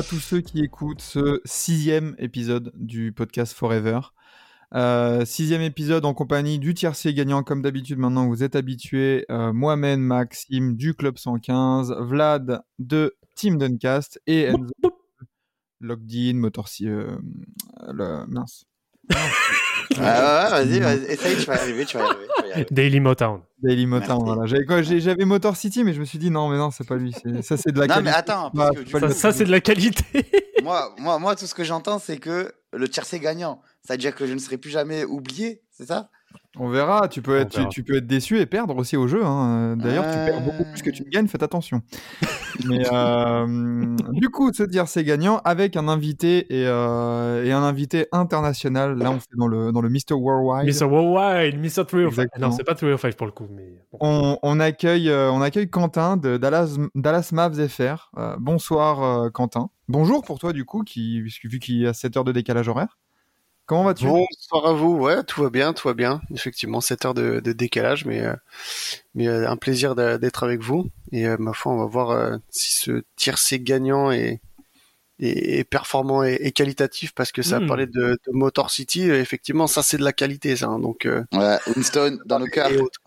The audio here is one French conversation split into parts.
À tous ceux qui écoutent ce sixième épisode du podcast Forever. Euh, sixième épisode en compagnie du tiercé gagnant, comme d'habitude. Maintenant, vous êtes habitués. Euh, Mohamed, Maxime du Club 115, Vlad de Team Duncast et Enzo Motor euh, mince. Ah ouais, vas-y, vas-y, essaye, tu vas y arriver, tu vas y arriver. tu vas y arriver. Daily Motown. Daily Motown, Merci. voilà. J'avais, quoi, j'ai- j'avais Motor City, mais je me suis dit non, mais non, c'est pas lui. c'est- ça, c'est de la Non, qualité. mais attends, Bah, parce que du pas Ça, le- ça, c'est de la qualité. moi, moi, moi, tout ce que j'entends, c'est que le tiercé gagnant. C'est-à-dire que je ne serai plus jamais oublié, c'est ça? On verra, tu peux, être, tu, verra. tu peux être déçu et perdre aussi au jeu. hein. D'ailleurs, tu perds beaucoup plus que tu ne gagnes, faites attention. Mais euh, du coup, se dire c'est gagnant avec un invité et, euh, et un invité international. Là, on fait dans le, dans le Mr. Worldwide. Mr. Worldwide, Mr. 305. Exactement. Non, c'est pas 305 pour le coup, mais. On, on accueille, euh, on accueille Quentin de Dallas, Dallas Mavs FR. Euh, bonsoir euh, Quentin. Bonjour pour toi du coup, qui, vu qu'il y a 7 heures de décalage horaire. Comment vas-tu? Bonsoir à vous, ouais, tout va bien, tout va bien. Effectivement, 7 heures de, de décalage, mais, euh, mais euh, un plaisir d'être avec vous. Et euh, ma foi, on va voir euh, si ce tiercé gagnant est, est, est performant et, et qualitatif, parce que ça a Mm. parlé de, de Motor City. effectivement, ça c'est de la qualité, ça. hein, donc, euh, Ouais, Winston dans le autres.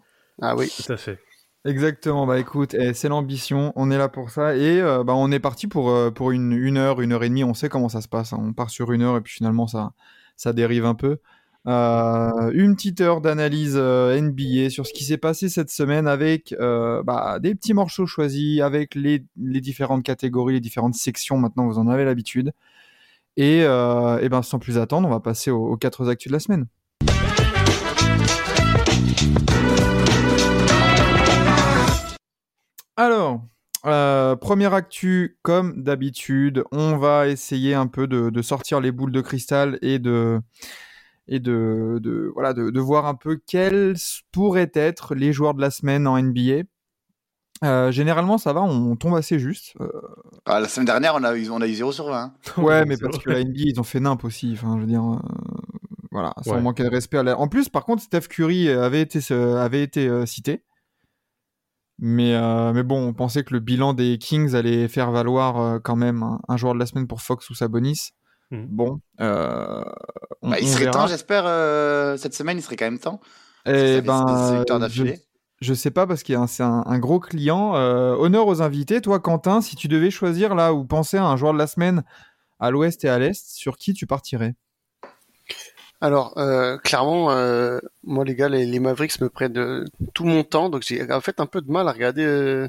Ah oui. Tout à fait. Exactement, bah écoute, eh, c'est l'ambition, on est là pour ça et euh, bah, on est parti pour, euh, pour une, une heure, une heure et demie, on sait comment ça se passe, hein. on part sur une heure et puis finalement ça, ça dérive un peu. Euh, une petite heure d'analyse euh, NBA sur ce qui s'est passé cette semaine avec euh, bah, des petits morceaux choisis, avec les, les différentes catégories, les différentes sections, maintenant vous en avez l'habitude. Et, et ben sans plus attendre, on va passer aux, aux quatre actus de la semaine. Alors, euh, première actu, comme d'habitude, on va essayer un peu de, de sortir les boules de cristal et de et de, de voilà de, de voir un peu quels pourraient être les joueurs de la semaine en NBA. Euh, généralement, ça va, on tombe assez juste. Euh, Ah, la semaine dernière, on a eu, on a eu 0 sur 20. ouais, mais parce que la NBA, ils ont fait nimp aussi. Enfin, je veux dire, euh, voilà, sans Ouais. manquer de respect. à la- En plus, par contre, Steph Curry avait été, avait été euh, cité. Mais, euh, mais bon, on pensait que le bilan des Kings allait faire valoir euh, quand même un, un joueur de la semaine pour Fox ou Sabonis. Mhm. Bon, euh, on, Bah, il serait verra. temps, j'espère, euh, cette semaine, il serait quand même temps. Eh Ça fait ben, je, d'affilée. je sais pas parce qu'il y a un- c'est un, un gros client. Euh, honneur aux invités. Toi, Quentin, si tu devais choisir là ou penser à un joueur de la semaine à l'ouest et à l'est, sur qui tu partirais? Alors, euh, clairement, euh, moi, les gars, les, les Mavericks me prennent de tout mon temps, donc j'ai en fait un peu de mal à regarder euh,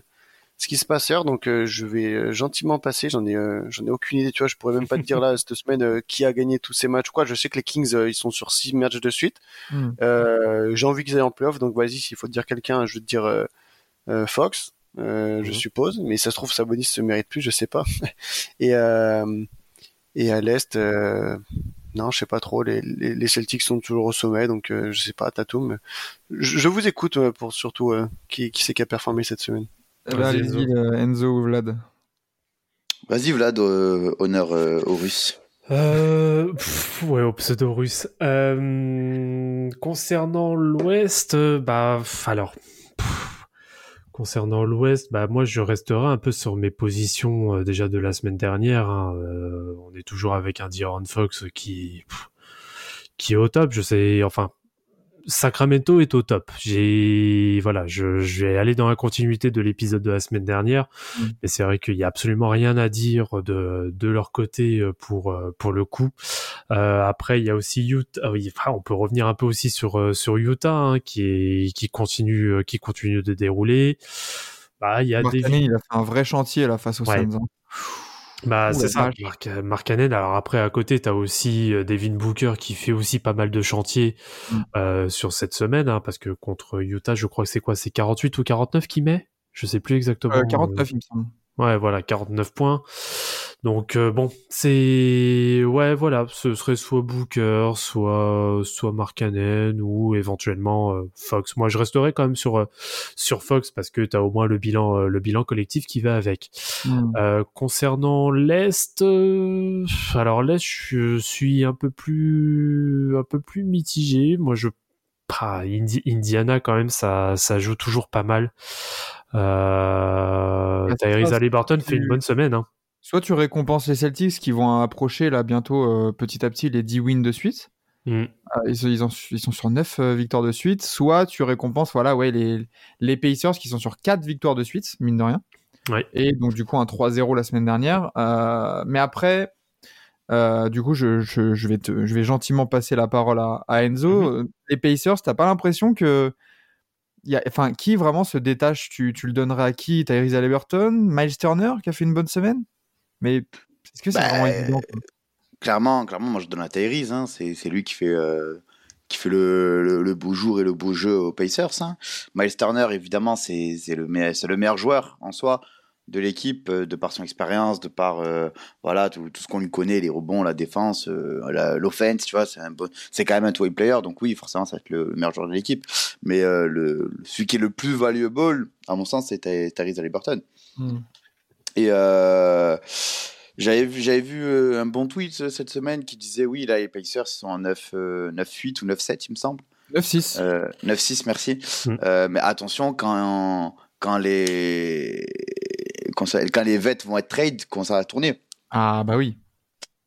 ce qui se passe ailleurs, donc euh, je vais euh, gentiment passer. J'en ai, euh, j'en ai aucune idée, tu vois. Je pourrais même pas te dire là cette semaine euh, qui a gagné tous ces matchs. ou Quoi, je sais que les Kings, euh, ils sont sur six matchs de suite. Hmm. Euh, j'ai envie qu'ils aillent en playoff, donc vas-y, s'il faut te dire quelqu'un, je vais te dire euh, euh, Fox, euh, je Mhm. suppose, mais ça se trouve Sabonis se mérite plus, je sais pas. et euh, et à l'est. Euh, non, je sais pas trop. Les, les, les Celtics sont toujours au sommet, donc euh, je sais pas, Tatum. Je, je vous écoute euh, pour surtout euh, qui, qui c'est qui a performé cette semaine. Vas-y, Allez-y, euh, Enzo ou Vlad. Vas-y, Vlad, euh, honneur euh, aux Russes. Euh, pff, ouais, au pseudo russe. Euh, concernant l'Ouest, euh, bah, alors, pff, concernant l'Ouest, bah, moi, je resterai un peu sur mes positions euh, déjà de la semaine dernière. hein. Euh, on est toujours avec un D'Aaron Fox qui, qui est au top. Je sais, enfin, Sacramento est au top. J'ai voilà, je, je vais aller dans la continuité de l'épisode de la semaine dernière, Mm. mais c'est vrai qu'il y a absolument rien à dire de de leur côté euh, pour euh, pour le coup. Euh, après, il y a aussi Utah. ah oui, enfin, on peut revenir un peu aussi sur euh, sur Utah hein, qui est qui continue qui continue de dérouler. Bah, il y a des Markkanen, il a fait un vrai chantier là face aux Ouais. Suns. hein. Bah, c'est ça. Mark, Mark Cannon. Alors après, à côté, t'as aussi euh, Devin Booker qui fait aussi pas mal de chantiers Mm. euh, sur cette semaine, hein, parce que contre Utah, je crois que c'est quoi, c'est 48 ou 49 qu'il met? Je sais plus exactement. Euh, 49, il me semble. Ouais, voilà, 49 points. Donc euh, bon, c'est ouais, voilà, ce serait soit Booker, soit soit Markkanen ou éventuellement euh, Fox. Moi, je resterai quand même sur euh, sur Fox parce que t'as au moins le bilan le bilan collectif qui va avec. Hmm. Euh, concernant l'est, euh, alors l'est, je suis un peu plus un peu plus mitigé. Moi, je ah, Indi- Indiana quand même, ça ça joue toujours pas mal. Euh, Ah, Tyrese ça, Haliburton c'est- fait une bonne semaine. Hein. Soit tu récompenses les Celtics qui vont approcher là bientôt euh, petit à petit les 10 wins de suite. Mm. Euh, ils, sont- ils, ont- ils sont sur 9 victoires de suite. Soit tu récompenses voilà, ouais, les, les Pacers qui sont sur 4 victoires de suite, mine de rien. Ouais. Et donc du coup un 3-0 la semaine dernière. Euh, mais après, euh, du coup, je, je, je vais te, je vais gentiment passer la parole à, à Enzo. Mhm. Euh, Les Pacers, t'as pas l'impression que... Y a, enfin, qui vraiment se détache? Tu, tu le donnerais à qui? Tyrese Haliburton Miles Turner qui a fait une bonne semaine? Mais est-ce que c'est Bah, vraiment évident Clairement, clairement, moi je donne à Tyrese. Hein. C'est, lui qui fait, euh, qui fait le, le, le beau jour et le beau jeu aux Pacers. Hein. Miles Turner, évidemment, c'est, le, me- c'est le meilleur joueur en soi de l'équipe, euh, de par son expérience, de par euh, voilà tout, tout ce qu'on lui connaît, les rebonds, la défense, euh, l'offense, tu vois, c'est, bon, quand même un two-way player, donc oui, forcément, ça va être le, le meilleur joueur de l'équipe. Mais euh, le, celui qui est le plus valuable, à mon sens, c'est Ty- Tyrese Haliburton. Hmm. Et euh, j'avais vu, j'avais vu euh, un bon tweet euh, cette semaine qui disait oui, là, les Pacers sont en 9, euh, 9-8 ou 9-7, il me semble. 9-6. Euh, 9-6, merci. Mm. Euh, mais attention, quand, quand, les, quand, ça- quand les vets vont être trade, quand ça va tourner. Ah bah oui.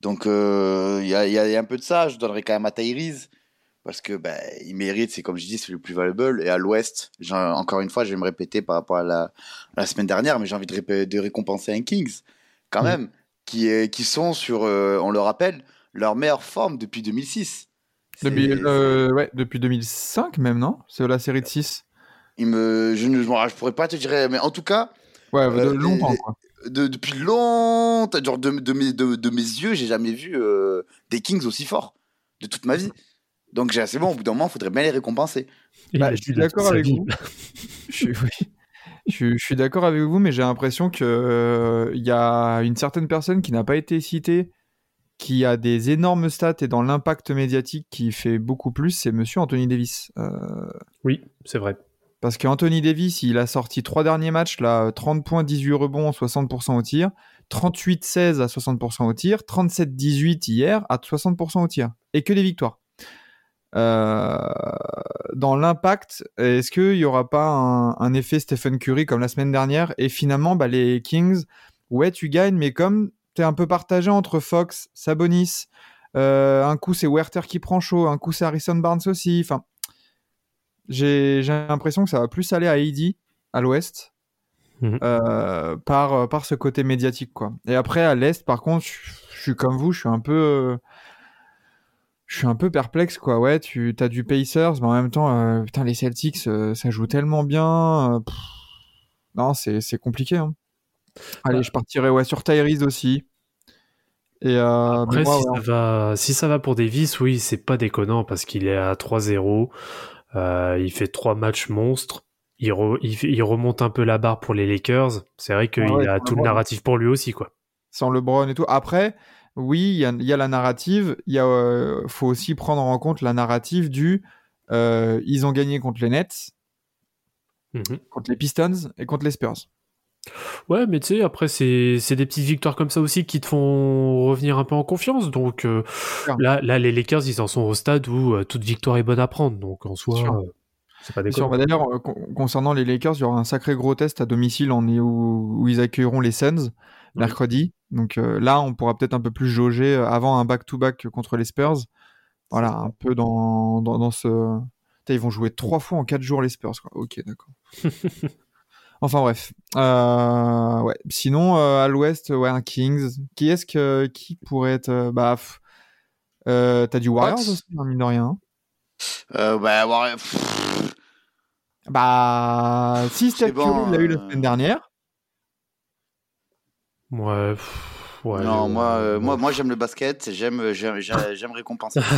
Donc, il y, a, il y a un peu de ça. Je donnerais quand même à Tyrese. Parce que bah, il mérite, c'est comme je dis, c'est le plus valuable. Et à l'ouest, encore une fois, je vais me répéter par rapport à la, à la semaine dernière, mais j'ai envie de, ré- de récompenser un Kings, quand Mm. même, qui, est- qui sont sur, euh, on le rappelle, leur meilleure forme depuis 2006. C'est- Depuis, euh, ouais, depuis 2005 même, non? C'est la série de 6. il me, je ne je pourrais pas te dire, mais en tout cas, Ouais, de Euh, longtemps les- quoi. de- depuis longtemps, genre de, de mes, de, de mes yeux, j'ai jamais vu des Kings aussi forts de toute ma vie. Donc j'ai assez bon, au bout d'un moment, il faudrait bien les récompenser. Bah, je suis d'accord avec vous. je suis, oui. je, suis- je suis d'accord avec vous, mais j'ai l'impression que euh, il y a une certaine personne qui n'a pas été citée, qui a des énormes stats et dans l'impact médiatique qui fait beaucoup plus, c'est Monsieur Anthony Davis. Euh, Oui, c'est vrai. parce qu'Anthony Davis, il a sorti trois derniers matchs, là, 30 points, 18 rebonds, 60% au tir, 38-16 à 60% au tir, 37-18 hier à 60% au tir. Et que des victoires. Euh, dans l'impact, est-ce qu'il n'y aura pas un, un effet Stephen Curry comme la semaine dernière? Et finalement, bah, les Kings, ouais, tu gagnes, mais comme tu es un peu partagé entre Fox, Sabonis, euh, un coup c'est Werther qui prend chaud, un coup c'est Harrison Barnes aussi. Enfin, j'ai l'impression que ça va plus aller à AD à l'ouest Mhm. euh, par, par ce côté médiatique. quoi. Et après, à l'est, par contre, je je suis comme vous, je suis un peu. euh, je suis un peu perplexe, quoi. Ouais, tu as du Pacers, mais en même temps, euh, putain, les Celtics, euh, ça joue tellement bien. euh, pff. non, c'est compliqué. hein. Allez, Bah. je partirai ouais, sur Tyrese aussi. Et euh, Après, moi, si, ouais, ça va, si ça va pour Davis, oui, c'est pas déconnant parce qu'il est à 3-0. euh, il fait trois matchs monstres. Il, re- il, fait- il remonte un peu la barre pour les Lakers. C'est vrai qu'il Ah ouais, a tout le narratif pour lui aussi, quoi. sans LeBron et tout. Après, oui, il y a, il y a la narrative. Il y a, euh, faut aussi prendre en compte la narrative du. euh, ils ont gagné contre les Nets, Mhm. contre les Pistons et contre les Spurs. Ouais, mais tu sais, après, c'est des petites victoires comme ça aussi qui te font revenir un peu en confiance. Donc euh, là, là, les Lakers, ils en sont au stade où toute victoire est bonne à prendre. Donc en soi, c'est pas déconnant. bah D'ailleurs, con- concernant les Lakers, il y aura un sacré gros test à domicile en, où, où ils accueilleront les Suns mercredi. Donc euh, là, on pourra peut-être un peu plus jauger euh, avant un back-to-back contre les Spurs. Voilà, un peu dans, dans, dans ce. Putain, ils vont jouer trois fois en quatre jours les Spurs. Quoi. Ok, d'accord. enfin bref. Euh, ouais. Sinon, euh, à l'ouest, ouais, un Kings. Qui est-ce que qui pourrait être Bah, pff, t'as du Warriors Bucks. aussi, hein, mine de rien. Euh, bah, pff, Bah, si Steph bon, Curry l'a eu la semaine dernière. Ouais, pff, ouais, non, moi, euh, ouais. moi, moi j'aime le basket, j'aime, j'aime, j'aime j'aime récompenser.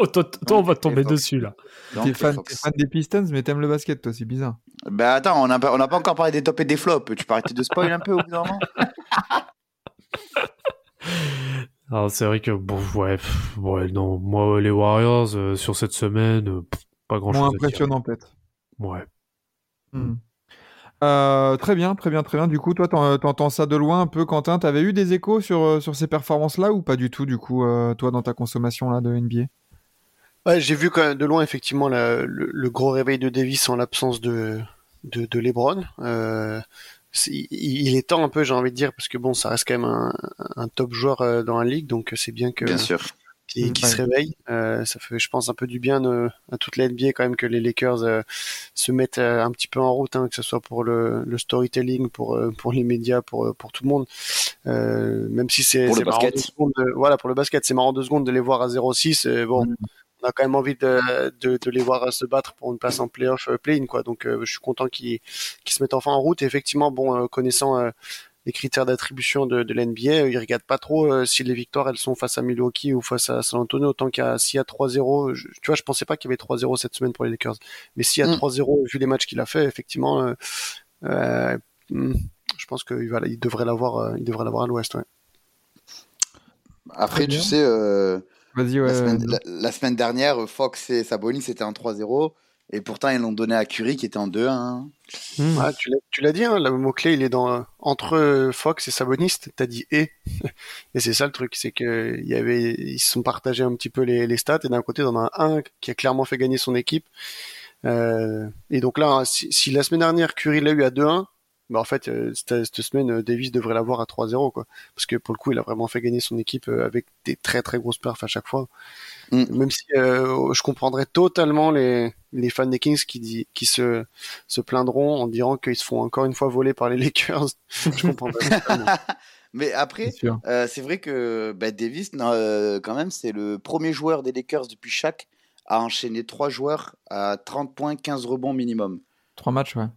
Oh, toi, toi, on va tomber dessus là. T'es fan, fan des Pistons, mais t'aimes le basket, toi, c'est bizarre. Bah attends, on n'a pas, on n'a pas encore parlé des tops et des flops. Tu peux arrêter de spoil un peu au bout d'un moment? Alors c'est vrai que bon, ouais, pff, ouais, non, moi les Warriors euh, sur cette semaine, euh, pff, pas grand Moins chose dire. impressionnant, peut-être. Ouais. Hmm. Euh, très bien, très bien, très bien. Du coup, toi, t'en- t'entends ça de loin un peu, Quentin? T'avais eu des échos sur, euh, sur ces performances-là ou pas du tout, du coup, euh, toi, dans ta consommation là de NBA Ouais, j'ai vu quand même de loin effectivement la- le, le gros réveil de Davis en l'absence de, de, de LeBron. Euh, il, est temps un peu, j'ai envie de dire, parce que bon, ça reste quand même un, un top joueur euh, dans la ligue, donc c'est bien que Bien sûr. Qu'il qu'il Ouais. se réveille. Euh, ça fait, je pense, un peu du bien euh, à toute la NBA quand même que les Lakers euh, se mettent euh, un petit peu en route, hein, que ce soit pour le, le storytelling, pour euh, pour les médias, pour euh, pour tout le monde. Euh, même si c'est marrant deux secondes de- voilà pour le basket, c'est marrant deux secondes de les voir à 0-6. euh, bon, Mm. on a quand même envie de, de, de les voir se battre pour une place en playoff, euh, play-in quoi. Donc euh, je suis content qu'ils qu'ils se mettent enfin en route. Et effectivement, bon, euh, connaissant euh, les critères d'attribution de, de l'NBA, euh, ils regardent pas trop euh, si les victoires elles sont face à Milwaukee ou face à San Antonio. Autant qu'il y a s'il y a 3-0, je- tu vois, je pensais pas qu'il y avait 3-0 cette semaine pour les Lakers. Mais s'il y a Mm. 3-0 vu les matchs qu'il a fait, effectivement, euh, euh, hmm, je pense qu'il va, il devrait l'avoir, euh, il devrait l'avoir à l'Ouest. Ouais. Après, tu sais, euh, ouais. la, semaine, la, la semaine dernière, Fox et Sabonis c'était en 3-0. Et pourtant, ils l'ont donné à Curry qui était en 2-1. hein. Hmm. Ouais, tu l'as, tu l'as dit, hein, le mot clé, il est dans entre euh, Fox et Sabonis. T'as dit et, et c'est ça le truc, c'est que il y avait, ils se sont partagés un petit peu les, les stats. Et d'un côté, t'en as un qui a clairement fait gagner son équipe. Euh, et donc là, si, si la semaine dernière Curry l'a eu à 2-1, bah en fait, euh, cette, cette semaine, euh, Davis devrait l'avoir à 3-0, quoi. Parce que pour le coup, il a vraiment fait gagner son équipe euh, avec des très très grosses perfs à chaque fois. Mm. Même si euh, je comprendrais totalement les, les fans des Kings qui, dit, qui se, se plaindront en disant qu'ils se font encore une fois voler par les Lakers. je comprendrais totalement. Mais après, euh, c'est vrai que bah, Davis, non, euh, quand même, c'est le premier joueur des Lakers depuis chaque à enchaîner trois joueurs à 30 points, 15 rebonds minimum. Trois matchs, ouais.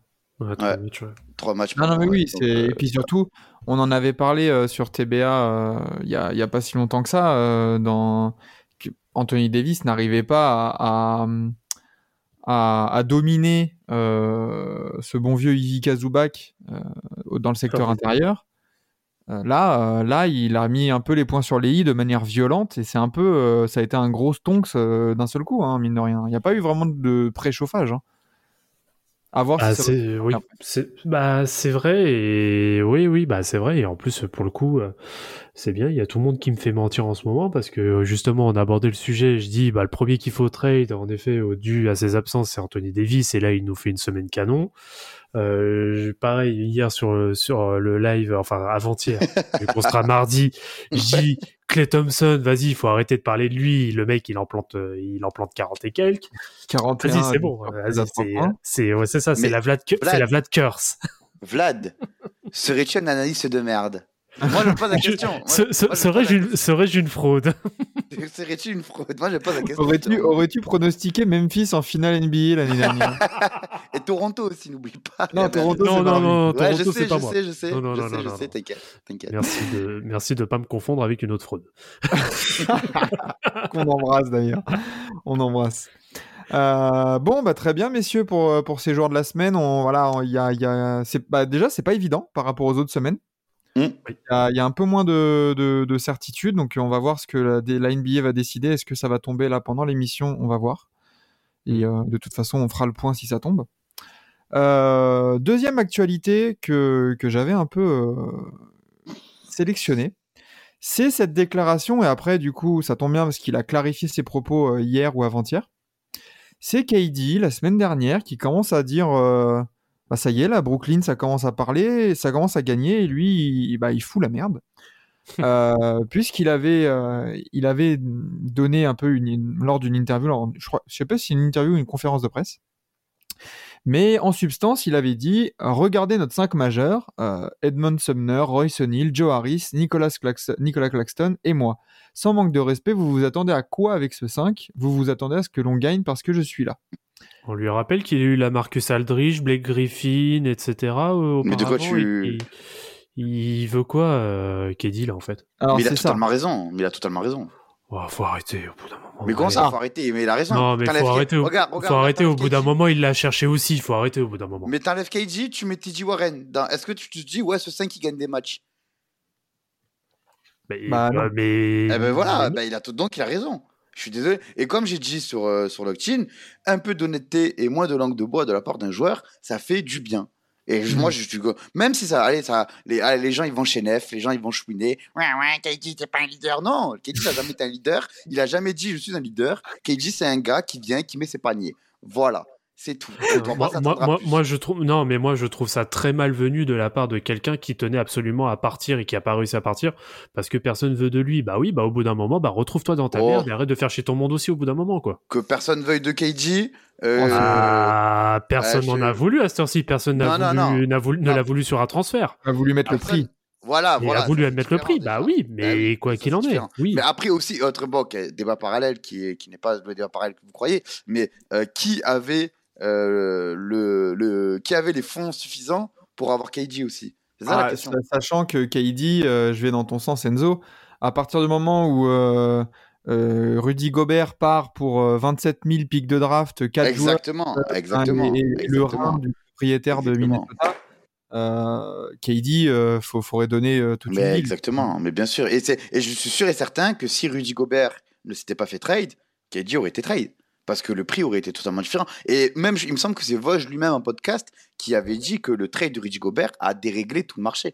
Ouais, très Ouais. bien, tu vois. Trois matchs Non, par non, mais mois, oui, donc, c'est... euh, et puis surtout, on en avait parlé euh, sur TBA euh, il y, a, il y a pas si longtemps que ça, euh, dans... que Anthony Davis n'arrivait pas à, à, à- à dominer euh, ce bon vieux Ivica Zubac euh, dans le secteur Ah intérieur. Euh, là, euh, là, il a mis un peu les points sur les i de manière violente et c'est un peu, euh, ça a été un gros stonks euh, d'un seul coup, hein, mine de rien. Il n'y a pas eu vraiment de préchauffage. Hein. À voir Ah, si ça va- c'est oui, c'est bah c'est vrai et oui oui bah c'est vrai. Et en plus pour le coup euh, c'est bien. Il y a tout le monde qui me fait mentir en ce moment parce que euh, justement on a abordé le sujet. Je dis bah le premier qu'il faut trade en effet au dû à ses absences c'est Anthony Davis. Et là il nous fait une semaine canon. Euh, pareil hier sur sur le live enfin avant-hier vu qu'on sera mardi je dis Clay Thompson vas-y il faut arrêter de parler de lui le mec il en plante euh, il en plante 40 et quelques 41. Vas-y, c'est bon. c'est, 3 c'est, ouais, c'est ça, c'est la Vlad, c'est Vlad- la Vlad curse. Vlad, serais-tu un analyste de merde Moi, je pose la question. Serais-je une, fraude. Serais-tu une fraude? Moi, je pose la question. Aurais-tu, pronostiqué Memphis en finale NBA l'année dernière? Et Toronto aussi, n'oublie pas. Non, Toronto, Non, c'est non, pas non, Ouais, Toronto, je sais, c'est pas je moi. sais, je sais. Non, non, je non, sais, non, je non, sais, t'inquiète, t'inquiète. Merci de, merci de pas me confondre avec une autre fraude. Qu'on embrasse d'ailleurs. On embrasse. Euh, bon, bah, très bien, messieurs, pour, pour ces joueurs de la semaine. On, voilà, on- il y a, il y a, c'est, bah, déjà, c'est pas évident par rapport aux autres semaines. Mm. Il y, a, il y a un peu moins de, de, de certitude, donc on va voir ce que la, la NBA va décider. Est-ce que ça va tomber là pendant l'émission? On va voir. Et euh, de toute façon, on fera le point si ça tombe. Euh, deuxième actualité que, que j'avais un peu euh, sélectionnée, c'est cette déclaration, et après, du coup, ça tombe bien parce qu'il a clarifié ses propos hier ou avant-hier. C'est KD, la semaine dernière, qui commence à dire bah, ça y est, là, Brooklyn, ça commence à parler, ça commence à gagner, et lui, il, bah, il fout la merde. Euh, puisqu'il avait, euh, il avait donné un peu une, lors d'une interview, alors, je crois, je sais pas si c'est une interview ou une conférence de presse, mais en substance, il avait dit regardez notre 5 majeurs euh, Edmond Sumner, Royce O'Neal, Joe Harris, Nicolas, Claxton, Nicolas Claxton et moi. Sans manque de respect, vous vous attendez à quoi avec ce 5 Vous vous attendez à ce que l'on gagne parce que je suis là. On lui rappelle qu'il a eu la Marcus Aldridge, Blake Griffin, etc. euh, Mais de quoi tu- qu'il- Il veut quoi, euh, KD, là, en fait? Alors mais il a ça. totalement raison. Mais il a totalement raison. Oh, Faut arrêter au bout d'un moment. mais comment ça, faut arrêter? Mais il a raison. Non, mais faut arrêter, au... Regarde, faut regarde, arrêter au bout d'un KD. moment, il l'a cherché aussi, il faut arrêter au bout d'un moment. Mais t'enlèves KG, tu mets TJ Warren. Dans- Est-ce que tu te dis, ouais, ce 5 il gagne des matchs? Mais, Bah, non. mais... Eh ben voilà, ben, il a tout, donc il a raison. Je suis désolé. Et comme j'ai dit sur, euh, sur Lockchin, un peu d'honnêteté et moins de langue de bois de la part d'un joueur, ça fait du bien. Et je- moi, je suis. Même si ça. Allez, ça les, allez, les gens, ils vont chez Nef, les gens, ils vont chouiner. Ouais, ouais, KD, t'es pas un leader. Non, KD n'a jamais été un leader. Il a jamais dit, je suis un leader. KD, c'est un gars qui vient, qui met ses paniers. Voilà, c'est tout. Euh, moi, je trouve non mais moi je trouve ça très malvenu de la part de quelqu'un qui tenait absolument à partir et qui a pas réussi à partir parce que personne veut de lui bah oui bah au bout d'un moment bah retrouve-toi dans ta Oh. merde et arrête de faire chier ton monde aussi au bout d'un moment quoi Que personne veuille de KD. euh, ah personne euh, n'en je- a voulu à cette heure-ci personne n'a voulu, voulu- ne l'a voulu sur un transfert On a voulu mettre le Personne- prix. Voilà, il voilà. a voulu admettre le prix bah oui mais Bah oui, quoi qu'il en est oui Mais après aussi, autre bon, qui est débat parallèle qui, est, qui n'est pas le débat parallèle que vous croyez, mais euh, qui avait euh, le, le qui avait les fonds suffisants pour avoir KD aussi C'est ça la Ah, question. sa- sachant que KD, euh, je vais dans ton sens, Enzo, à partir du moment où euh, Rudy Gobert part pour euh, 27 000 pics de draft, 4 joueurs, Exactement, euh, exactement. et, et le exactement. rein du propriétaire de Exactement. Minnesota, euh, KD, euh, faut, faudrait donner euh, toute Mais une exactement, mais bien sûr. Et, et je suis sûr et certain que si Rudy Gobert ne s'était pas fait trade, KD aurait été trade. Parce que le prix aurait été totalement différent. Et même, il me semble que c'est Vosges lui-même en podcast qui avait dit que le trade de Rudy Gobert a déréglé tout le marché.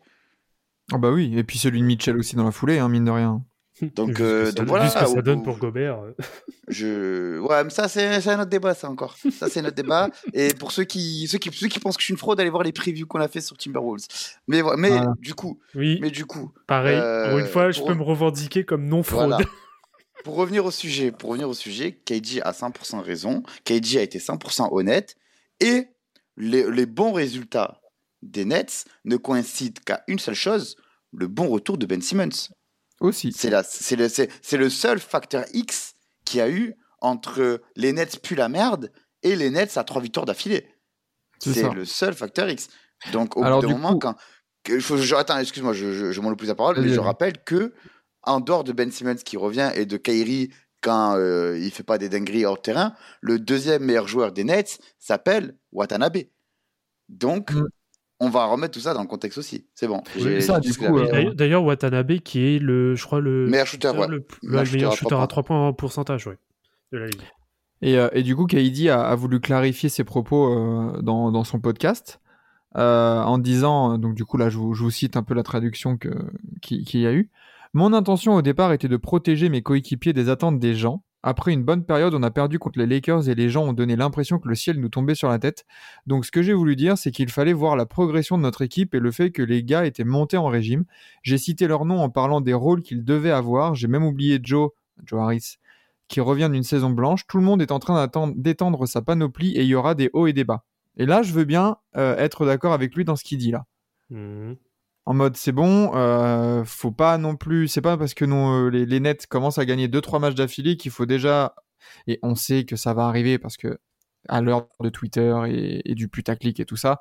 Ah bah oui, et puis celui de Mitchell aussi dans la foulée, hein, mine de rien. Donc, Vu ce que euh, ça- donc voilà, ce que ça donne pour Gobert euh. Je... Ouais, mais ça, c'est un autre débat, ça encore. Ça, c'est un autre débat. Et pour ceux qui, ceux, qui, ceux qui pensent que je suis une fraude, allez voir les previews qu'on a fait sur Timberwolves. Mais, voilà, mais Voilà. du coup, oui mais du coup, pareil euh, pour une fois je pour- peux me revendiquer comme non fraude voilà. Pour revenir au sujet, pour revenir au sujet, KD a 100% raison. KD a été 100% honnête. Et les, les bons résultats des Nets ne coïncident qu'à une seule chose, le bon retour de Ben Simmons. Aussi. C'est le, seul facteur X qu'il y a eu entre les Nets puent la merde et les Nets à trois victoires d'affilée. C'est le seul facteur X. Donc, au Alors, bout d'un du moment, coup- quand. je, je- attends, excuse-moi, je, je, je monopolise la parole, mais je rappelle que, en dehors de Ben Simmons qui revient et de Kyrie quand euh, il fait pas des dingueries hors terrain, le deuxième meilleur joueur des Nets s'appelle Watanabe. Donc, Mm. on va remettre tout ça dans le contexte aussi. C'est bon. Euh. D'ailleurs- Watanabe, qui est le, je crois, le Meilleur shooter, ouais. le, le Meilleur meilleur shooter à shooter trois à 3 points en pourcentage, ouais, de la ligue. Et, euh, et du coup, KD a, a voulu clarifier ses propos euh, dans, dans son podcast euh, en disant, donc du coup là je vous, je vous cite un peu la traduction qu'il y a eu. Mon intention au départ était de protéger mes coéquipiers des attentes des gens. Après une bonne période, on a perdu contre les Lakers et les gens ont donné l'impression que le ciel nous tombait sur la tête. Donc ce que j'ai voulu dire, c'est qu'il fallait voir la progression de notre équipe et le fait que les gars étaient montés en régime. J'ai cité leur nom en parlant des rôles qu'ils devaient avoir. J'ai même oublié Joe, Joe Harris, qui revient d'une saison blanche. Tout le monde est en train d'étendre sa panoplie et il y aura des hauts et des bas. Et là, je veux bien euh, être d'accord avec lui dans ce qu'il dit là. Mhm. En mode, c'est bon, euh, faut pas non plus. C'est pas parce que euh, les, Nets commencent à gagner 2-3 matchs d'affilée qu'il faut déjà. Et on sait que ça va arriver parce que à l'heure de Twitter et, et du putaclic et tout ça,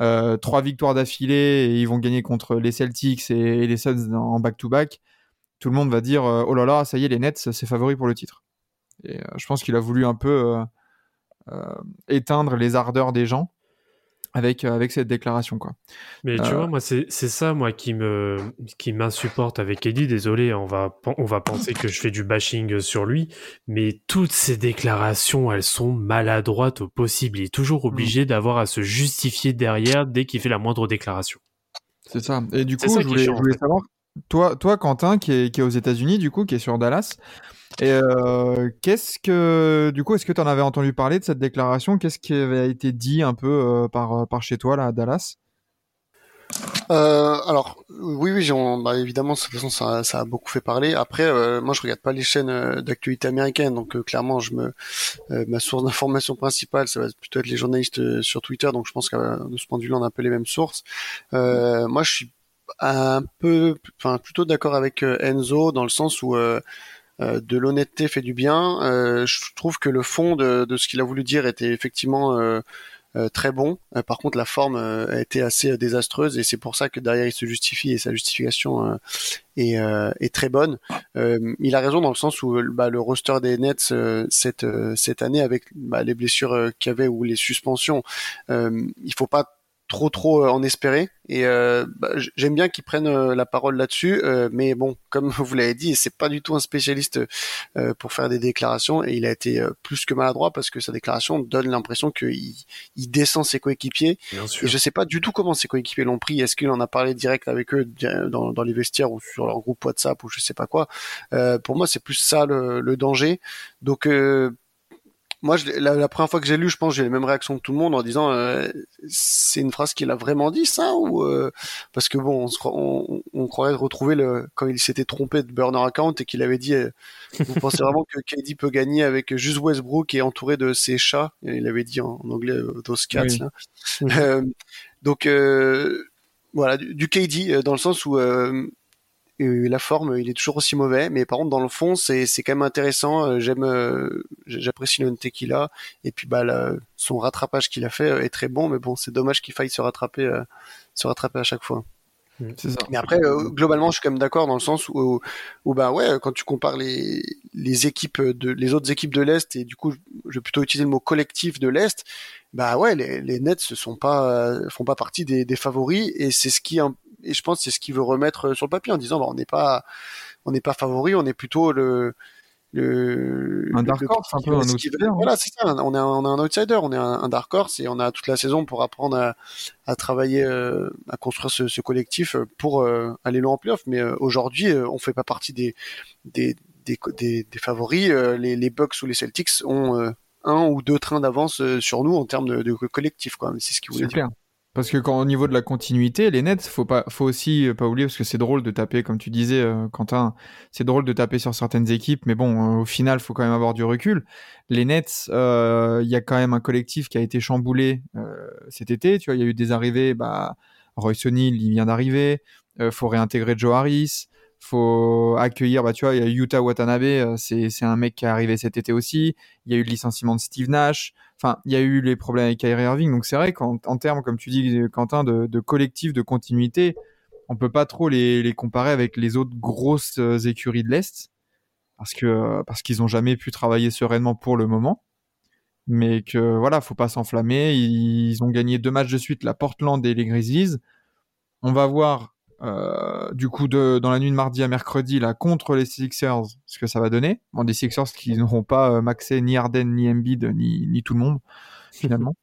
euh, trois victoires d'affilée et ils vont gagner contre les Celtics et, les Suns en back-to-back. Tout le monde va dire euh, oh là là, ça y est, les Nets, c'est favori pour le titre. Et euh, je pense qu'il a voulu un peu éteindre les ardeurs des gens avec, euh, avec cette déclaration. Quoi. Mais tu Euh. vois, moi, c'est ça, moi, qui me qui m'insupporte avec Eddie. Désolé, on va on va penser que je fais du bashing sur lui, mais toutes ces déclarations, elles sont maladroites au possible. Il est toujours Mm. obligé d'avoir à se justifier derrière dès qu'il fait la moindre déclaration. C'est ça. Et du coup, je voulais, je voulais savoir, toi, toi Quentin, qui est, qui est aux États-Unis, du coup, qui est sur Dallas, et euh, qu'est-ce que, du coup, est-ce que tu en avais entendu parler de cette déclaration? Qu'est-ce qui avait été dit un peu euh, par, par chez toi, là, à Dallas? Euh, alors oui, oui, bah, évidemment, de toute façon, ça, ça a beaucoup fait parler. Après, euh, moi, je regarde pas les chaînes euh, d'actualité américaines, donc euh, clairement, je me, euh, ma source d'information principale, ça va plutôt être les journalistes euh, sur Twitter. Donc, je pense que euh, de ce point de vue-là, on a un peu les mêmes sources. Euh, moi, je suis un peu, enfin, plutôt d'accord avec euh, Enzo dans le sens où euh, euh, de l'honnêteté fait du bien. Euh, je trouve que le fond de, de ce qu'il a voulu dire était effectivement euh, euh, très bon. Euh, par contre, la forme euh, a été assez euh, désastreuse et c'est pour ça que derrière il se justifie et sa justification euh, est, euh, est très bonne. Euh, il a raison dans le sens où euh, bah, le roster des Nets euh, cette euh, cette année avec bah, les blessures euh, qu'il y avait ou les suspensions, euh, il faut pas trop trop euh, en espérer. Et euh, bah, j'aime bien qu'ils prennent euh, la parole là-dessus euh, mais bon comme vous l'avez dit c'est pas du tout un spécialiste euh, pour faire des déclarations et il a été euh, plus que maladroit parce que sa déclaration donne l'impression qu'il il descend ses coéquipiers. Bien et je sais pas du tout comment ses coéquipiers l'ont pris. Est-ce qu'il en a parlé direct avec eux dans, dans les vestiaires ou sur leur groupe WhatsApp ou je sais pas quoi. Euh, pour moi c'est plus ça le, le danger. Donc euh, moi, je la, la première fois que j'ai lu, je pense, que j'ai les mêmes réactions que tout le monde en disant, euh, c'est une phrase qu'il a vraiment dit ça ou euh, parce que bon, on, se, cro- on, on croirait retrouver le quand il s'était trompé de burner account et qu'il avait dit, euh, vous pensez vraiment que KD peut gagner avec juste Westbrook et entouré de ses chats? Il avait dit en, en anglais those cats Oui. là. Donc voilà, du, du KD dans le sens où euh, la forme, il est toujours aussi mauvais, mais par contre dans le fond, c'est c'est quand même intéressant. Euh, J'aime, euh, j'apprécie le NT qu'il a, et puis bah là, son rattrapage qu'il a fait euh, est très bon, mais bon, c'est dommage qu'il faille se rattraper, euh, se rattraper à chaque fois. C'est ça. Mais après, globalement, je suis quand même d'accord dans le sens où, où bah ouais, quand tu compares les les équipes de les autres équipes de l'est et du coup, je vais plutôt utiliser le mot collectif de l'est. Bah ouais, les, les Nets ne sont pas font pas partie des, des favoris et c'est ce qui et je pense que c'est ce qu'il veut remettre sur le papier en disant bah, on n'est pas on n'est pas favori, on est plutôt le le Un dark le- horse, un peu outsider, hein. Voilà, c'est ça. On est un, on est un outsider, on est un, un dark horse et on a toute la saison pour apprendre à, à travailler, euh, à construire ce, ce collectif pour euh, aller loin en playoff. Mais euh, aujourd'hui, euh, on fait pas partie des des des, des, des favoris. Euh, les, les Bucks ou les Celtics ont euh, un ou deux trains d'avance euh, sur nous en termes de, de collectif. Quoi. C'est ce qu'il voulait dire. clair. Parce que quand au niveau de la continuité, les Nets, faut pas, faut aussi euh, pas oublier parce que c'est drôle de taper, comme tu disais, euh, Quentin, c'est drôle de taper sur certaines équipes, mais bon, euh, au final, faut quand même avoir du recul. Les Nets, il y a quand même un collectif qui a été chamboulé cet été. Tu vois, il y a eu des arrivées. Bah, Royce O'Neal, il vient d'arriver. Faut réintégrer Joe Harris. Faut accueillir. Bah, tu vois, il y a Yuta Watanabe. euh, c'est c'est un mec qui est arrivé cet été aussi. Il y a eu le licenciement de Steve Nash. Enfin, il y a eu les problèmes avec Kyrie Irving. Donc c'est vrai qu'en en termes, comme tu dis, Quentin, de, de collectif, de continuité, on peut pas trop les, les comparer avec les autres grosses euh, écuries de l'Est. Parce que parce qu'ils ont jamais pu travailler sereinement pour le moment. Mais que voilà, faut pas s'enflammer. Ils ont gagné deux matchs de suite, la Portland et les Grizzlies. On va voir euh, du coup de, dans la nuit de mardi à mercredi là contre les Sixers ce que ça va donner. Bon, des Sixers qui n'auront pas euh, maxé ni Harden ni Embiid ni, ni tout le monde finalement.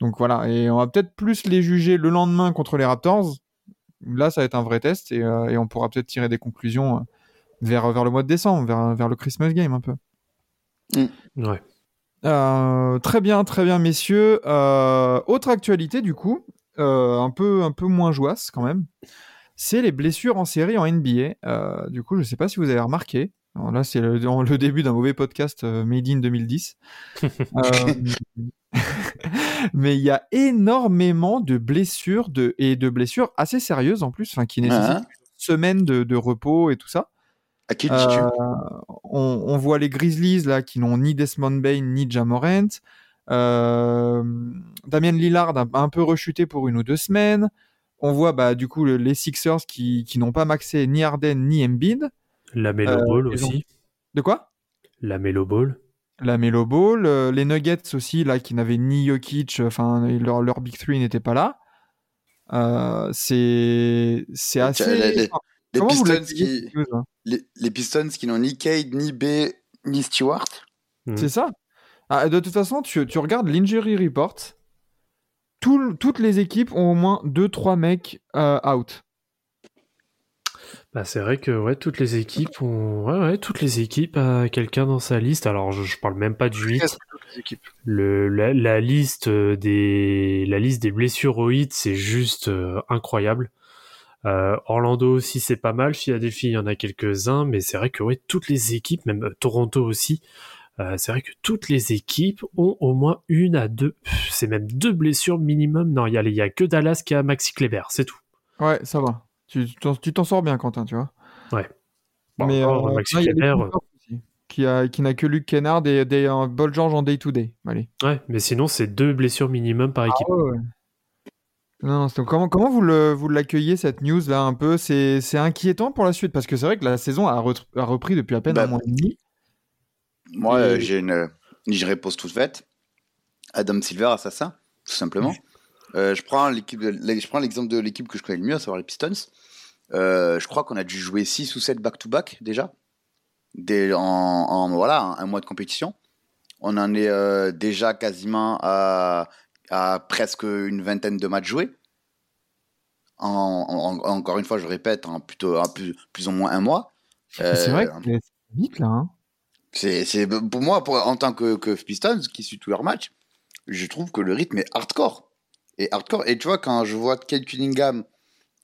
Donc voilà, et on va peut-être plus les juger le lendemain contre les Raptors. Là, ça va être un vrai test et, euh, et on pourra peut-être tirer des conclusions euh, vers, vers le mois de décembre, vers, vers le Christmas game un peu. Ouais. Euh, très bien, très bien, messieurs. Autre actualité, du coup, un, peu, un peu moins jouasse quand même, c'est les blessures en série en NBA. Euh, du coup, je ne sais pas si vous avez remarqué. Alors là, c'est le, le début d'un mauvais podcast euh, Made in 2010. Euh, mais il y a énormément de blessures de, et de blessures assez sérieuses en plus, qui nécessitent Hein une semaine de, de repos et tout ça. À qui dis-tu on, on voit les Grizzlies là qui n'ont ni Desmond Bain ni Jamorant. Damien Lillard a un peu rechuté pour une ou deux semaines. On voit bah, du coup le- les Sixers qui, qui n'ont pas maxé ni Harden ni Embiid. La Melo Euh, Ball ont- aussi. De quoi? La Melo Ball. La Melo Ball, euh, les Nuggets aussi là qui n'avaient ni Jokic, enfin leur, leur big three n'était pas là. Euh, c'est c'est assez. Les- Pistons, qui, les, les Pistons qui n'ont ni Cade, ni B, ni Stewart? C'est ça? Ah, de toute façon, tu, tu regardes l'injury report. Tout- toutes les équipes ont au moins 2-3 mecs euh, out. Bah, c'est vrai que ouais, toutes les équipes ont. Ouais, ouais, toutes les équipes a quelqu'un dans sa liste. Alors, je, je parle même pas du 8. Presque toutes les équipes. Le, la, la liste euh, des la liste des blessures au hit, c'est juste euh, incroyable. Euh, Orlando aussi, c'est pas mal. Philadelphie, il y en a quelques-uns, mais c'est vrai que ouais, toutes les équipes, même euh, Toronto aussi, euh, c'est vrai que toutes les équipes ont au moins une à deux. C'est même deux blessures minimum. Non, il y a, il y a que Dallas qui a Maxi Kleber, c'est tout. Ouais, ça va. Tu tu t'en sors bien, Quentin, tu vois. Bon, Mais euh, Maxi a Kleber, aussi. qui, a, qui n'a que Luke Kennard et, des Bol George en day-to-day. Allez. Ouais, mais sinon, c'est deux blessures minimum par équipe. Ah ouais, ouais. Non, non, c'est- comment, comment vous, le, vous l'accueillez cette news là un peu? C'est, c'est inquiétant pour la suite parce que c'est vrai que la saison a, re- a repris depuis à peine Bah, un mois et demi. Moi, Et- euh, j'ai une, une réponse toute faite. Adam Silver, assassin, tout simplement. Euh, je prends l'équipe, de- je prends l'exemple de l'équipe que je connais le mieux, à savoir les Pistons. Euh, je crois qu'on a dû jouer 6 ou 7 back-to-back déjà, Dès, en, en- voilà un, un mois de compétition. On en est euh, déjà quasiment à, à presque une vingtaine de matchs joués. En, en- en- encore une fois, je répète, en plutôt plus, plus ou moins un mois. C'est vrai que c'est vite là. hein. C'est, pour moi, pour, en tant que, que Pistons, qui suit tous leurs matchs, je trouve que le rythme est hardcore. Et hardcore. Et tu vois, quand je vois Kate Cunningham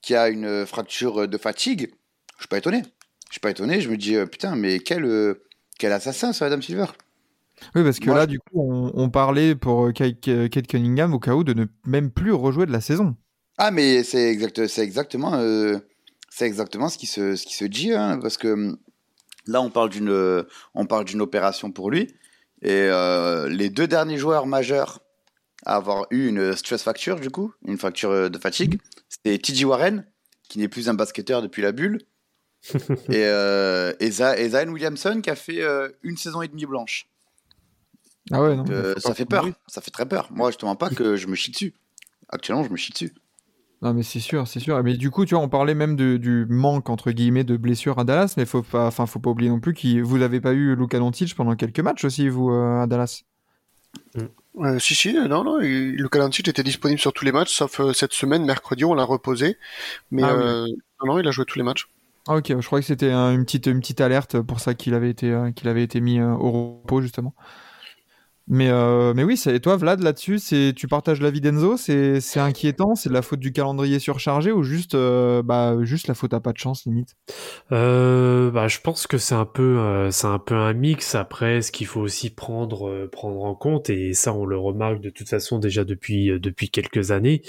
qui a une fracture de fatigue, je suis pas étonné. Je suis pas étonné. Je me dis, euh, putain, mais quel, euh, quel assassin ce Adam Silver. Oui, parce que Moi, là, je- du coup, on, on parlait pour euh, Kate Cunningham au cas où de ne même plus rejouer de la saison. Ah, mais c'est exact, c'est exactement, euh, c'est exactement ce qui se, ce qui se dit, hein, parce que hum, là, on parle d'une, on parle d'une opération pour lui, et euh, les deux derniers joueurs majeurs à avoir eu une stress fracture, du coup, une fracture euh, de fatigue, c'était T.J. Warren, qui n'est plus un basketteur depuis la bulle, et, euh, et, Za- et Zion Williamson, qui a fait euh, une saison et demie blanche. Ah ouais, non. Ça fait peur, ça fait très peur. Moi, je te mens pas que je me chie dessus. Actuellement, je me chie dessus. Non, mais c'est sûr, c'est sûr. Mais du coup, tu vois, on parlait même de- du manque, entre guillemets, de blessures à Dallas, mais faut pas, enfin, faut pas oublier non plus que vous n'avez pas eu Luka Doncic pendant quelques matchs aussi, vous, euh, à Dallas. Euh, si, si, non, non, Luka Doncic était disponible sur tous les matchs, sauf euh, cette semaine, mercredi, on l'a reposé. Mais Ah oui. euh, non, non, il a joué tous les matchs. Ah ok, je crois que c'était un- une petite, une petite alerte pour ça qu'il avait été, qu'il avait été mis au repos justement. Mais, euh, mais oui, et toi Vlad là-dessus, tu partages l'avis d'Enzo, c'est, inquiétant, c'est de la faute du calendrier surchargé ou juste, euh, bah, juste la faute à pas de chance limite? Euh, bah, je pense que c'est un peu, euh, c'est un peu un mix. Après, ce qu'il faut aussi prendre, euh, prendre en compte, et ça, on le remarque de toute façon déjà depuis, depuis quelques années.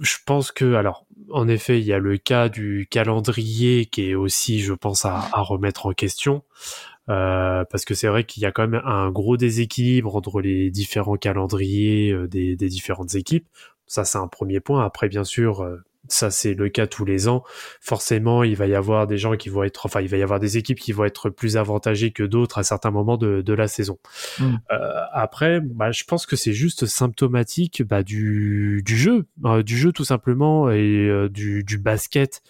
Je pense que, alors, en effet, il y a le cas du calendrier qui est aussi, je pense, à, à remettre en question. Euh, parce que c'est vrai qu'il y a quand même un gros déséquilibre entre les différents calendriers euh, des, des différentes équipes. Ça, c'est un premier point. Après, bien sûr, euh, ça c'est le cas tous les ans. Forcément, il va y avoir des gens qui vont être, enfin, il va y avoir des équipes qui vont être plus avantagées que d'autres à certains moments de, de la saison. Mm. Euh, après, bah, je pense que c'est juste symptomatique bah, du, du jeu, euh, du jeu tout simplement et euh, du, du basket,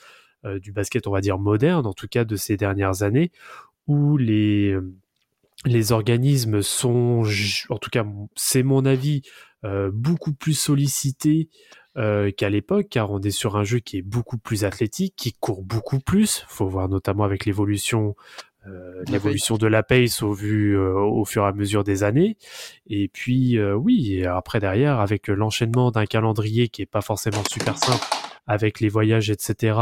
du basket, on va dire moderne, en tout cas de ces dernières années, où les les organismes sont, en tout cas, c'est mon avis, euh, beaucoup plus sollicités euh, qu'à l'époque, car on est sur un jeu qui est beaucoup plus athlétique, qui court beaucoup plus. Faut voir notamment avec l'évolution, euh, La l'évolution de la pace au vu, euh, au fur et à mesure des années. Et puis, euh, oui, et après derrière, avec l'enchaînement d'un calendrier qui est pas forcément super simple, avec les voyages, etc.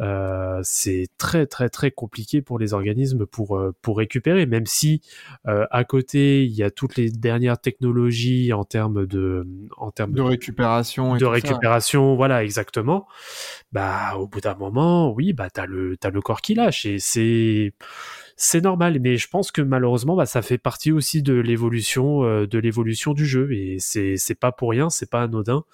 Euh, c'est très très très compliqué pour les organismes pour euh, pour récupérer même si euh, à côté il y a toutes les dernières technologies en termes de en termes De récupération et de ça. récupération, voilà, exactement. Bah, au bout d'un moment, oui, bah, t'as le, t'as le corps qui lâche et c'est, c'est normal. Mais je pense que malheureusement, bah, ça fait partie aussi de l'évolution, euh, de l'évolution du jeu et c'est, c'est pas pour rien, c'est pas anodin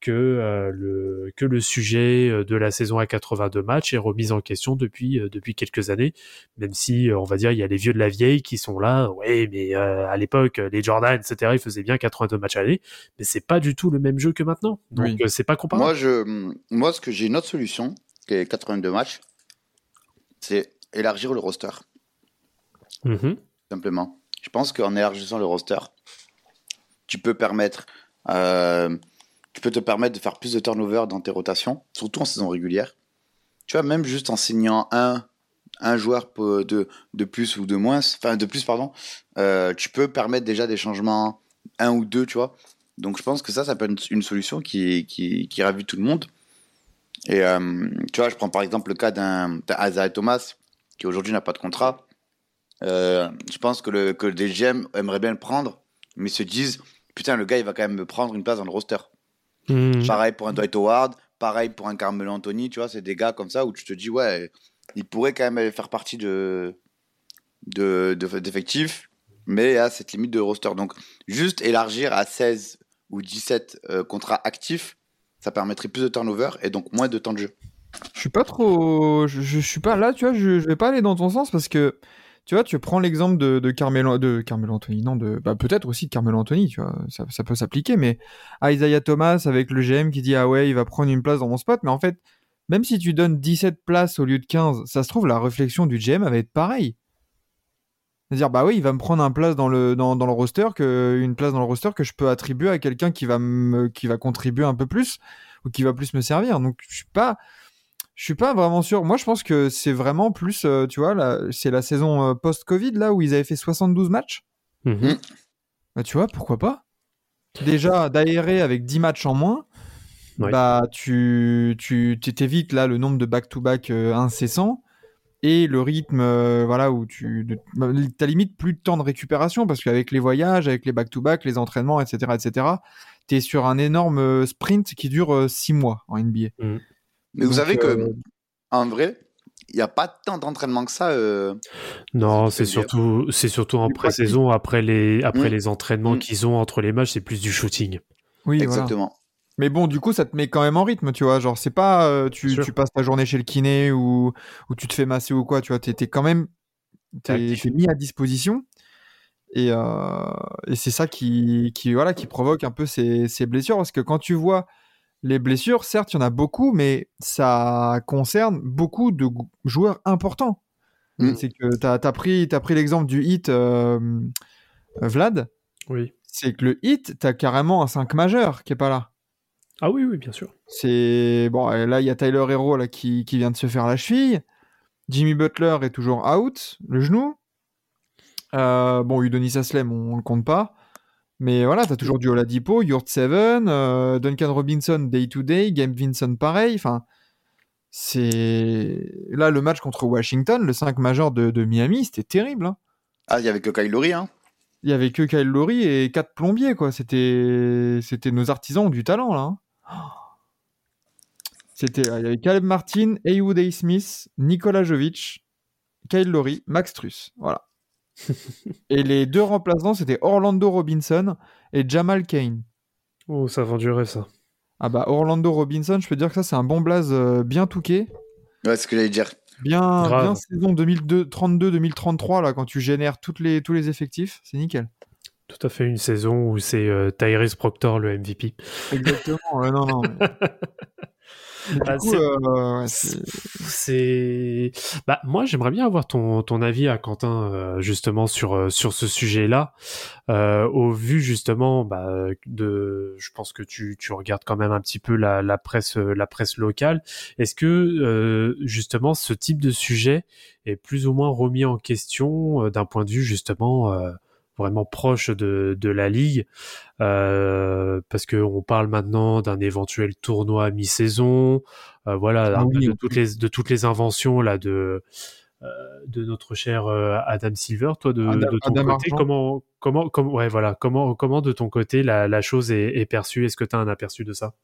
que euh, le que le sujet euh, de la saison à 82 matchs est remis en question depuis euh, depuis quelques années même si on va dire il y a les vieux de la vieille qui sont là ouais mais euh, à l'époque les Jordan etc ils faisaient bien 82 matchs à l'année mais c'est pas du tout le même jeu que maintenant. Donc Oui. c'est pas comparable. Moi, je, moi, ce que j'ai une autre solution, qui est 82 matchs, c'est élargir le roster, Mhm. simplement. Je pense qu'en élargissant le roster, tu peux permettre, euh, tu peux te permettre de faire plus de turnover dans tes rotations, surtout en saison régulière. Tu vois, même juste en signant un, un joueur de, de plus ou de moins, enfin de plus, pardon, euh, tu peux permettre déjà des changements, un ou deux, tu vois. Donc je pense que ça, ça peut être une solution qui, qui, qui ravit tout le monde. Et euh, tu vois, je prends par exemple le cas d'un d'un Isaiah Thomas, qui aujourd'hui n'a pas de contrat. Euh, je pense que le, que le DGM aimerait bien le prendre, mais se disent, putain, le gars, il va quand même me prendre une place dans le roster. Mhm. Pareil pour un Dwight Howard, pareil pour un Carmelo Anthony, tu vois, c'est des gars comme ça où tu te dis, ouais, il pourrait quand même faire partie de, de, de- d'effectifs, mais à cette limite de roster. Donc, juste élargir à 16 ou 17 euh, contrats actifs, ça permettrait plus de turnover et donc moins de temps de jeu. Je suis pas trop. Je, je suis pas là, tu vois, je, je vais pas aller dans ton sens parce que, tu vois, tu prends l'exemple de, de Carmelo, de Carmelo Anthony, non, de, bah, peut-être aussi de Carmelo Anthony, tu vois, ça, peut s'appliquer, mais Isaiah Thomas avec le GM qui dit, ah ouais, il va prendre une place dans mon spot, mais en fait, même si tu donnes 17 places au lieu de 15, ça se trouve, la réflexion du GM va être pareille. C'est-à-dire, bah oui, il va me prendre un place dans le, dans, le roster une place dans le roster que je peux attribuer à quelqu'un qui va me, qui va contribuer un peu plus ou qui va plus me servir. Donc, je suis pas, je suis pas vraiment sûr. Moi, je pense que c'est vraiment plus, euh, tu vois, c'est la saison euh, post-Covid, là, où ils avaient fait 72 matchs. Mhm. Bah, tu vois, pourquoi pas? Déjà, d'aérer avec 10 matchs en moins, Ouais. bah, tu, tu tu t'évites là le nombre de back-to-back euh, incessants et le rythme, euh, voilà, où tu de- bah, t'as limite plus de temps de récupération parce qu'avec les voyages, avec les back-to-back, les entraînements, etc., etc., t'es sur un énorme sprint qui dure 6 mois en NBA. Mais vous Donc, savez que, euh, en vrai, il n'y a pas tant d'entraînement que ça. euh, Non, c'est surtout, c'est surtout en pré-saison, après les, après Mm. les entraînements Mm. qu'ils ont entre les matchs, c'est plus du shooting. Oui, voilà. exactement. Mais bon, du coup, ça te met quand même en rythme, tu vois. Genre, c'est pas euh, tu, passes ta journée chez le kiné ou, ou tu te fais masser ou quoi, tu vois. T'es t'es quand même t'es mis à disposition. Et, euh, et c'est ça qui, qui, voilà, qui provoque un peu ces, ces blessures. Parce que quand tu vois les blessures, certes, il y en a beaucoup, mais ça concerne beaucoup de joueurs importants. Mm. C'est que tu as, pris, t'as pris l'exemple du hit euh, euh, Vlad. Oui. C'est que le hit, tu as carrément un 5 majeur qui est pas là. Ah oui, oui, bien sûr. C'est bon, et là il y a Tyler Hero là qui, qui vient de se faire la cheville. Jimmy Butler est toujours out, le genou. Euh, bon, Udonis Aslem, on, on le compte pas. Mais voilà, t'as toujours du Oladipo, Yurt Seven, euh, Duncan Robinson day to day, Game Vincent pareil. Enfin, c'est là le match contre Washington, le 5 majeur de, de Miami, c'était terrible. hein. Ah, il y avait que Kyle Lowry, hein. Il y avait que Kyle Lowry et quatre plombiers quoi. C'était c'était nos artisans du talent là. hein. C'était il y avait Caleb Martin, Haywood A. Smith, Nikola Jovic, Kyle Lowry, Max Truss. Voilà. et les deux remplaçants c'était Orlando Robinson et Jamal Kane. Oh, ça vend du rêve, ça. Ah bah Orlando Robinson, je peux dire que ça c'est un bon blaze euh, bien touqué. Ouais, c'est ce que j'allais dire. Bien, saison 2032-2033 là quand tu génères toutes les, tous les effectifs, c'est nickel. Tout à fait une saison où c'est euh, Tyrese Proctor le MVP. Exactement, ouais, non, non. mais- Ah, c'est- euh, ouais, c'est- bah moi j'aimerais bien avoir ton ton avis à Quentin euh, justement sur euh, sur ce sujet-là. Euh, au vu justement bah, de je pense que tu tu regardes quand même un petit peu la la presse euh, la presse locale. Est-ce que euh, justement ce type de sujet est plus ou moins remis en question euh, d'un point de vue justement euh, vraiment proche de, de la ligue euh, parce que on parle maintenant d'un éventuel tournoi à mi-saison euh, voilà Ah oui, de oui. toutes les de toutes les inventions là de euh, de notre cher euh, Adam Silver toi de, Adam- de ton Adam côté Argent. comment comment comment ouais voilà comment comment de ton côté la, la chose est, est perçue? Est-ce que tu as un aperçu de ça?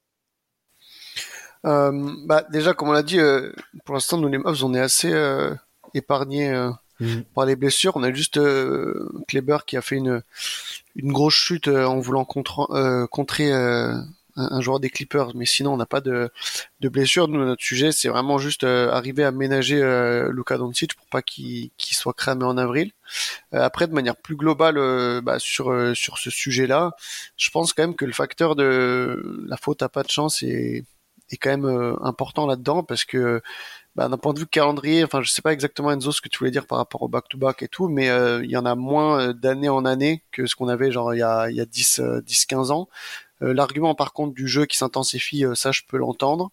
Euh, bah déjà, comme on l'a dit, euh, pour l'instant, nous les Mavs, on est assez euh, épargnés euh, par les blessures. On a juste euh, Kleber qui a fait une une grosse chute euh, en voulant contre, euh, contrer euh, un, un joueur des Clippers, mais sinon on n'a pas de de blessure. Nous, notre sujet, c'est vraiment juste euh, arriver à ménager euh, Luka Doncic pour pas qu'il qu'il soit cramé en avril. Après, de manière plus globale, bah, sur sur ce sujet-là, je pense quand même que le facteur de la faute à pas de chance est est quand même important là-dedans parce que bah, d'un point de vue calendrier, enfin je sais pas exactement Enzo ce que tu voulais dire par rapport au back-to-back et tout, mais euh, il y en a moins euh, d'année en année que ce qu'on avait genre il y a, il y a 10, euh, 10 15 ans. Euh, L'argument par contre du jeu qui s'intensifie, euh, ça je peux l'entendre.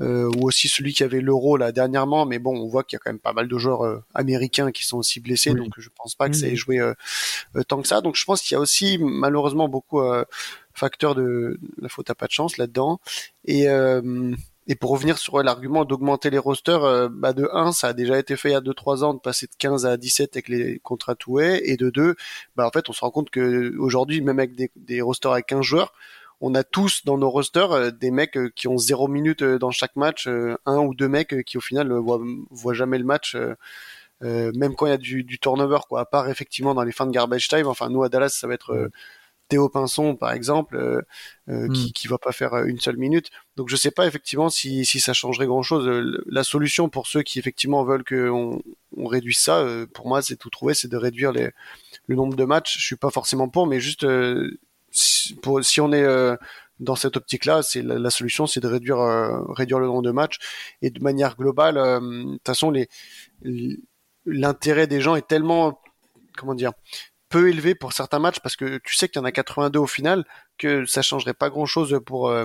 Euh, ou aussi celui qui avait l'euro là dernièrement, mais bon, on voit qu'il y a quand même pas mal de joueurs américains qui sont aussi blessés, Oui. donc je pense pas que ça ait joué tant que ça. Donc je pense qu'il y a aussi malheureusement beaucoup euh, facteur de la faute à pas de chance là-dedans. Et euh, et pour revenir sur l'argument d'augmenter les rosters, euh, bah de 1, ça a déjà été fait il y a 2-3 ans de passer de 15 à 17 avec les contrats toués, et de 2, bah en fait on se rend compte que aujourd'hui même avec des, rosters avec 15 joueurs, on a tous dans nos rosters euh, des mecs euh, qui ont zéro minute euh, dans chaque match, un ou deux mecs qui au final voient, voient jamais le match même quand il y a du, turnover, quoi. À part effectivement dans les fins de garbage time. Enfin, nous à Dallas, ça va être Théo Pinson, par exemple, euh, euh, Mm. qui qui va pas faire euh, une seule minute. Donc je sais pas effectivement si si ça changerait grand chose. La solution pour ceux qui effectivement veulent qu'on on réduise ça, euh, pour moi, c'est tout trouvé, c'est de réduire les le nombre de matchs. Je suis pas forcément pour, mais juste euh, si, pour, si on est dans cette optique-là, c'est la, la solution, c'est de réduire réduire le nombre de matchs et de manière globale. De toute façon, les l'intérêt des gens est tellement comment dire peu élevé pour certains matchs parce que tu sais qu'il y en a 82 au final que ça changerait pas grand-chose pour euh,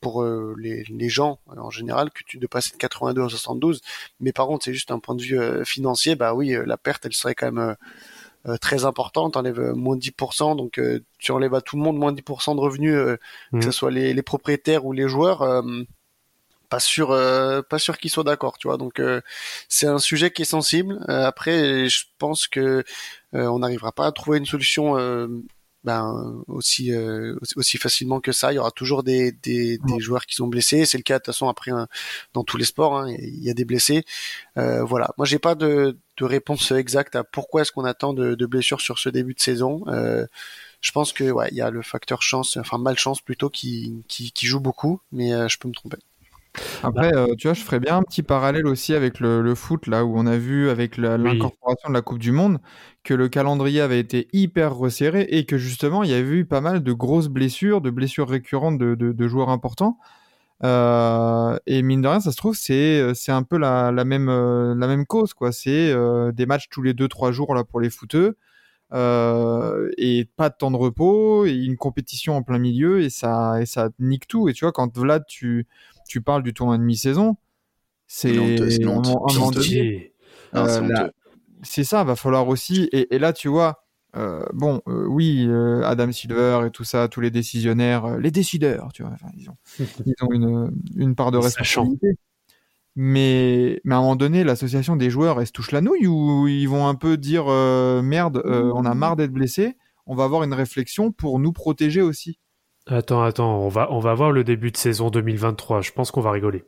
pour euh, les, les gens en général que tu de passer de 82 à 72 mais par contre c'est juste un point de vue euh, financier. Bah oui euh, la perte elle serait quand même euh, euh, très importante. T'enlèves euh, moins de 10% donc euh, tu enlèves à tout le monde moins de 10% de revenus euh, que ce soit les, les propriétaires ou les joueurs euh, pas sûr euh, pas sûr qu'ils soient d'accord tu vois. Donc euh, c'est un sujet qui est sensible. Euh, après je pense que euh, on n'arrivera pas à trouver une solution euh, ben, aussi, euh, aussi facilement que ça. Il y aura toujours des, des, des joueurs qui sont blessés. C'est le cas de toute façon après hein, dans tous les sports. hein, il y a des blessés. Euh, voilà. Moi, j'ai pas de, de réponse exacte à pourquoi est-ce qu'on attend de, de blessures sur ce début de saison. Euh, je pense que ouais, il y a le facteur chance, enfin malchance plutôt, qui, qui, qui joue beaucoup, mais euh, je peux me tromper. Après, euh, tu vois, je ferais bien un petit parallèle aussi avec le, le foot, là où on a vu avec Oui. l'incorporation de la Coupe du Monde que le calendrier avait été hyper resserré et que justement, il y avait eu pas mal de grosses blessures, de blessures récurrentes de, de- de joueurs importants. Euh, et mine de rien, ça se trouve, c'est c'est un peu la, la même euh, la même cause, quoi. C'est euh, des matchs tous les deux trois jours là pour les footeux. Euh, et pas de temps de repos et une compétition en plein milieu et ça et ça nique tout et tu vois quand Vlad tu tu parles du tournoi de mi-saison, c'est C'est ça, va falloir aussi. Et, et là, tu vois, euh, bon, euh, oui, euh, Adam Silver et tout ça, tous les décisionnaires, euh, les décideurs, tu vois, enfin, ils ont, ils ont une, une part de responsabilité. Mais, mais à un moment donné, l'association des joueurs, elle se touche la nouille ou ils vont un peu dire euh, merde, euh, on a marre d'être blessés, on va avoir une réflexion pour nous protéger aussi. Attends, attends, on va, on va voir le début de saison 2023. Je pense qu'on va rigoler.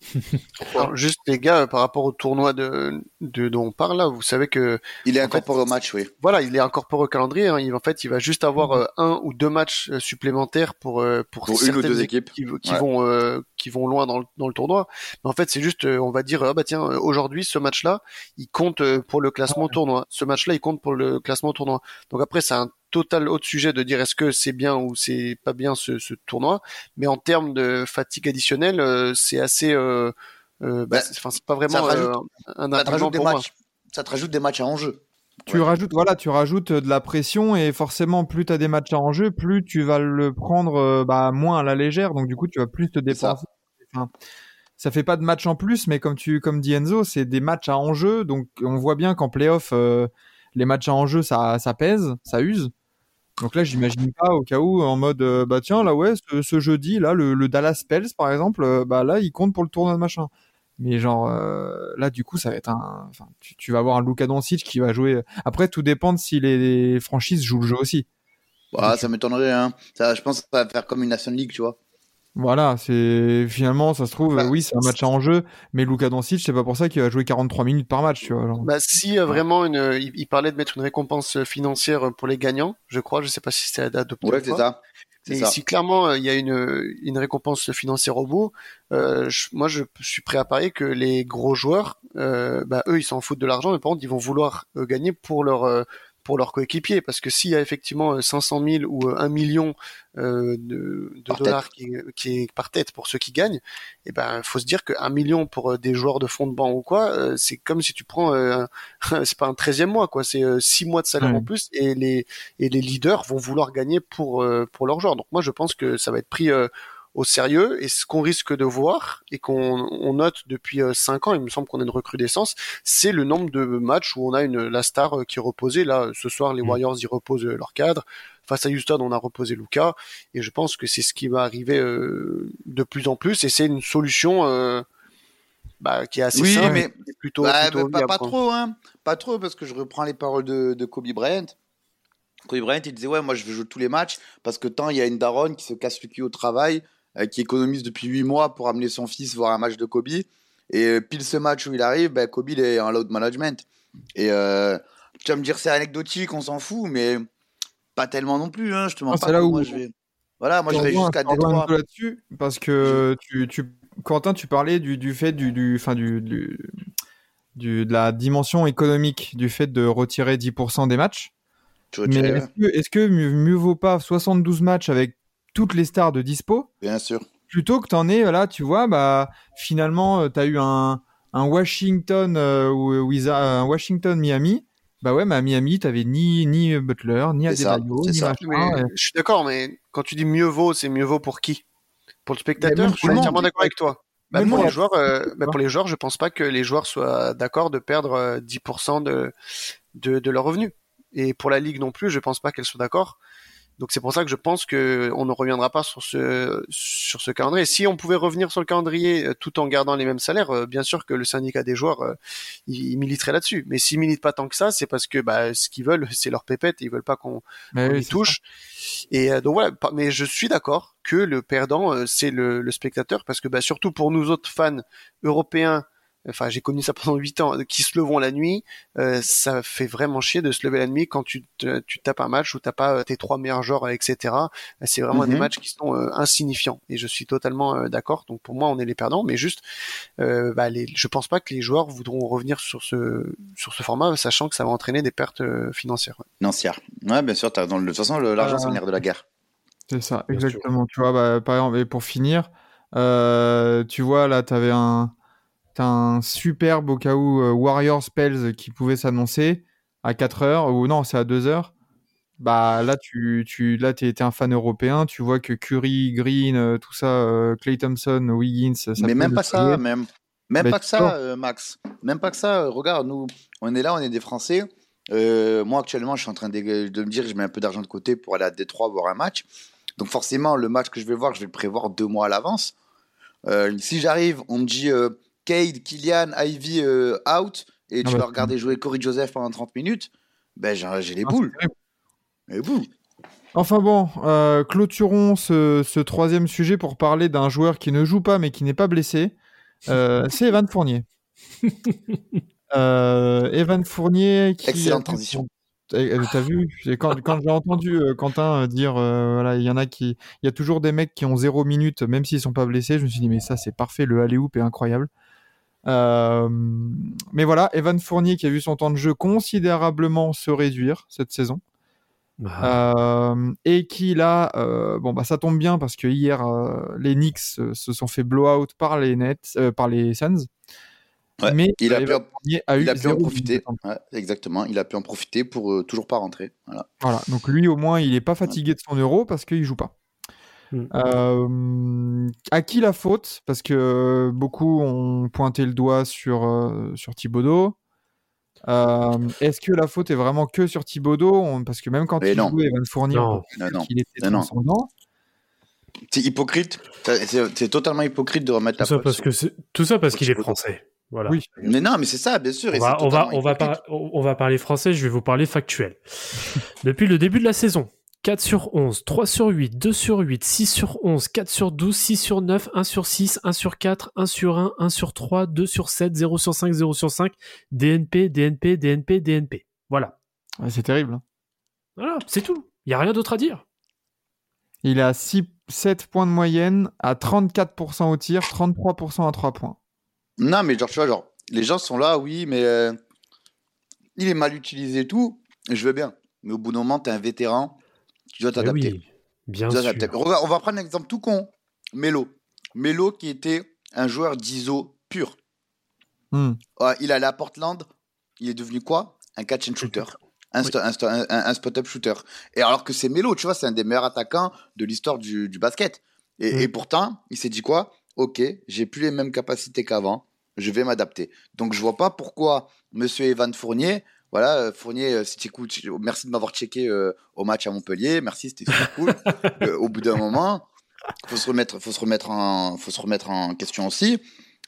Alors, juste les gars, par rapport au tournoi de, de dont on parle là, vous savez que Il est incorporé au match, oui. voilà, il est incorporé au calendrier. hein. Il, en fait, il va juste avoir euh, un ou deux matchs euh, supplémentaires pour euh, pour, Pour une ou certaines deux équipes. qui, qui Ouais. vont euh, qui vont loin dans le, dans le tournoi. Mais en fait, c'est juste, on va dire, ah bah tiens, aujourd'hui, ce match-là, il compte pour le classement tournoi. Ce match-là, il compte pour le classement tournoi. Donc après, c'est un total autre sujet de dire est-ce que c'est bien ou c'est pas bien ce, ce tournoi. Mais en termes de fatigue additionnelle, euh, c'est assez. Euh, euh, bah, Bah, c'est- enfin, c'est pas ça vraiment rajoute- euh, un Ça te argument rajoute des pour moi. matchs. Ça te rajoute des matchs à enjeu. Tu Ouais. rajoutes, voilà, tu rajoutes de la pression et forcément, plus tu as des matchs à enjeu, plus tu vas le prendre euh, bah, moins à la légère. Donc, du coup, tu vas plus te dépenser. Enfin, ça fait pas de match en plus, mais comme tu, comme dit Enzo, c'est des matchs à enjeu. Donc, on voit bien qu'en playoff, euh, les matchs à enjeu, ça, ça pèse, ça use. Donc là, j'imagine pas au cas où en mode, euh, bah tiens, là ouais, ce, jeudi, là, le, Dallas Pels, par exemple, euh, bah là, il compte pour le tournoi de machin. Mais genre euh, là, du coup, ça va être un. Enfin, tu, vas avoir un Luka Doncic qui va jouer. Après, tout dépend de si les franchises jouent le jeu aussi. Ah, ça m'étonnerait, hein. Ça, je pense que ça va faire comme une Nation League, tu vois. Voilà, c'est finalement, ça se trouve, Bah, oui, c'est un match à enjeu, mais Luka Doncic, c'est pas pour ça qu'il va jouer 43 minutes par match, tu vois. genre. Bah, si euh, vraiment une, il, il parlait de mettre une récompense financière pour les gagnants, je crois, je sais pas si c'est adopté. Ouais, ou c'est pas. ça. C'est Mais ça. si clairement euh, il y a une, une récompense financière au bout, euh, je- moi je suis prêt à parier que les gros joueurs, euh, bah, eux ils s'en foutent de l'argent, mais par contre ils vont vouloir euh, gagner pour leur euh, pour leur coéquipier, parce que s'il y a effectivement euh, 500 000 ou euh, 1 million euh, de, de dollars qui, qui est par tête pour ceux qui gagnent, et ben faut se dire que 1 million pour euh, des joueurs de fond de banc ou quoi, euh, c'est comme si tu prends, euh, c'est pas un 13e mois quoi, c'est 6 mois de salaire en plus et les et les leaders vont vouloir gagner pour euh, pour leurs joueurs. Donc moi je pense que ça va être pris euh, au sérieux et ce qu'on risque de voir et qu'on on note depuis euh, cinq ans, il me semble qu'on a une recrudescence, c'est le nombre de matchs où on a une la star euh, qui est reposée. Là ce soir les Mm. Warriors y reposent euh, leur cadre. Face à Houston, on a reposé Luca et je pense que c'est ce qui va arriver euh, de plus en plus et c'est une solution euh, bah, qui est assez Oui, simple mais- plutôt, Bah, plutôt bah, pas, trop, hein. Pas trop, parce que je reprends les paroles de, de Kobe Bryant. Kobe Bryant, il disait, ouais, moi, je veux jouer tous les matchs, parce que tant il y a une daronne qui se casse le cul au travail, qui économise depuis 8 mois pour amener son fils voir un match de Kobe. Et euh, pile ce match où il arrive, ben, Kobe il est en load management. Et euh, tu vas me dire c'est anecdotique, on s'en fout, mais pas tellement non plus. Hein, je te mens Ah, pas. c'est là où- Moi, je vais... Voilà, moi je vais jusqu'à Détroit. là-dessus parce que tu, tu, Quentin, tu parlais du, du fait du, du, du, du, du- de la dimension économique du fait de retirer 10% des matchs. Mais est-ce que, est-ce que mieux, mieux vaut pas 72 matchs avec toutes les stars de dispo bien sûr. plutôt que t'en es là, tu vois, bah finalement tu as eu un, un Washington euh, un Washington Miami. Bah ouais, mais à Miami, t'avais ni ni Butler, ni Adebayo, c'est ni ça. machin, Mais et- je suis d'accord, mais quand tu dis mieux vaut, c'est mieux vaut pour qui? Pour le spectateur Je suis pour le entièrement d'accord avec toi. Bah, pour les joueurs, euh, bah, pour les joueurs, je pense pas que les joueurs soient d'accord de perdre euh, 10% de, de de leurs revenus. Et pour la ligue non plus, je pense pas qu'elle soit d'accord. Donc c'est pour ça que je pense que on ne reviendra pas sur ce sur ce calendrier. Si on pouvait revenir sur le calendrier euh, tout en gardant les mêmes salaires, euh, bien sûr que le syndicat des joueurs euh, il, il militerait là-dessus. Mais s'ils militent pas tant que ça, c'est parce que bah, ce qu'ils veulent, c'est leur pépette. et Ils veulent pas qu'on oui, c'est touche. Et donc voilà, mais je suis d'accord que le perdant, c'est le, le spectateur, parce que bah, surtout pour nous autres fans européens, enfin j'ai connu ça pendant huit ans, euh, qui se levons la nuit, euh, ça fait vraiment chier de se lever la nuit quand tu, te- tu tapes un match où t'as pas euh, tes trois meilleurs joueurs, euh, etc. C'est vraiment Mhm. des matchs qui sont euh, insignifiants. Et je suis totalement euh, d'accord. Donc pour moi, on est les perdants, mais juste, euh, bah, les, je pense pas que les joueurs voudront revenir sur ce sur ce format, sachant que ça va entraîner des pertes euh, financières. ouais. Bien sûr. t'as- Dans le... De toute façon, l'argent, c'est le nerf de la guerre. C'est ça, Bien sûr. exactement. Tu vois, bah, par exemple, et pour finir, euh, tu vois, là, tu avais un, t'as un superbe au cas où euh, Warrior Spells qui pouvait s'annoncer à 4 heures, ou non, c'est à 2 heures. Bah là, tu, tu là, t'es, t'es un fan européen, tu vois que Curry, Green, euh, tout ça, euh, Clay Thompson, Wiggins, ça mais même pas ça, même. Même Bah, pas que ça, euh, Max. Même pas que ça. euh, Regarde, nous, on est là, on est des Français. Moi, actuellement, je suis en train de, de me dire que je mets un peu d'argent de côté pour aller à Détroit voir un match. Donc, forcément, le match que je vais voir, je vais le prévoir deux mois à l'avance. Si j'arrive, on me dit Cade, Kylian, Ivy euh, out, et tu Ah bah, vas regarder jouer Corey Joseph pendant 30 minutes, ben j'ai les Ah, boules. Les boules. Enfin bon, euh, clôturons ce, ce troisième sujet pour parler d'un joueur qui ne joue pas mais qui n'est pas blessé. Euh, c'est Evan Fournier. Euh, Evan Fournier qui Excellente transition. Eh, eh, T'as vu quand, quand j'ai entendu Quentin dire voilà il y en a qui il y a toujours des mecs qui ont zéro minute même s'ils sont pas blessés je me suis dit mais ça c'est parfait le alley hoop est incroyable Euh, mais voilà Evan Fournier qui a vu son temps de jeu considérablement se réduire cette saison Bah, euh, et qui là, euh, bon bah ça tombe bien parce que hier euh, les Knicks euh, se sont fait blowout par les Nets, euh, par les Suns. Ouais, mais il a pu en- Fournier a eu Il a pu en profiter. Ouais, exactement. Il a pu en profiter pour euh, toujours pas rentrer. Voilà. Voilà, donc lui au moins il est pas fatigué de son euro parce qu'il joue pas. Mm. Euh, à qui la faute? Parce que beaucoup ont pointé le doigt sur, euh, sur Thibodeau. Euh, Est-ce que la faute est vraiment que sur Thibodeau On- Parce que même quand Mais il non. jouait Evan Fournier, on Non. Non, qu'il était Non. C'est hypocrite. C'est- totalement hypocrite de remettre tout la ça faute parce sur- que tout ça parce qu'il est français. Voilà. Oui. Mais non, mais c'est ça, bien sûr. et On va, on va, par- on va parler français, je vais vous parler factuel. Depuis le début de la saison, 4 sur 11, 3 sur 8, 2 sur 8, 6 sur 11, 4 sur 12, 6 sur 9, 1 sur 6, 1 sur 4, 1 sur 1, 1 sur 3, 2 sur 7, 0 sur 5, 0 sur 5, DNP, DNP, DNP, DNP. Voilà. Ouais, c'est terrible. hein. Voilà, c'est tout. Il n'y a rien d'autre à dire. Il 6, 7 points de moyenne, à 34% au tir, 33% à 3 points. Non, mais genre, tu vois, genre, les gens sont là, oui, mais euh, il est mal utilisé et tout. Je veux bien. Mais au bout d'un moment, t'es un vétéran. Tu dois Eh t'adapter. oui, bien dois sûr. on va prendre un exemple tout con. Mélo. Mélo qui était un joueur d'ISO pur. Hmm. Ouais, il allait à Portland. Il est devenu quoi? Un catch and shooter. Un, spot-up shooter. Et alors que c'est Melo, tu vois, c'est un des meilleurs attaquants de l'histoire du, du basket. Et, Mm. et pourtant, il s'est dit quoi? Ok, j'ai plus les mêmes capacités qu'avant. Je vais m'adapter. Donc je vois pas pourquoi Monsieur Evan Fournier, voilà, euh, Fournier, euh, si tu écoutes, merci de m'avoir checké euh, au match à Montpellier. Merci, c'était super cool. Euh, au bout d'un moment, faut se remettre, faut se remettre en, faut se remettre en question aussi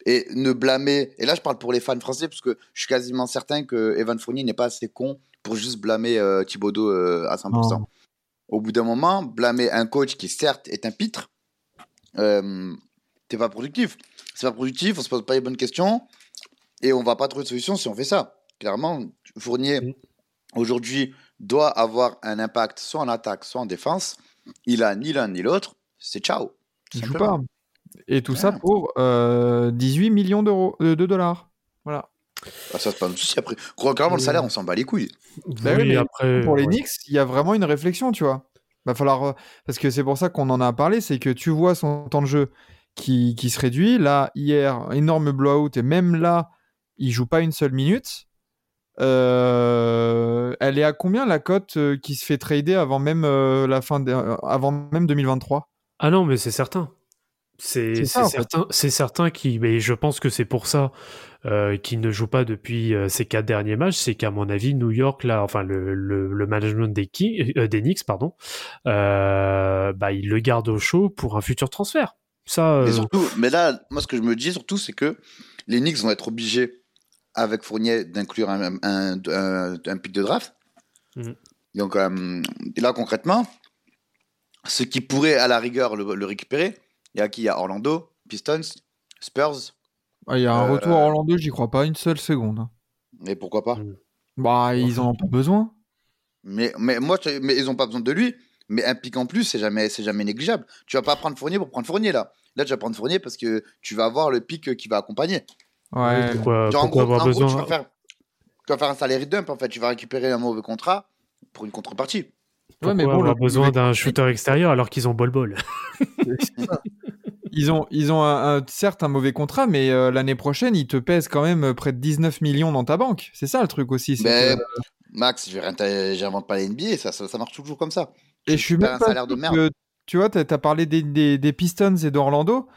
et ne blâmer. Et là, je parle pour les fans français parce que je suis quasiment certain que Evan Fournier n'est pas assez con pour juste blâmer euh, Thibodeau à 100%. Non. Au bout d'un moment, blâmer un coach qui certes est un pitre, t'es pas productif. c'est pas productif, on se pose pas les bonnes questions et on va pas trouver de solution si on fait ça. Clairement, Fournier Mm. aujourd'hui doit avoir un impact soit en attaque, soit en défense. Il a ni l'un ni l'autre. C'est ciao. Il joue pas. Et tout ça pour euh, 18 millions d'euros, euh, de dollars. Voilà. Ah, ça, c'est pas un souci. Après, clairement, le Oui. salaire, on s'en bat les couilles. Bah oui, oui, mais après. pour les ouais. Knicks, il y a vraiment une réflexion, tu vois. Va falloir euh, parce que c'est pour ça qu'on en a parlé, c'est que tu vois son temps de jeu qui, qui se réduit. Là, hier, énorme blowout et même là, il joue pas une seule minute. Euh, elle est à combien la cote euh, qui se fait trader avant même euh, la fin de- euh, avant même 2023 Ah non, mais c'est certain. C'est certain, c'est certain qui, mais je pense que c'est pour ça euh, qu'il ne joue pas depuis euh, ces quatre derniers matchs. C'est qu'à mon avis, New York, là, enfin le, le, le management des, euh, Knicks, pardon, euh, bah il le garde au chaud pour un futur transfert. Ça, euh, Et surtout, mais là, moi, ce que je me dis surtout, c'est que les Knicks vont être obligés, avec Fournier, d'inclure un, un, un, un pic de draft. Mhm. Donc euh, là, concrètement, ce qui pourrait, à la rigueur, le, le récupérer, il y a qui? Il y a Orlando, Pistons, Spurs, Ah, Il y a un Euh, retour à Orlando, j'y crois pas une seule seconde. et pourquoi pas? Mhm. Bah, ils en ont pas besoin. mais, mais moi, mais ils ont pas besoin de lui. Mais un pic en plus, c'est jamais, c'est jamais négligeable. Tu vas pas prendre Fournier pour prendre Fournier là. Là, tu vas prendre Fournier parce que tu vas avoir le pic qui va accompagner. Ouais. pourquoi, Genre, en pourquoi gros, avoir en gros, besoin tu, vas faire, tu vas faire un salary dump en fait. Tu vas récupérer un mauvais contrat pour une contrepartie. Ouais, pourquoi mais bon, avoir le- besoin d'un shooter extérieur alors qu'ils ont bol bol? Ils ont, ils ont un- un- certes un mauvais contrat, mais euh, l'année prochaine, ils te pèsent quand même euh, près de 19 millions dans ta banque. C'est ça le truc aussi. Mais que- Max, j'invente pas la NBA, ça, ça, ça marche toujours comme ça. Et je suis même un pas salaire de merde. que- tu vois, tu as, parlé des, des- des Pistons et d'Orlando.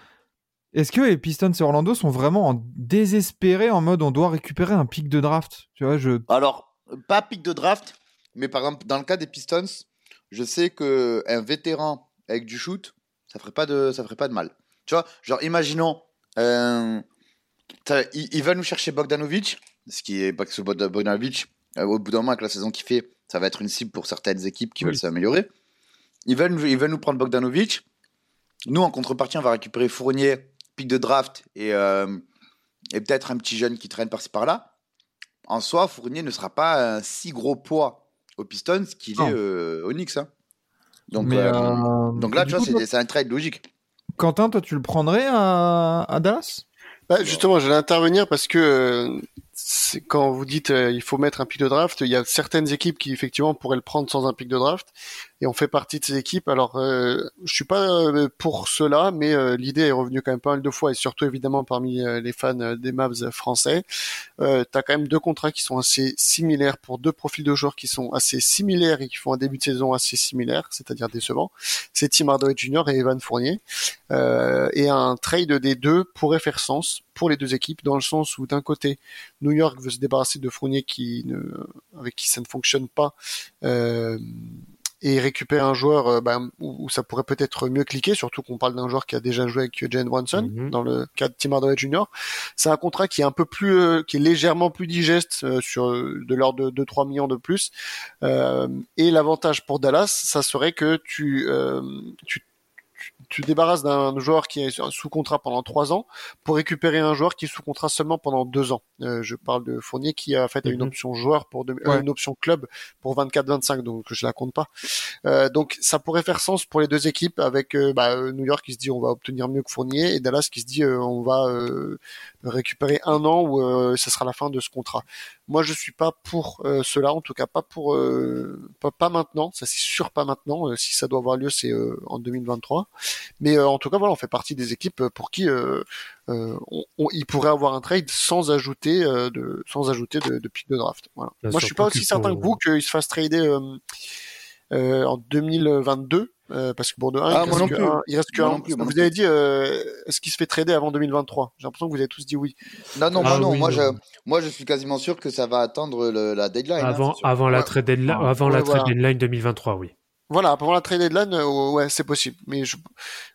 Est-ce que les Pistons et Orlando sont vraiment en désespérés en mode on doit récupérer un pic de draft? Tu vois, je. Alors, pas pic de draft, mais par exemple, dans le cas des Pistons, je sais que un vétéran avec du shoot, ça ferait pas de, ça ferait pas de mal. Tu vois, genre, imaginons, euh, il, il va nous chercher Bogdanovic, ce qui est parce que Bogd- Bogdanovic, euh, au bout d'un moment, avec la saison qu'il fait, ça va être une cible pour certaines équipes qui Oui. veulent s'améliorer. Il va, nous, il va nous prendre Bogdanovic. Nous, en contrepartie, on va récupérer Fournier, pic de draft et, euh, et peut-être un petit jeune qui traîne par-ci par-là. En soi, Fournier ne sera pas un si gros poids aux Pistons qu'il est euh, aux Knicks. hein. Donc, euh, euh, donc là, tu vois, c'est un trade logique. Quentin, toi, tu le prendrais à, à Dallas? Bah, justement, j'allais intervenir parce que euh, c'est quand vous dites euh, il faut mettre un pic de draft, il y a certaines équipes qui effectivement pourraient le prendre sans un pic de draft et on fait partie de ces équipes. Alors, euh, je suis pas euh, pour cela, mais euh, l'idée est revenue quand même pas mal de fois et surtout évidemment parmi euh, les fans des Mavs français. Euh, T'as quand même deux contrats qui sont assez similaires pour deux profils de joueurs qui sont assez similaires et qui font un début de saison assez similaire, c'est-à-dire décevant. C'est Tim Hardaway Jr. et Evan Fournier. Et un trade des deux pourrait faire sens pour les deux équipes dans le sens où d'un côté New York veut se débarrasser de Fournier qui ne, avec qui ça ne fonctionne pas et récupérer un joueur euh, ben, où, où ça pourrait peut-être mieux cliquer, surtout qu'on parle d'un joueur qui a déjà joué avec Jalen Brunson Mhm. dans le cas de Tim Hardaway Jr. C'est un contrat qui est un peu plus, euh, qui est légèrement plus digeste euh, sur euh, de l'ordre de 2-3 millions de plus. Euh, et l'avantage pour Dallas, ça serait que tu, euh, tu tu débarrasses d'un joueur qui est sous contrat pendant trois ans pour récupérer un joueur qui est sous contrat seulement pendant deux ans. Euh, je parle de Fournier qui a fait une Mhm. option joueur pour de- Ouais. une option club pour 24-25, donc je la compte pas. Euh, donc ça pourrait faire sens pour les deux équipes avec euh, bah, New York qui se dit on va obtenir mieux que Fournier et Dallas qui se dit euh, on va euh, récupérer un an où euh, ça sera la fin de ce contrat. Moi je suis pas pour euh, cela, en tout cas pas pour euh, pas, pas maintenant, ça c'est sûr pas maintenant. Euh, si ça doit avoir lieu c'est euh, en 2023. Mais euh, en tout cas, voilà, on fait partie des équipes pour qui euh, euh, on, on- il pourrait avoir un trade sans ajouter euh, de sans ajouter de, de pick de draft. Voilà. Moi, je suis pas aussi certain que vous qu'il se fasse trader euh, euh, en 2022. Euh, parce que pour de un, Ah, il, moi reste non que plus. un, il reste que Moi un. non plus, vous avez dit, euh, est-ce qu'il se fait trader avant 2023 J'ai l'impression que vous avez tous dit oui. Non, non, Ah moi, non. oui, moi, non. Je, moi, je suis quasiment sûr que ça va attendre le- la deadline. hein, avant, sûr. avant la trade deadline, Ah, avant ouais, la voilà. trade deadline 2023, oui. Voilà, avant la trade deadline, euh, ouais, c'est possible. Mais je,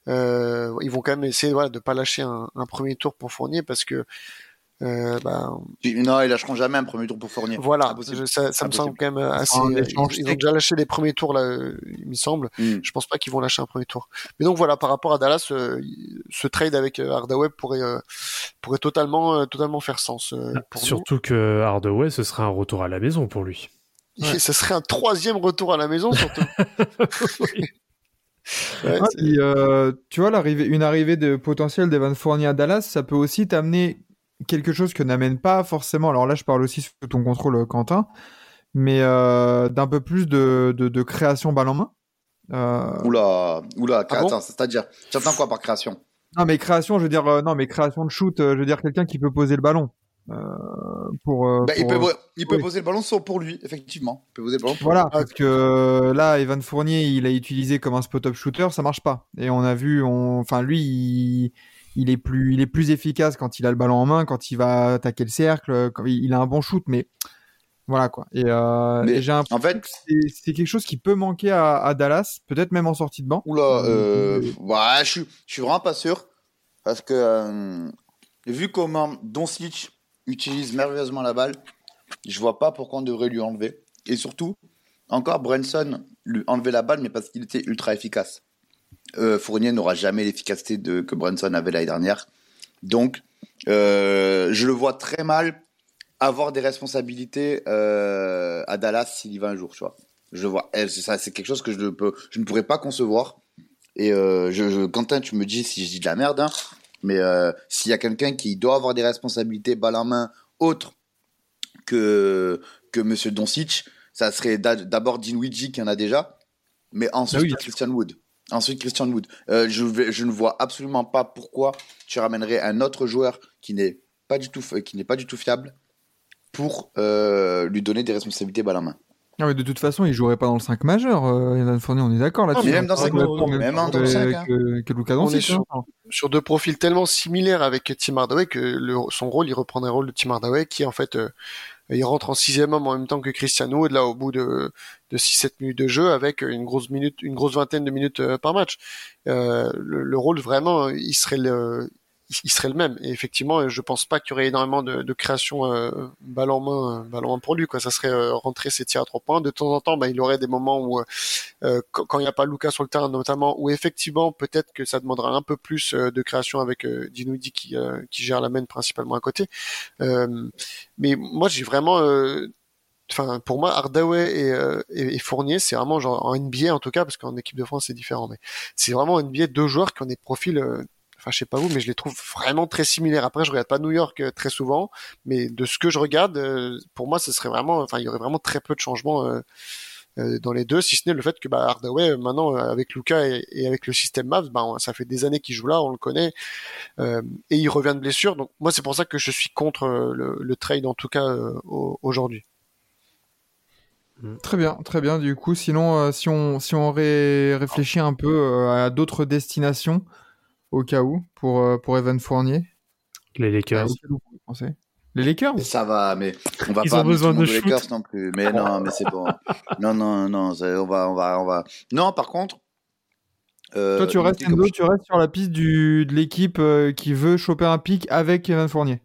euh, ils vont quand même essayer voilà, de pas lâcher un, un premier tour pour Fournier parce que Euh, bah, Non, ils lâcheront jamais un premier tour pour Fournier. voilà, je- ça, ça me semble quand même assez. euh, échange Ils, ils ont déjà lâché les premiers tours là, euh, il me semble. Hmm. Je pense pas qu'ils vont lâcher un premier tour. Mais donc voilà, par rapport à Dallas, euh, ce trade avec euh, Hardaway pourrait euh, pourrait totalement euh, totalement faire sens euh, pour Surtout que Hardaway, ce serait un retour à la maison pour lui. Et ce serait un troisième retour à la maison surtout. Ouais, Ah, puis, euh, tu vois, l'arrivée, une arrivée de potentiel d'Evan Fournier à Dallas, ça peut aussi t'amener quelque chose que n'amène pas forcément. Alors là, je parle aussi sous ton contrôle, euh, Quentin, mais euh, d'un peu plus de, de, de création balle en main. Euh, Oula, oula, Ah bon attends, c'est-à-dire, tu entends quoi par création? Non, mais création, je veux dire, euh, non, mais création de shoot, je veux dire quelqu'un qui peut poser le ballon. Pour, Bah, il peut, il peut oui. poser le ballon sur- pour lui, effectivement. Il peut poser le ballon pour Voilà, parce que là, Evan Fournier, il a utilisé comme un spot-up shooter, ça marche pas. Et on a vu, enfin lui, il... il est plus, il est plus efficace quand il a le ballon en main, quand il va attaquer le cercle, quand il il a un bon shoot, mais voilà quoi. Et, euh, Mais, et j'ai un En fait, c'est quelque chose qui peut manquer à, à Dallas, peut-être même en sortie de banc. Oula, euh, Euh, ouais, je suis, je suis vraiment pas sûr. Parce que, euh, vu comment Doncic utilise merveilleusement la balle, je vois pas pourquoi on devrait lui enlever. Et surtout, encore Branson lui enlever la balle, mais parce qu'il était ultra efficace. Euh, Fournier n'aura jamais l'efficacité de, que Branson avait l'année dernière. Donc, euh, je le vois très mal avoir des responsabilités euh, à Dallas s'il y va un jour, tu vois. Je vois. C'est ça, c'est quelque chose que je ne peux, je ne pourrais pas concevoir. Et je, je- Quentin, tu me dis si je dis de la merde, hein, mais s'il y a quelqu'un qui doit avoir des responsabilités balle en main autres que que Monsieur Doncic, ça serait d'a- d'abord Dinwiddie qui en a déjà, mais ensuite Ah oui. Christian Wood. Ensuite Christian Wood. Euh, je, vais- je ne vois absolument pas pourquoi tu ramènerais un autre joueur qui n'est pas du tout qui n'est pas du tout fiable pour euh, lui donner des responsabilités balle en main. Ah, mais de toute façon, il jouerait pas dans le 5 majeur, euh, Fournier, on est d'accord là-dessus. mais même dans le Ouais, 5, ouais, non, même que- dans le 5, hein. que, que Luka On est sur- hein. sur deux profils tellement similaires avec Tim Hardaway que le, son rôle, il reprendrait le rôle de Tim Hardaway qui en fait, euh, il rentre en sixième homme en même temps que Cristiano et là au bout de, de 6-7 minutes de jeu avec une grosse minute, une grosse vingtaine de minutes euh, par match. Euh, le, le rôle vraiment, il serait le, il serait le même. Et effectivement, je pense pas qu'il y aurait énormément de, de création euh, balle en main, euh, balle en main pour lui. Quoi, ça serait euh, rentrer ses tirs à trois points. De temps en temps, bah, il aurait des moments où, euh, quand quand il n'y a pas Lucas sur le terrain, notamment, où effectivement, peut-être que ça demandera un peu plus euh, de création avec euh, Dinwiddie qui, euh, qui gère la main principalement à côté. Euh, mais moi, j'ai vraiment euh, Enfin, pour moi, Hardaway et, euh, et Fournier, c'est vraiment genre en NBA en tout cas, parce qu'en équipe de France c'est différent, mais c'est vraiment en NBA deux joueurs qui ont des profils euh, Enfin, je sais pas vous, mais je les trouve vraiment très similaires. Après, je regarde pas New York euh, très souvent, mais de ce que je regarde, euh, pour moi, ce serait vraiment, enfin, il y aurait vraiment très peu de changements euh, dans les deux, si ce n'est le fait que bah, Hardaway, maintenant, avec Luca et, avec le système Mavs, bah, ça fait des années qu'il joue là, on le connaît, et il revient de blessure. Donc, moi, c'est pour ça que je suis contre le, trade, en tout cas au- aujourd'hui. Très bien, très bien. Du coup, sinon, si on si on ré- réfléchit un peu à d'autres destinations, au cas où, pour euh, pour Evan Fournier, Les Lakers. penser Les Lakers? Mais ça va, mais on va Ils pas ont besoin de shoot. Lakers non plus. Mais non, mais c'est bon. Non, non, non, on va, on va, on va. Non, par contre. euh, Toi, tu restes, tu restes sur la piste du, de l'équipe euh, qui veut choper un pic avec Evan Fournier.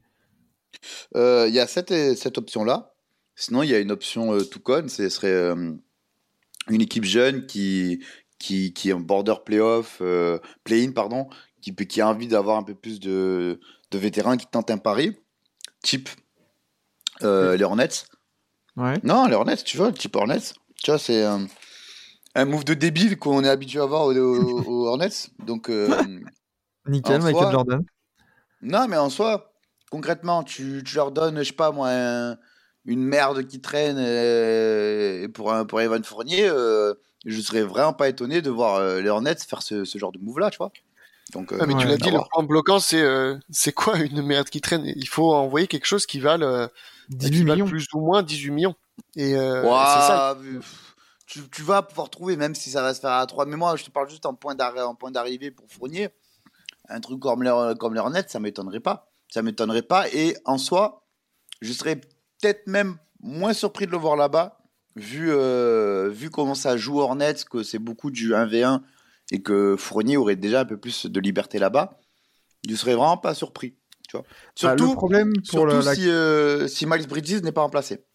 Euh, Il y a cette, cette option-là. Sinon, il y a une option euh, tout con, ce serait euh, une équipe jeune qui, qui, qui est en border playoff, euh, play-in, pardon, qui, a envie d'avoir un peu plus de, de vétérans qui tentent un pari, type euh, les Hornets. Ouais. Non, les Hornets, tu vois, type Hornets. Tu vois, c'est un, un move de débile qu'on est habitué à voir aux, aux- aux Hornets. Donc, euh, Nickel, Michael soi- Jordan. Non, mais en soi, concrètement, tu, tu leur donnes, je sais pas moi, un- une merde qui traîne euh, pour, un, pour Evan Fournier. euh, je serais vraiment pas étonné de voir les Hornets faire ce, ce genre de move-là, tu vois. Donc, euh, Ah, mais tu l'as dit, le point bloquant, c'est euh, c'est quoi une merde qui traîne? Il faut envoyer quelque chose qui vale, euh, 18 qui vale millions. plus ou moins 18 millions. Et euh, Ouah, c'est ça. vu- tu, tu vas pouvoir trouver, même si ça va se faire à 3. Mais moi, je te parle juste en point d'arrêt- en point d'arrivée pour Fournier. Un truc comme les, comme les Hornets, ça m'étonnerait pas. Ça m'étonnerait pas. Et en soi, je serais peut-être même moins surpris de le voir là-bas, vu, euh, vu comment ça joue Hornets, que c'est beaucoup du 1v1 et que Fournier aurait déjà un peu plus de liberté là-bas. Je serais vraiment pas surpris. Tu Bah, Surtout, le problème pour surtout la- si, euh, si Miles Bridges n'est pas remplacé.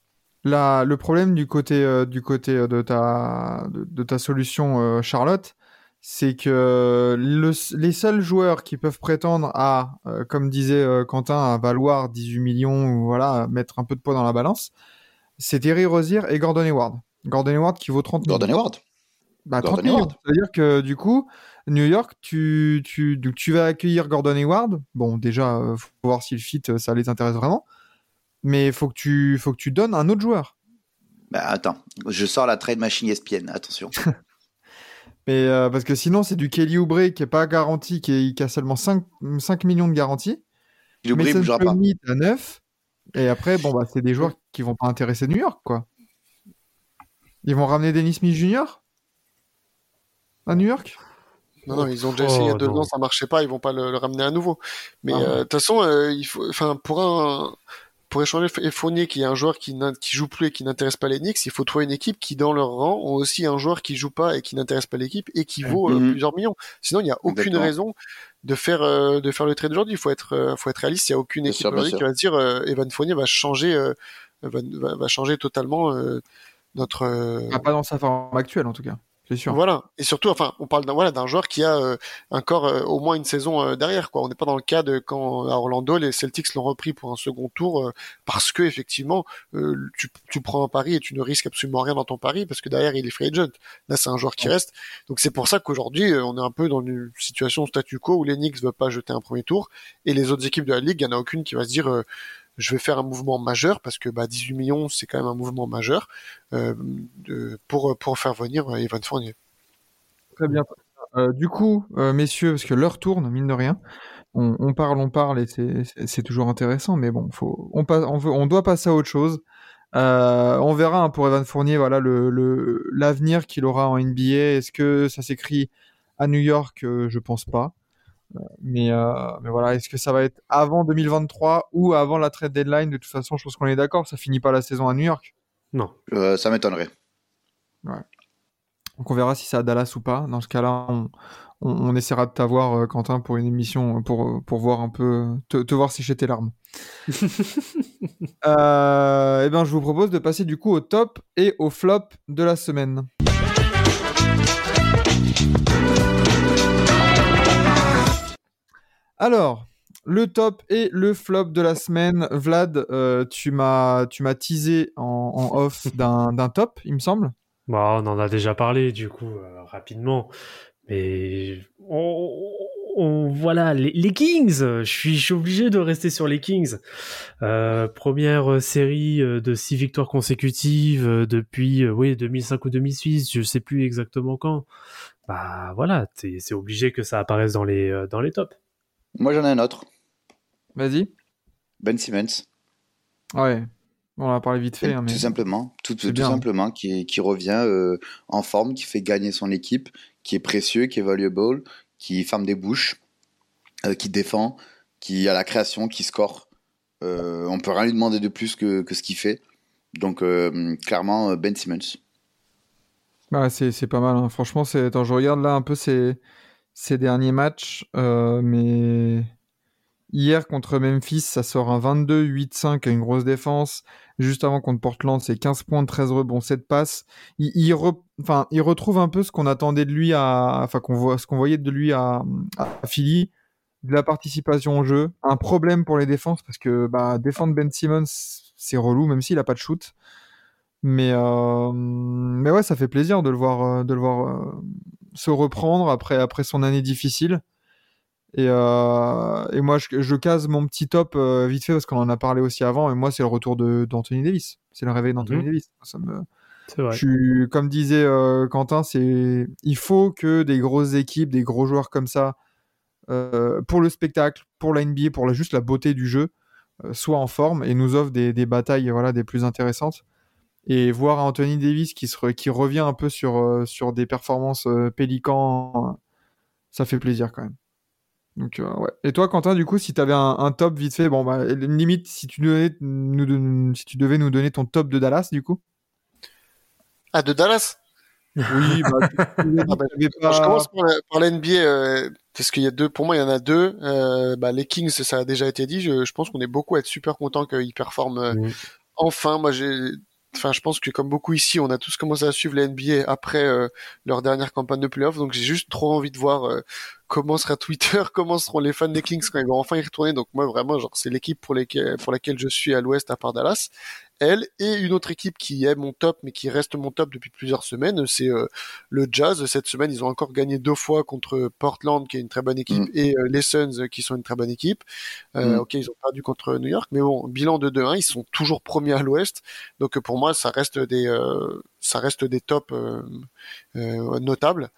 la- le problème du côté, euh, du côté euh, de, ta, de, de ta solution, euh, Charlotte, c'est que le- les seuls joueurs qui peuvent prétendre à, comme disait Quentin, à valoir 18 millions ou voilà, mettre un peu de poids dans la balance, c'est Terry Rozier et Gordon Hayward. Gordon Hayward qui vaut 30 millions. Gordon Hayward. Bah, Gordon 30 millions. Hayward. Ça veut dire que du coup, New York, tu, tu, donc, tu vas accueillir Gordon Hayward. Bon, déjà, euh, faut voir si le fit, euh, ça les intéresse vraiment. Mais faut que tu, faut que tu donnes un autre joueur. Bah, attends, je sors la trade machine ESPN, attention. Mais, euh, parce que sinon, c'est du Kelly Oubre qui est pas garanti, qui, est- qui a seulement 5, 5 millions de garantie. Il oublie, il Mason bougera pas. À 9. Et après, bon, bah, c'est des joueurs qui vont pas intéresser New York, quoi. Ils vont ramener Dennis Smith Jr. à New York? Non, non, ils ont déjà Oh, essayé il y a deux non. ans, ça marchait pas, ils vont pas le, le ramener à nouveau. Mais Ah. euh, de toute façon, euh, il faut, enfin, pour un, pour échanger Fournier, qui est un joueur qui, n'a- qui joue plus et qui n'intéresse pas les Knicks, il faut trouver une équipe qui, dans leur rang, ont aussi un joueur qui joue pas et qui n'intéresse pas l'équipe et qui vaut euh, Mhm. plusieurs millions. Sinon, il n'y a aucune raison de faire, euh, de faire le trade aujourd'hui. Il faut être, euh, faut être réaliste. Il n'y a aucune Bien équipe aujourd'hui qui va se dire, euh, Evan Fournier va changer, euh, va, changer totalement euh, notre. Ah, Pas dans sa forme actuelle, en tout cas. C'est sûr. voilà. Et surtout, enfin, on parle d'un voilà d'un joueur qui a euh, encore euh, au moins une saison euh, derrière. Quoi. On n'est pas dans le cas de quand à Orlando les Celtics l'ont repris pour un second tour euh, parce que effectivement euh, tu, tu prends un pari et tu ne risques absolument rien dans ton pari parce que derrière il est free agent. Là, c'est un joueur qui reste. Donc c'est pour ça qu'aujourd'hui euh, on est un peu dans une situation statu quo où les Knicks veulent pas jeter un premier tour et les autres équipes de la ligue, il y en a aucune qui va se dire euh, je vais faire un mouvement majeur parce que bah, 18 millions c'est quand même un mouvement majeur euh, pour faire venir euh, Evan Fournier. Très bien. Euh, du coup, euh, messieurs, parce que l'heure tourne, mine de rien, on, parle, on parle, et c'est- toujours intéressant, mais bon, faut, on, passe, on, veut, on doit passer à autre chose. Euh, on verra hein, pour Evan Fournier, voilà le le- l'avenir qu'il aura en NBA. Est-ce que ça s'écrit à New York? Euh, Je pense pas. Euh, Mais, euh, mais voilà, est-ce que ça va être avant 2023 ou avant la trade deadline? De toute façon, je pense qu'on est d'accord, ça finit pas la saison à New York. Non. Euh, ça m'étonnerait. Donc on verra si c'est à Dallas ou pas. Dans ce cas-là, on, on, on essaiera de t'avoir, euh, Quentin, pour une émission, pour, pour voir un peu, te, te voir sécher tes larmes. euh, et ben, je vous propose de passer du coup au top et au flop de la semaine. Alors, le top et le flop de la semaine. Vlad, euh, tu m'as tu m'as teasé en, en off d'un d'un top, il me semble. Bah, on en a déjà parlé du coup euh, rapidement, mais on, on- voilà les, les Kings. Je suis, je suis obligé de rester sur les Kings. Euh, première série de six victoires consécutives depuis oui 2005 ou 2006, je sais plus exactement quand. Bah voilà, c'est obligé que ça apparaisse dans les dans les tops. Moi, j'en ai un autre. Vas-y. Ben Simmons. Ouais. On en a parlé vite fait, hein, mais Tout simplement. Tout, simplement. Qui, qui revient euh, en forme, qui fait gagner son équipe, qui est précieux, qui est valuable, qui ferme des bouches, euh, qui défend, qui a la création, qui score. Euh, on peut rien lui demander de plus que, que ce qu'il fait. Donc, euh, clairement, Ben Simmons. Bah, c'est pas mal. hein. Franchement. Attends, je regarde là un peu ces, ces derniers matchs. euh, mais hier contre Memphis, ça sort un 22-8-5 à une grosse défense. Juste avant contre Portland, c'est 15 points, 13 rebonds, 7 passes. Il, retrouve un peu ce qu'on attendait de lui à. Enfin, qu'on voit, voyait de lui à, Philly. De la participation au jeu. Un problème pour les défenses parce que bah, défendre Ben Simmons, c'est relou, même s'il a pas de shoot. Mais, euh, mais ouais, ça fait plaisir de le voir, euh, de le voir se reprendre après, après son année difficile. Et, euh, et moi, je, je case mon petit top euh, vite fait parce qu'on en a parlé aussi avant. Et moi, c'est le retour de- d'Anthony Davis. C'est le réveil d'Anthony Mhm. Davis. Ça me, vrai. je comme disait euh, Quentin, c'est, il faut que des grosses équipes, des gros joueurs comme ça, pour le spectacle, pour la NBA, pour la, juste la beauté du jeu, soient en forme et nous offrent des, des batailles, voilà, des plus intéressantes. Et voir Anthony Davis qui, se re- qui revient un peu sur, euh, sur des performances euh, pélicans, ça fait plaisir quand même. Donc, euh, ouais. Et toi, Quentin, du coup, si tu avais un, un top vite fait, bon, bah, limite, si tu, devais nous, si tu devais nous donner ton top de Dallas, du coup? Ah, de Dallas? Oui, bah, Ah bah, je commence par la, par la NBA, euh, parce qu'il y a deux, pour moi, il y en a deux. Euh, bah, les Kings, ça a déjà été dit. Je, je pense qu'on est beaucoup à être super content qu'ils performent enfin. Moi, j'ai, enfin, je pense que comme beaucoup ici, on a tous commencé à suivre la NBA après euh, leur dernière campagne de playoff. Donc, j'ai juste trop envie de voir euh, comment sera Twitter, comment seront les fans des Kings quand ils vont enfin y retourner. Donc, moi, vraiment, genre, c'est l'équipe pour, laquelle je suis à l'Ouest à part Dallas. Elle et une autre équipe qui est mon top, mais qui reste mon top depuis plusieurs semaines, c'est euh, le Jazz. Cette semaine, ils ont encore gagné deux fois contre Portland, qui est une très bonne équipe, Mm. et euh, les Suns, euh, qui sont une très bonne équipe. Euh, Mm. Ok, ils ont perdu contre New York, mais bon, bilan de 2-1, ils sont toujours premiers à l'Ouest. Donc pour moi, ça reste des, euh, ça reste des tops euh, euh, notables.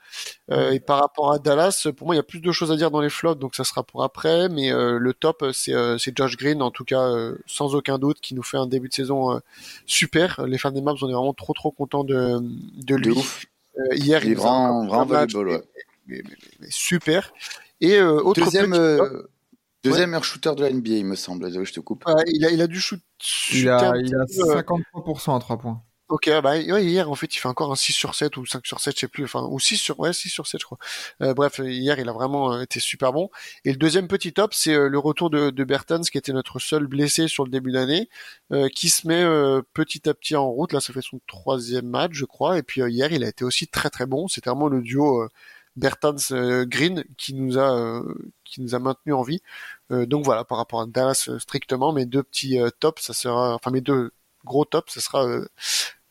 Euh, et par rapport à Dallas, pour moi, il y a plus de choses à dire dans les flops, donc ça sera pour après. Mais euh, le top, c'est euh, c'est Josh Green, en tout cas, euh, sans aucun doute, qui nous fait un début de saison euh, super. Les fans des Maps, on est vraiment trop trop contents de, de De lui. ouf. Euh, hier, Il encore vraiment, vraiment un match, valuable, ouais. mais- mais- mais- mais super. Et euh, autre Deuxième, euh, deuxième meilleur shooter de la NBA, il me semble. Je te coupe. euh, il a il a dû shoot, Il shooter a, il a peu, euh, 53% à 3 points. Ok, bah ouais, hier en fait il fait encore un 6 sur 7 ou 5 sur 7, je sais plus, enfin ou 6 sur ouais 6 sur 7 je crois. Euh, bref, hier il a vraiment euh, été super bon. Et le deuxième petit top, c'est euh, le retour de, de Bertens qui était notre seul blessé sur le début d'année, euh, qui se met euh, petit à petit en route. Là, ça fait son troisième match, je crois. Et puis hier, il a été aussi très très bon. C'était vraiment le duo Bertans Green qui nous a qui nous a maintenu en vie. Donc voilà, par rapport à Dallas strictement, mes deux petits tops, ça sera, enfin mes deux gros tops, ça sera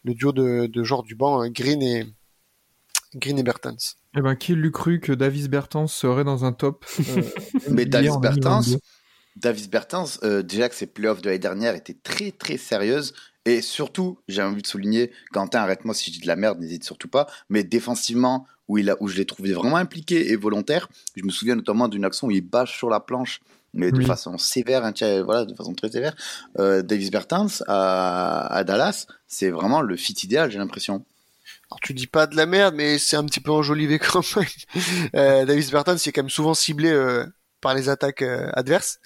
le duo de, de genre du banc euh, Green et Green et Bertens. Eh ben, qui l'eût cru que Davis Bertans serait dans un top euh, Mais Davis 2022. Davis Bertens, euh, déjà que ses playoffs de l'année dernière étaient très très sérieuses. Et surtout, j'ai envie de souligner, Quentin, arrête-moi si je dis de la merde, n'hésite surtout pas. Mais défensivement, où, il a, où je l'ai trouvé vraiment impliqué et volontaire, je me souviens notamment d'une action où il bâche sur la planche, mais de Oui. façon sévère, hein, tiens, voilà, de façon très sévère. Euh, Davis Bertens à, à Dallas, c'est vraiment le fit idéal, j'ai l'impression. Alors tu dis pas de la merde, mais c'est un petit peu enjolivé quand même. Euh, Davis Bertens, c'est quand même souvent ciblé euh, par les attaques euh, adverses.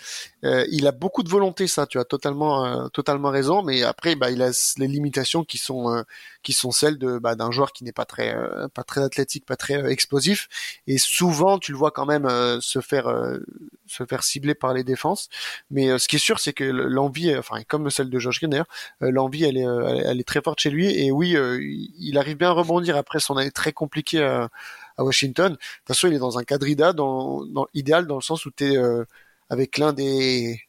Euh, il a beaucoup de volonté, ça, tu as totalement, euh, totalement raison. Mais après, bah, il a les limitations qui sont, euh, qui sont celles de bah, d'un joueur qui n'est pas très, euh, pas très athlétique, pas très euh, explosif. Et souvent, tu le vois quand même se faire, se faire cibler par les défenses. Mais ce qui est sûr, c'est que le- l'envie, enfin comme celle de Josh Green l'envie, elle est, elle, est très forte chez lui. Et oui, il arrive bien à rebondir après son année très compliquée à, Washington. De toute façon, il est dans un cadre ida- dans, dans, idéal dans le sens où tu es avec l'un des...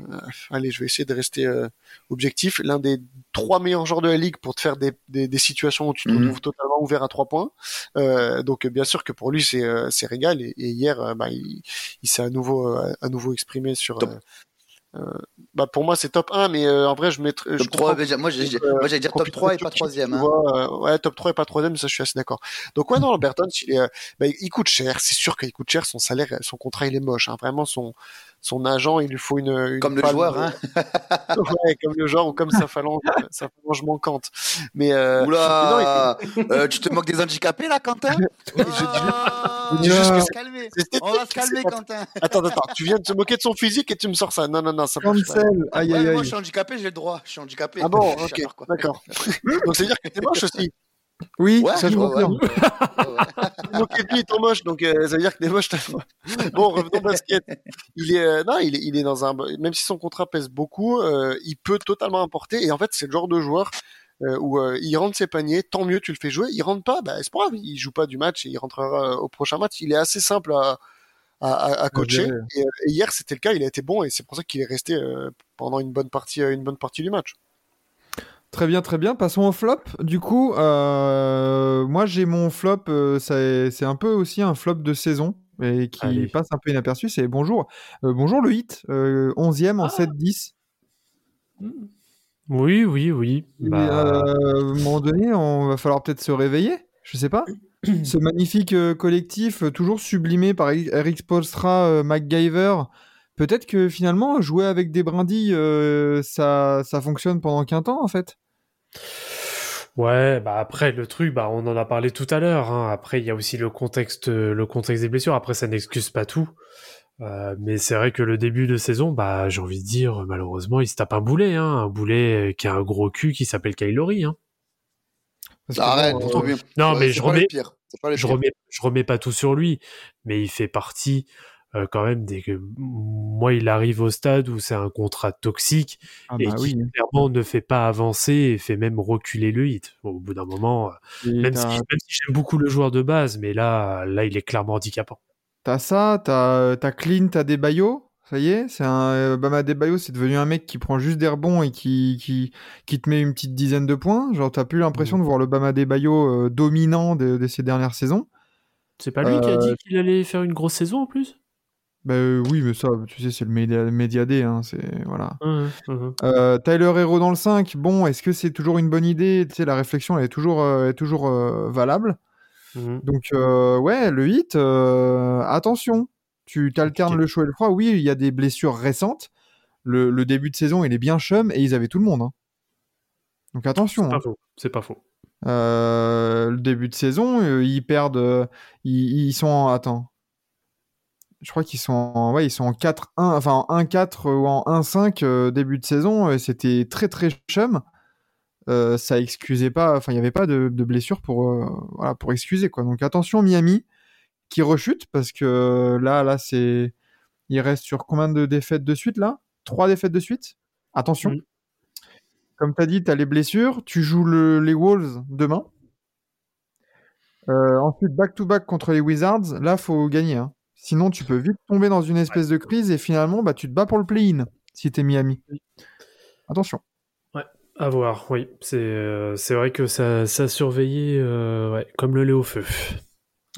euh, allez, je vais essayer de rester euh, objectif. L'un des trois meilleurs joueurs de la ligue pour te faire des, des, des situations où tu te Mhm. retrouves totalement ouvert à trois points. Euh, donc bien sûr que pour lui c'est euh, c'est régal et, et hier euh, bah, il, il s'est à nouveau euh, à nouveau exprimé sur Top. Euh, euh, bah pour moi c'est top 1 mais euh, en vrai je mettrais je Top 3, comprends- moi j'ai- euh, moi, j'allais dire top profite 3 et de pas tout, 3 tu hein. vois, euh, ouais, top 3 et pas 3 ça je suis assez d'accord. Donc ouais, non, Bertons, il est, euh, bah, il coûte cher, c'est sûr qu'il coûte cher, son salaire, son contrat, il est moche, hein. Vraiment, son, son agent, il lui faut une, une Comme le joueur, de- hein. ouais, comme le joueur ou comme sa phalange, sa phalange manquante. Mais, euh, Oula, euh, tu te moques des handicapés là, Quentin? Je dis- Ah, je dis juste on que va se calmer. On va se calmer, Quentin. attends, attends, tu viens de te moquer de son physique et tu me sors ça. Non, non, non, ça marche pas. Aïe Ouais, aïe Moi, je aïe. suis handicapé, j'ai le droit. Je suis handicapé. Ah bon, ok, d'accord. Donc c'est à dire que t'es moche aussi. Oui, Ouais, ça je confirme. moquais de lui étant moche, donc euh, ça veut dire que t'es moche. t'as- Bon, revenons au basket. Il est, euh, non, il est, il est dans un, même si son contrat pèse beaucoup, euh, il peut totalement importer. Et en fait, c'est le genre de joueur euh, où euh, il rentre ses paniers, tant mieux, tu le fais jouer. Il rentre pas, bah c'est pas grave, il joue pas du match et il rentrera euh, au prochain match. Il est assez simple à, à, à- à coacher. Et, euh, et hier, c'était le cas. Il a été bon et c'est pour ça qu'il est resté euh, pendant une bonne partie, euh, une bonne partie du match. Très bien, très bien. Passons au flop. Du coup, euh, moi j'ai mon flop, euh, c'est un peu aussi un flop de saison et qui Allez. passe un peu inaperçu. C'est bonjour, Euh, bonjour le hit, euh, 11e en Ah. 7-10. Oui, oui, oui. Bah, à un moment donné, on va falloir peut-être se réveiller. Je sais pas. Ce magnifique collectif, toujours sublimé par Eric- euh, MacGyver. Peut-être que finalement, jouer avec des brindilles, euh, ça, ça fonctionne pendant qu'un temps, en fait. Ouais, bah après le truc, bah on en a parlé tout à l'heure. hein. Après, il y a aussi le contexte, le contexte des blessures. Après, ça n'excuse pas tout. Euh, mais c'est vrai que le début de saison, bah j'ai envie de dire, malheureusement, il se tape un boulet, hein, un boulet qui a un gros cul qui s'appelle Kylori. Hein. Arrête, bon, c'est euh, trop bien. Non, Ouais, mais je remets, je remets, je remets pas tout sur lui, mais il fait partie euh, quand même des que moi il arrive au stade où c'est un contrat toxique ah et bah qui oui. clairement ne fait pas avancer et fait même reculer le hit. Bon, au bout d'un moment, euh, même si, t'as- même si j'aime beaucoup le joueur de base, mais là, là il est clairement handicapant. T'as ça, t'as as Clean, t'as Debayo. Ça y est, c'est un euh, Bama Debayo, c'est devenu un mec qui prend juste des rebonds et qui, qui, qui te met une petite dizaine de points. Genre, t'as plus l'impression de voir le Bama Debayo euh, dominant de, de ces dernières saisons. C'est pas lui qui a Euh, dit qu'il allait faire une grosse saison en plus? Bah euh, oui, mais ça, tu sais, c'est le média, média day, hein, c'est voilà. Euh, Tyler Hero dans le 5, bon, est-ce que c'est toujours une bonne idée? Tu sais, la réflexion, elle est toujours, euh, est toujours valable. Mhm. Donc, ouais, le hit, attention, tu t'alternes le chaud et le froid. Oui, il y a des blessures récentes. Le, le début de saison, il est bien chum et ils avaient tout le monde. hein. Donc, attention. C'est hein. pas faux. C'est pas faux. Le début de saison, ils perdent. ils, ils sont en. Attends. Je crois qu'ils sont en, ouais, ils sont en 4-1, enfin en 1-4 ou en 1-5 euh, début de saison. et C'était très très chum. Euh, ça excusait pas, enfin il n'y avait pas de, de blessure pour, euh, voilà, pour excuser quoi. Donc attention Miami qui rechute parce que là là c'est, il reste sur combien de défaites de suite là? Trois défaites de suite? Attention. Mhm. Comme tu as dit, tu as les blessures. Tu joues le- les Wolves demain. Euh, ensuite, back-to-back contre les Wizards. Là, faut gagner. hein. Sinon, tu peux vite tomber dans une espèce de crise et finalement, bah, tu te bats pour le play-in si tu es Miami. Attention. À voir, oui. C'est euh, c'est vrai que ça, ça surveillait euh, ouais, comme le lait au feu.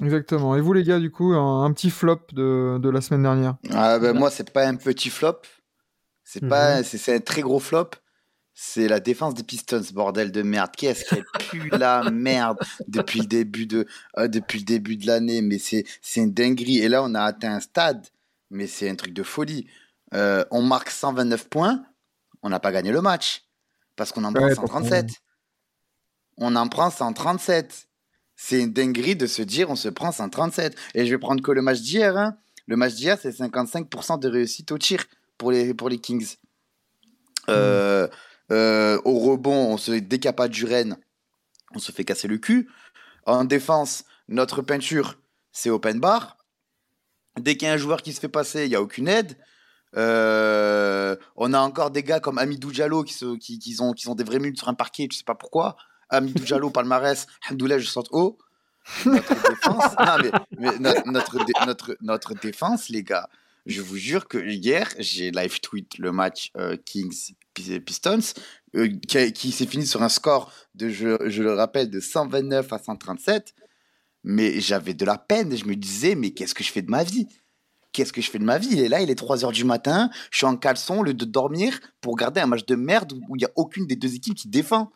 Exactement. Et vous, les gars, du coup, un, un petit flop de, de la semaine dernière? Ah, ben, moi, c'est pas un petit flop. C'est pas, c'est c'est un très gros flop. C'est la défense des Pistons, bordel de merde. Qu'est-ce qu'elle pue la merde depuis le début de, euh, depuis le début de l'année? Mais c'est, c'est une dinguerie. Et là, on a atteint un stade. Mais c'est un truc de folie. Euh, on marque 129 points. On n'a pas gagné le match. Parce qu'on en prend Ouais, 137. On en prend 137. C'est une dinguerie de se dire on se prend 137. Et je vais prendre que le match d'hier. hein. Le match d'hier, c'est 55% de réussite au tir pour les, pour les Kings. Euh, euh, au rebond, on se, dès qu'il n'y a pas du Rennes, on se fait casser le cul. En défense, notre peinture, c'est open bar. Dès qu'il y a un joueur qui se fait passer, il n'y a aucune aide. Euh, on a encore des gars comme Amidou Diallo qui, se- qui, qui, ont, qui ont des vraies minutes sur un parquet, je sais pas pourquoi. Amidou Diallo, palmarès, Hamdoullah, je sens haut. Notre défense, non, mais, mais no- notre, dé- notre, notre défense, les gars, je vous jure que hier, j'ai live tweet le match euh, Kings Pi- Pistons euh, qui, s'est fini sur un score de, je, le rappelle, de 129 à 137. Mais j'avais de la peine. Je me disais, mais qu'est-ce que je fais de ma vie? Qu'est-ce que je fais de ma vie? Il est là, il est 3 heures du matin, je suis en caleçon au lieu de dormir pour regarder un match de merde où il n'y a aucune des deux équipes qui défend.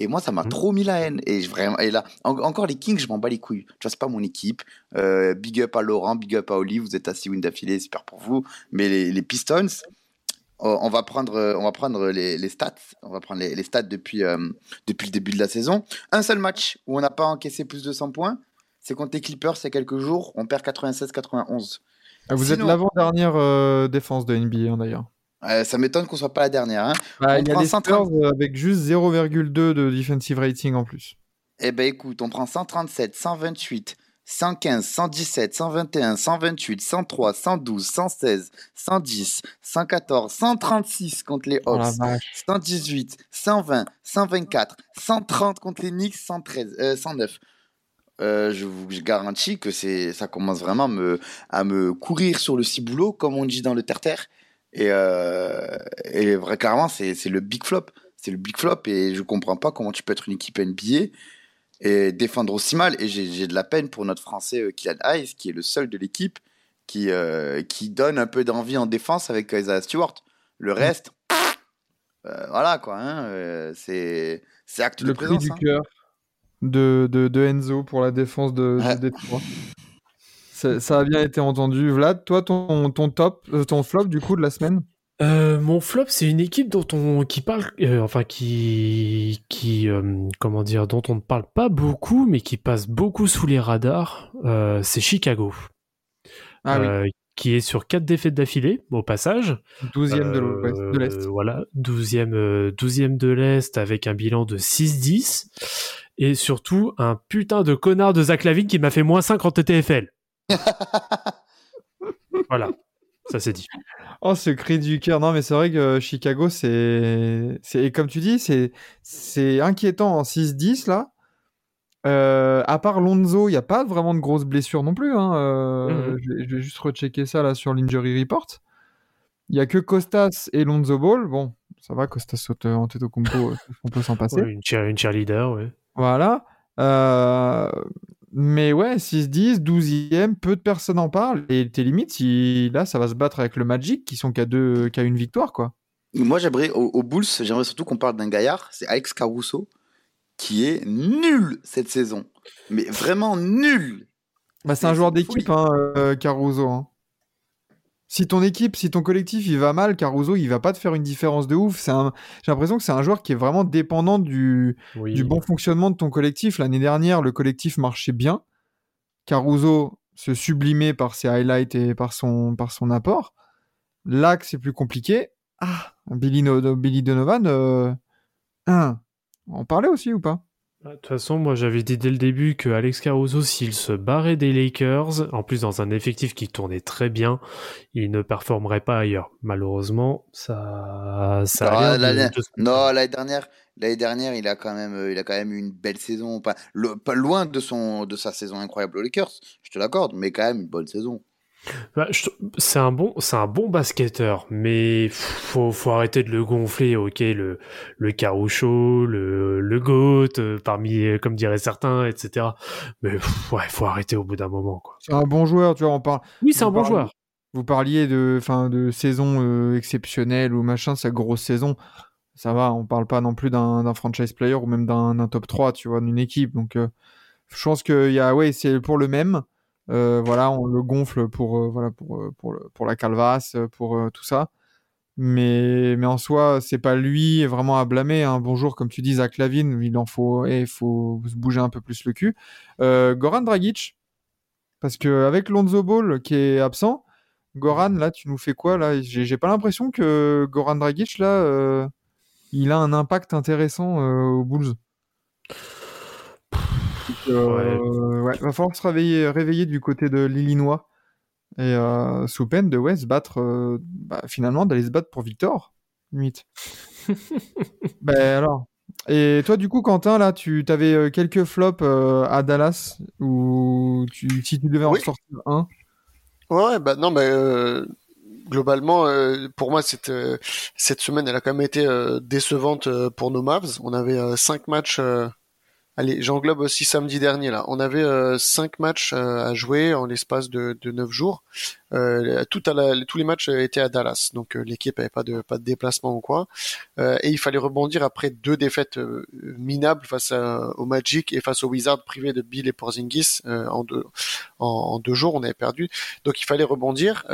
Et moi, ça m'a Mhm. trop mis la haine. Et, je- vraiment, et là, en- encore les Kings, je m'en bats les couilles. Tu vois, c'est pas mon équipe. Euh, big up à Laurent, big up à Oli. Vous êtes à 6 wins d'affilée, super pour vous. Mais les, les Pistons, oh, on va prendre, on va prendre les, les stats. On va prendre les, les stats depuis, euh, depuis le début de la saison. Un seul match où on n'a pas encaissé plus de 100 points, c'est contre les Clippers, il y a quelques jours. On perd 96-91. Ah, Vous êtes l'avant-dernière euh, défense de NBA, hein, d'ailleurs. Euh, ça m'étonne qu'on soit pas la dernière. Hein. Bah, il y a prend les 130. Spurs euh, avec juste 0,2 de defensive rating en plus. Eh ben écoute, on prend 137, 128, 115, 117, 121, 128, 103, 112, 116, 110, 114, 136 contre les Oh Hawks, vache. 118, 120, 124, 130 contre les Knicks, 113, euh, 109. Euh, je vous garantis que c'est ça commence vraiment à me, à me courir sur le ciboulot, comme on dit dans le terre-terre. Et, euh, et vrai, clairement, c'est le big flop. C'est le big flop et je comprends pas comment tu peux être une équipe NBA et défendre aussi mal. Et j'ai de la peine pour notre Français euh, Kylian Hayes, qui est le seul de l'équipe qui, euh, qui donne un peu d'envie en défense avec Isaiah Stewart. Le reste, euh, voilà quoi. hein, euh, c'est acte de Le cri présence. du hein. cœur de, de, de Enzo pour la défense de, Ouais. de Détroit. Ça, a bien été entendu. Vlad, toi, ton, ton top, euh, ton flop du coup de la semaine? Euh, mon flop, c'est une équipe dont on qui parle, euh, enfin qui qui euh, comment dire, dont on ne parle pas beaucoup, mais qui passe beaucoup sous les radars. C'est Chicago, Ah qui est sur quatre défaites d'affilée au passage. oui, 12e de l'Est. Voilà, 12e, euh, 12e de l'Est avec un bilan de 6-10. et surtout un putain de connard de Zach Lavine qui m'a fait moins 5 en TTFL. voilà, ça c'est dit. Oh, ce cri du cœur. Non, mais c'est vrai que Chicago, c'est. Et comme tu dis, c'est inquiétant en 6-10, là. Euh, à part Lonzo, il n'y a pas vraiment de grosses blessures non plus. Hein. Euh, Mhm. je, vais, je vais juste rechecker ça là sur l'injury report. Il n'y a que Costas et Lonzo Ball. Bon, ça va, Costas saute en tête au compo, on peut s'en passer. Ouais, une, cheer- une cheerleader, ouais. Voilà. Euh, mais ouais, 6-10, 12e, peu de personnes en parlent. Et tes limites, si... là, ça va se battre avec le Magic qui sont qu'à deux... qu'à une victoire, quoi. Moi, j'aimerais, au, au Bulls, j'aimerais surtout qu'on parle d'un gaillard, c'est Alex Caruso, qui est nul cette saison. Mais vraiment nul. Bah, c'est un joueur d'équipe, hein, euh, Caruso. hein. Si ton équipe, si ton collectif, il va mal, Caruso, il va pas te faire une différence de ouf. C'est un... J'ai l'impression que c'est un joueur qui est vraiment dépendant du, Oui. du bon fonctionnement de ton collectif. L'année dernière, le collectif marchait bien. Caruso se sublimait par ses highlights et par son, par son apport. Là que c'est plus compliqué, ah, Billy, No- Billy Donovan, euh, hein, on en parlait aussi ou pas? De toute façon, moi j'avais dit dès le début que Alex Caruso, s'il se barrait des Lakers, en plus dans un effectif qui tournait très bien, il ne performerait pas ailleurs. Malheureusement, ça, ça Alors, a l'air de- l'année- de se- Non, l'année dernière, l'année dernière, il a quand même, euh, il a quand même eu une belle saison. Pas, le- pas loin de son, de sa saison incroyable aux Lakers. Je te l'accorde, mais quand même une bonne saison. Bah, c'est un bon, c'est un bon basketteur, mais faut, faut arrêter de le gonfler. Ok, le, le le, le goat, euh, parmi, euh, comme diraient certains, etc. Mais pff, ouais, faut arrêter au bout d'un moment. C'est un bon joueur, tu vois, on parle. Oui, c'est un bon joueur. Vous parliez de, enfin, de saison euh, exceptionnelle ou machin, sa grosse saison. Ça va, on parle pas non plus d'un d'un franchise player ou même d'un d'un top 3, tu vois, d'une équipe. Donc, euh, je pense qu'il y a, ouais, c'est pour le même. Euh, voilà, on le gonfle pour, euh, voilà, pour, euh, pour, pour la calvasse, pour tout ça. Mais, mais en soi, c'est pas lui vraiment à blâmer. Hein. Bonjour, comme tu dis, Zach Lavine, il en faut, il faut se bouger un peu plus le cul. Goran Dragic, parce que avec Lonzo Ball qui est absent, Goran, là, tu nous fais quoi là? J'ai pas l'impression que Goran Dragic, là, il a un impact intéressant aux Bulls. Donc, euh, ouais, va falloir se réveiller, réveiller du côté de l'Illinois et euh, sous peine de ouais, se battre, euh, bah, finalement d'aller se battre pour Victor, limite. ben alors. Et toi, du coup, Quentin, là, tu avais quelques flops euh, à Dallas ou tu, si tu devais en Oui. sortir un? Ouais, bah non, mais euh, globalement, euh, pour moi, cette euh, cette semaine, elle a quand même été euh, décevante euh, pour nos Mavs. On avait euh, cinq matchs. Allez, j'englobe aussi samedi dernier là. On avait euh, cinq matchs euh, à jouer en l'espace de, de neuf jours. Euh, tous les matchs étaient à Dallas, donc euh, l'équipe avait pas de déplacement ou quoi. Et il fallait rebondir après deux défaites minables face à- au Magic et face aux Wizards privés de Bill et Porzingis en deux en deux jours. On avait perdu. Donc il fallait rebondir.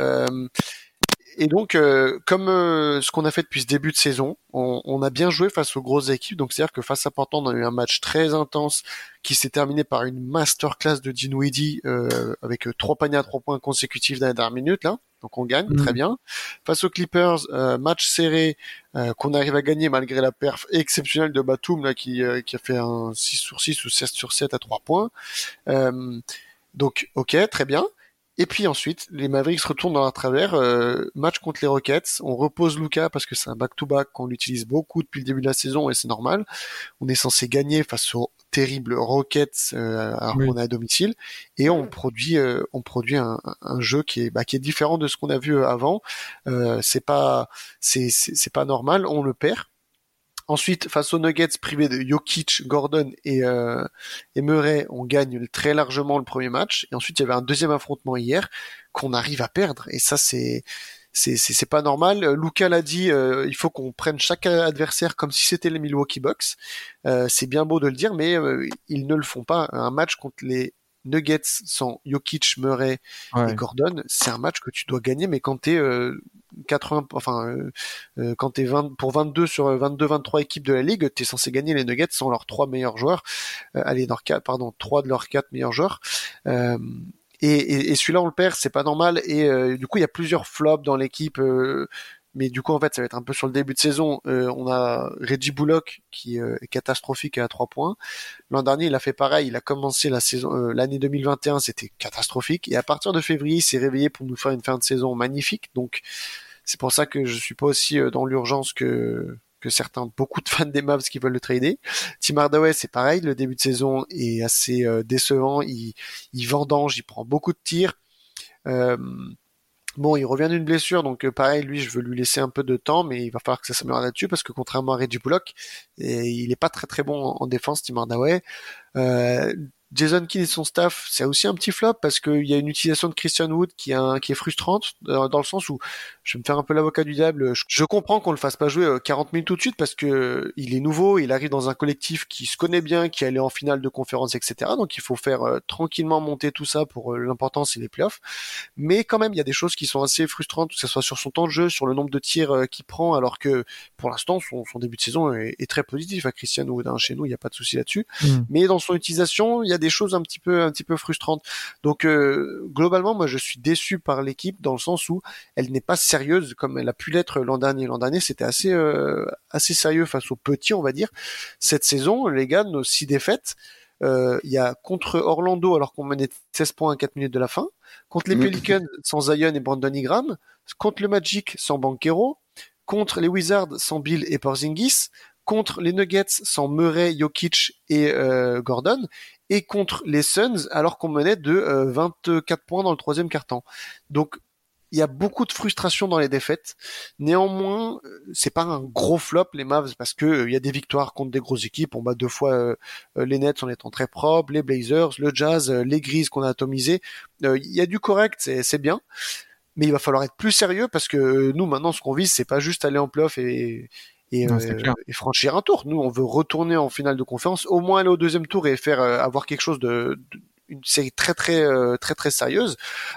Et donc, euh, comme euh, ce qu'on a fait depuis ce début de saison, on, on a bien joué face aux grosses équipes. Donc, c'est-à-dire que face à Portland, on a eu un match très intense qui s'est terminé par une masterclass de Dinwiddie euh, avec euh, trois paniers à trois points consécutifs dans la dernière minute. Là. Donc, on gagne, très bien. Face aux Clippers, euh, match serré euh, qu'on arrive à gagner malgré la perf exceptionnelle de Batum là, qui, euh, qui a fait un 6 sur 6 ou 16 sur 7 à 3 points. Euh, donc, ok, très bien. Et puis ensuite, les Mavericks retournent dans leur travers. euh, match contre les Rockets. On repose Luca parce que c'est un back-to-back qu'on utilise beaucoup depuis le début de la saison et c'est normal. On est censé gagner face aux terribles Rockets euh, alors Oui. qu'on est à domicile et on produit euh, on produit un, un jeu qui est bah, qui est différent de ce qu'on a vu avant. Euh, c'est pas c'est pas normal. On le perd. Ensuite, face aux Nuggets privés de Jokic, Gordon et, euh, Murray, on gagne très largement le premier match. Et ensuite, il y avait un deuxième affrontement hier qu'on arrive à perdre. Et ça, c'est c'est pas normal. Luca l'a dit, euh, il faut qu'on prenne chaque adversaire comme si c'était les Milwaukee Bucks. Euh, c'est bien beau de le dire, mais euh, ils ne le font pas. Un match contre les Nuggets sans Jokic, Murray Ouais. et Gordon, c'est un match que tu dois gagner, mais quand t'es euh, 80, enfin euh, euh, quand t'es 20 pour 22 sur 22-23 équipes de la ligue, t'es censé gagner les Nuggets sans leurs trois meilleurs joueurs, euh, allez leurs quatre, pardon, trois de leurs quatre meilleurs joueurs. Euh, et, et, et celui-là on le perd, c'est pas normal. Et euh, du coup il y a plusieurs flops dans l'équipe. euh, mais du coup en fait ça va être un peu sur le début de saison. Euh, on a Reggie Bullock qui euh, est catastrophique à 3 points. L'an dernier il a fait pareil, il a commencé la saison euh, l'année 2021 c'était catastrophique et à partir de février il s'est réveillé pour nous faire une fin de saison magnifique. Donc c'est pour ça que je suis pas aussi euh, dans l'urgence que que certains, beaucoup de fans des Mavs qui veulent le trader. Tim Hardaway, c'est pareil, le début de saison est assez euh, décevant, il, il vendange, il prend beaucoup de tirs. Euh, bon, il revient d'une blessure, donc euh, pareil, lui, je veux lui laisser un peu de temps, mais il va falloir que ça s'améliore là-dessus, parce que contrairement à Reggie Bullock, il est pas très très bon en, en défense, Tim Hardaway. Euh, Jason Kidd et son staff, c'est aussi un petit flop parce qu'il y a une utilisation de Christian Wood qui est, un- qui est frustrante dans, dans le sens où je vais me faire un peu l'avocat du diable. Je, je comprends qu'on le fasse pas jouer euh, 40 minutes tout de suite parce que euh, il est nouveau, il arrive dans un collectif qui se connaît bien, qui est allé en finale de conférence, etc. Donc il faut faire euh, tranquillement monter tout ça pour euh, l'important c'est les playoffs. Mais quand même, il y a des choses qui sont assez frustrantes, que ce soit sur son temps de jeu, sur le nombre de tirs euh, qu'il prend, alors que pour l'instant son, son début de saison est, est très positif à Christian Wood. hein. Chez nous, il n'y a pas de souci là-dessus Mm. mais dans son utilisation, il y a des choses un petit peu un petit peu frustrantes. Donc euh, globalement, moi je suis déçu par l'équipe dans le sens où elle n'est pas sérieuse comme elle a pu l'être l'an dernier. L'an dernier, c'était assez euh, assez sérieux face aux petits, on va dire. Cette saison, les gars, nos six défaites, euh, il y a contre Orlando alors qu'on menait 16 points à 4 minutes de la fin, contre les. Pelicans sans Zion et Brandon Ingram, contre le Magic sans Banquero, contre les Wizards sans Bill et Porzingis, contre les Nuggets sans Murray, Jokic et euh, Gordon, et contre les Suns alors qu'on menait de euh, 24 points dans le troisième quart-temps. Donc il y a beaucoup de frustration dans les défaites. Néanmoins, euh, c'est pas un gros flop les Mavs parce que euh, il y a des victoires contre des grosses équipes. On bat deux fois euh, euh, les Nets en étant très propres, les Blazers, le Jazz, les Grises qu'on a atomisés. Euh, Il y a du correct, c'est bien. Mais il va falloir être plus sérieux parce que nous maintenant ce qu'on vise c'est pas juste aller en playoff et et, Non, euh, et franchir un tour. Nous on veut retourner en finale de conférence, au moins aller au deuxième tour et faire euh, avoir quelque chose de, de- une série très très euh, très très sérieuse.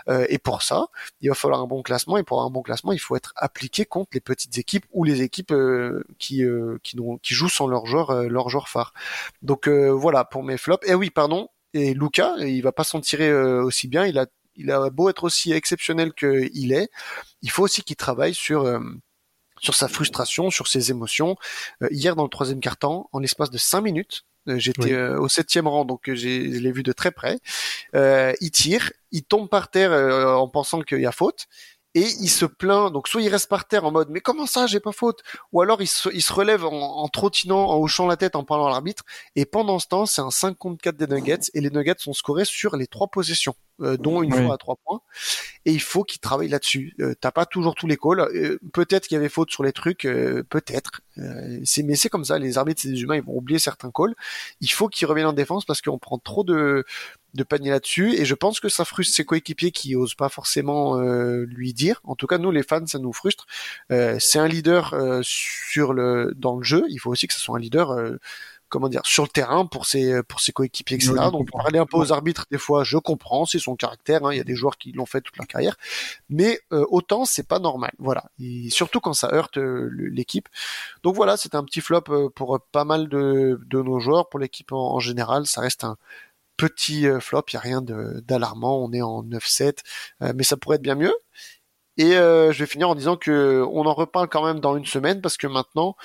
Euh, et pour ça, il va falloir un bon classement et pour avoir un bon classement, il faut être appliqué contre les petites équipes ou les équipes euh, qui euh, qui, qui jouent sans leur joueur euh, leur joueur phare. Donc euh, voilà pour mes flops. Et oui, pardon. Et Luca, il va pas s'en tirer euh, aussi bien. Il a il a beau être aussi exceptionnel qu'il est, il faut aussi qu'il travaille sur euh, sur sa frustration, sur ses émotions. Euh, hier, dans le troisième quart-temps, en l'espace de cinq minutes, euh, j'étais Oui. euh, au septième rang, donc j'ai, je l'ai vu de très près. Euh, il tire, il tombe par terre euh, en pensant qu'il y a faute. Et il se plaint, donc soit il reste par terre en mode mais comment ça j'ai pas faute, ou alors il se, il se relève en, en trottinant, en hochant la tête, en parlant à l'arbitre. Et pendant ce temps, c'est un 5 contre 4 des Nuggets et les Nuggets sont scorés sur les trois possessions, euh, dont une Oui. fois à trois points. Et il faut qu'il travaille là-dessus. Euh, T'as pas toujours tous les calls. Euh, peut-être qu'il y avait faute sur les trucs, euh, peut-être. Euh, c'est mais c'est comme ça. Les arbitres, c'est des humains, ils vont oublier certains calls. Il faut qu'il revienne en défense parce qu'on prend trop de de panier là-dessus et je pense que ça frustre ses coéquipiers qui osent pas forcément euh, lui dire. En tout cas, nous les fans, ça nous frustre. Euh, c'est un leader euh, sur le dans le jeu. Il faut aussi que ce soit un leader. euh, comment dire sur le terrain pour ses pour ses coéquipiers etc Oui, donc parler un peu aux arbitres des fois je comprends c'est son caractère hein. il y a des joueurs qui l'ont fait toute leur carrière mais euh, autant c'est pas normal voilà et surtout quand ça heurte euh, l'équipe donc voilà c'est un petit flop pour pas mal de, de nos joueurs pour l'équipe en, en général ça reste un petit euh, flop il y a rien d'alarmant on est en 9-7 euh, mais ça pourrait être bien mieux et euh, je vais finir en disant que on en reparle quand même dans une semaine parce que maintenant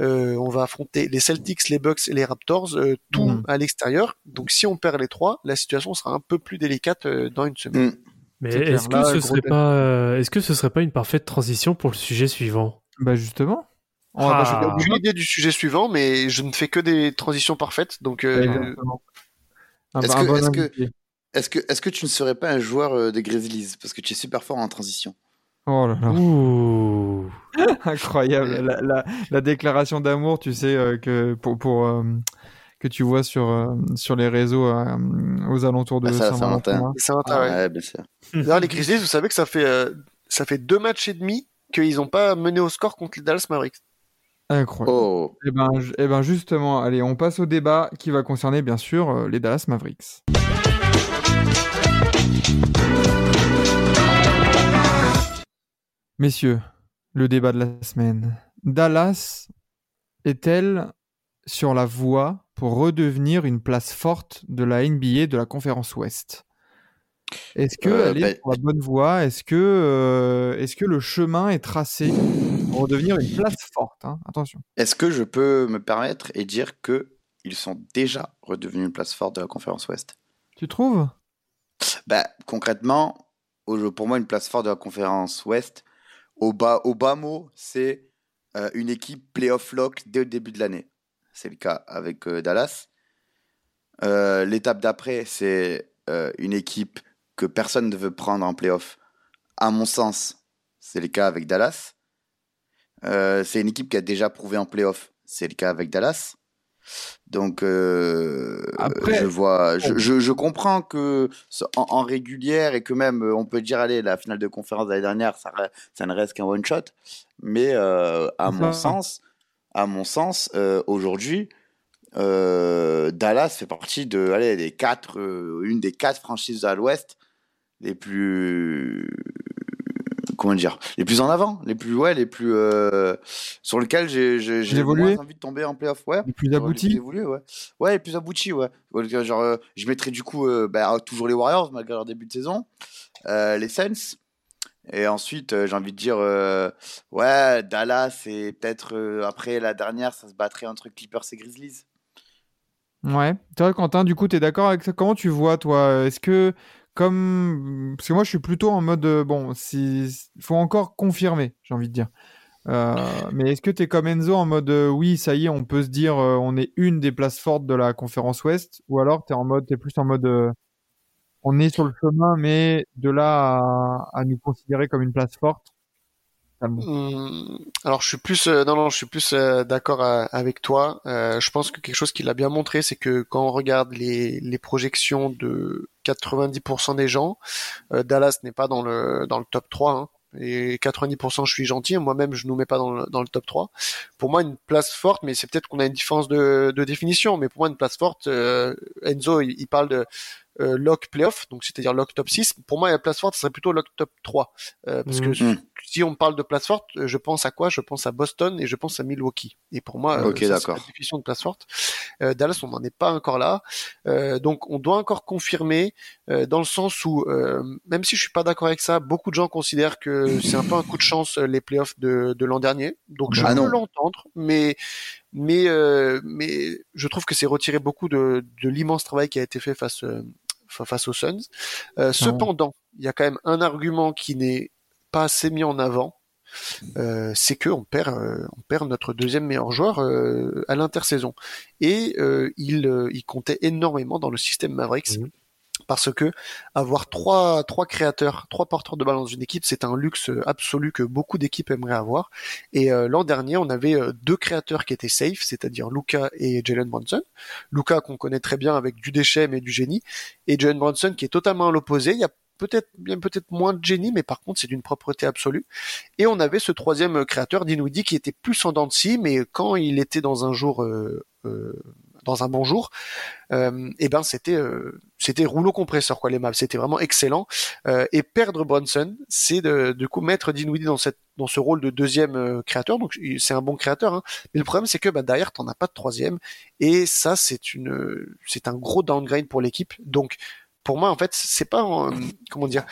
euh, on va affronter les Celtics, les Bucks et les Raptors, euh, tout Mhm. à l'extérieur. Donc si on perd les trois, la situation sera un peu plus délicate euh, dans une semaine. Mm. Mais est-ce que ce serait pas, euh, est-ce que ce serait pas une parfaite transition pour le sujet suivant? Bah justement. On Ah. va J'ai passer au aucune idée du sujet suivant, mais je ne fais que des transitions parfaites. Donc euh, Exactement. Un, Est-ce que- bon est-ce que-. Est-ce que, est-ce que tu ne serais pas un joueur euh, des Grizzlies? Parce que tu es super fort en transition. Oh là là. Ouh. Incroyable. La, la, la déclaration d'amour, tu sais, euh, que pour, pour euh, que tu vois sur euh, sur les réseaux euh, aux alentours de Ah, ça, Saint-Valentin. Saint-Valentin. c'est intéressant. ouais, bien sûr. D'ailleurs, les Grizzlies, vous savez que ça fait euh, ça fait deux matchs et demi qu'ils n'ont pas mené au score contre les Dallas Mavericks. Incroyable. Oh, Eh ben, eh ben justement, allez, on passe au débat qui va concerner bien sûr euh, les Dallas Mavericks. Messieurs, le débat de la semaine. Dallas est-elle sur la voie pour redevenir une place forte de la NBA de la conférence Ouest? Est-ce Euh, qu'elle est bah- sur la bonne voie? Est-ce que, euh, est-ce que le chemin est tracé? Redevenir une place forte. hein. Attention. Est-ce que je peux me permettre et dire que ils sont déjà redevenus une place forte de la conférence Ouest? Tu trouves? Bah, Concrètement, pour moi, une place forte de la conférence Ouest, au bas, au bas mot, c'est euh, une équipe playoff lock dès le début de l'année. C'est le cas avec euh, Dallas. Euh, L'étape d'après, c'est une équipe que personne ne veut prendre en playoff. À mon sens, c'est le cas avec Dallas. Euh, c'est une équipe qui a déjà prouvé en playoff. C'est le cas avec Dallas. Donc, euh, Après- je vois, je, je, je comprends que en, en régulière et que même euh, on peut dire allez la finale de conférence de l'année dernière, ça, ça ne reste qu'un one shot. Mais euh, à mon sens, à mon sens, euh, aujourd'hui, Dallas fait partie de, allez, des quatre, une des quatre franchises à l'Ouest les plus, comment dire, les plus en avant, les plus, ouais, les plus, euh, sur lesquels j'ai, j'ai, j'ai évolués moins envie de tomber en playoff, ouais. Les plus Sur les aboutis évolués, ouais. Ouais, les plus aboutis, ouais. Genre, euh, je mettrais du coup euh, bah, toujours les Warriors, malgré leur début de saison, les Suns. Et ensuite, j'ai envie de dire, ouais, Dallas et peut-être après la dernière, ça se battrait entre Clippers et Grizzlies. Ouais. Toi, Quentin, du coup, tu es d'accord avec ça? Comment tu vois, toi? Est-ce que, comme. Parce que moi, je suis plutôt en mode. euh, Bon, il faut encore confirmer, j'ai envie de dire. Euh, mais est-ce que tu es comme Enzo en mode euh, oui, ça y est, on peut se dire on est une des places fortes de la conférence Ouest Ou alors tu es en mode, t'es plus en mode on est sur le chemin, mais de là à, nous considérer comme une place forte Alors je suis plus euh, non non je suis plus euh, d'accord euh, avec toi. Euh, je pense que quelque chose qu'il a bien montré, c'est que quand on regarde les, les projections de 90% des gens, euh, Dallas n'est pas dans le dans le top 3. Hein. Et 90% je suis gentil, moi-même je nous mets pas dans le, dans le top 3. Pour moi une place forte, mais c'est peut-être qu'on a une différence de, de définition, mais pour moi une place forte, Enzo il, il parle de euh, lock playoff, donc c'est-à-dire lock top 6. Pour moi la place forte ce serait plutôt lock top 3. Euh, parce que Mhm. si on parle de place forte, euh, je pense à quoi? Je pense à Boston et je pense à Milwaukee. Et pour moi, euh, c'est d'accord. la définition de place forte. Euh, Dallas, on n'en est pas encore là. Euh, donc, on doit encore confirmer euh, dans le sens où, euh, même si je suis pas d'accord avec ça, beaucoup de gens considèrent que c'est un peu un coup de chance euh, les playoffs de, de l'an dernier. Donc, je Ah peux l'entendre, mais mais euh, mais je trouve que c'est retiré beaucoup de, de l'immense travail qui a été fait face euh, fa- face aux Suns. Euh, cependant, il y a quand même un argument qui n'est pas assez mis en avant. Euh, c'est que on perd, euh, on perd notre deuxième meilleur joueur euh, à l'intersaison et il, il comptait énormément dans le système Mavericks Mhm. Parce que avoir trois trois créateurs, trois porteurs de balle dans une équipe, c'est un luxe absolu que beaucoup d'équipes aimeraient avoir. Et euh, l'an dernier, on avait euh, deux créateurs qui étaient safe, c'est-à-dire Luca et Jalen Brunson. Luca qu'on connaît très bien avec du déchet mais du génie, et Jalen Brunson qui est totalement à l'opposé. Il y a peut-être peut-être moins de génie, mais par contre c'est d'une propreté absolue. Et on avait ce troisième euh, créateur, Dinwiddie, qui était plus en dents de scie, mais quand il était dans un jour, euh, euh, dans un bon jour, euh, et ben c'était euh, c'était rouleau compresseur quoi les maps, c'était vraiment excellent. Euh, et perdre Brunson, c'est de, coup mettre Dinwiddie dans cette dans ce rôle de deuxième euh, créateur. Donc c'est un bon créateur, hein. mais le problème c'est que bah, derrière t'en as pas de troisième, et ça c'est une c'est un gros downgrade pour l'équipe. Donc pour moi en fait c'est pas comment dire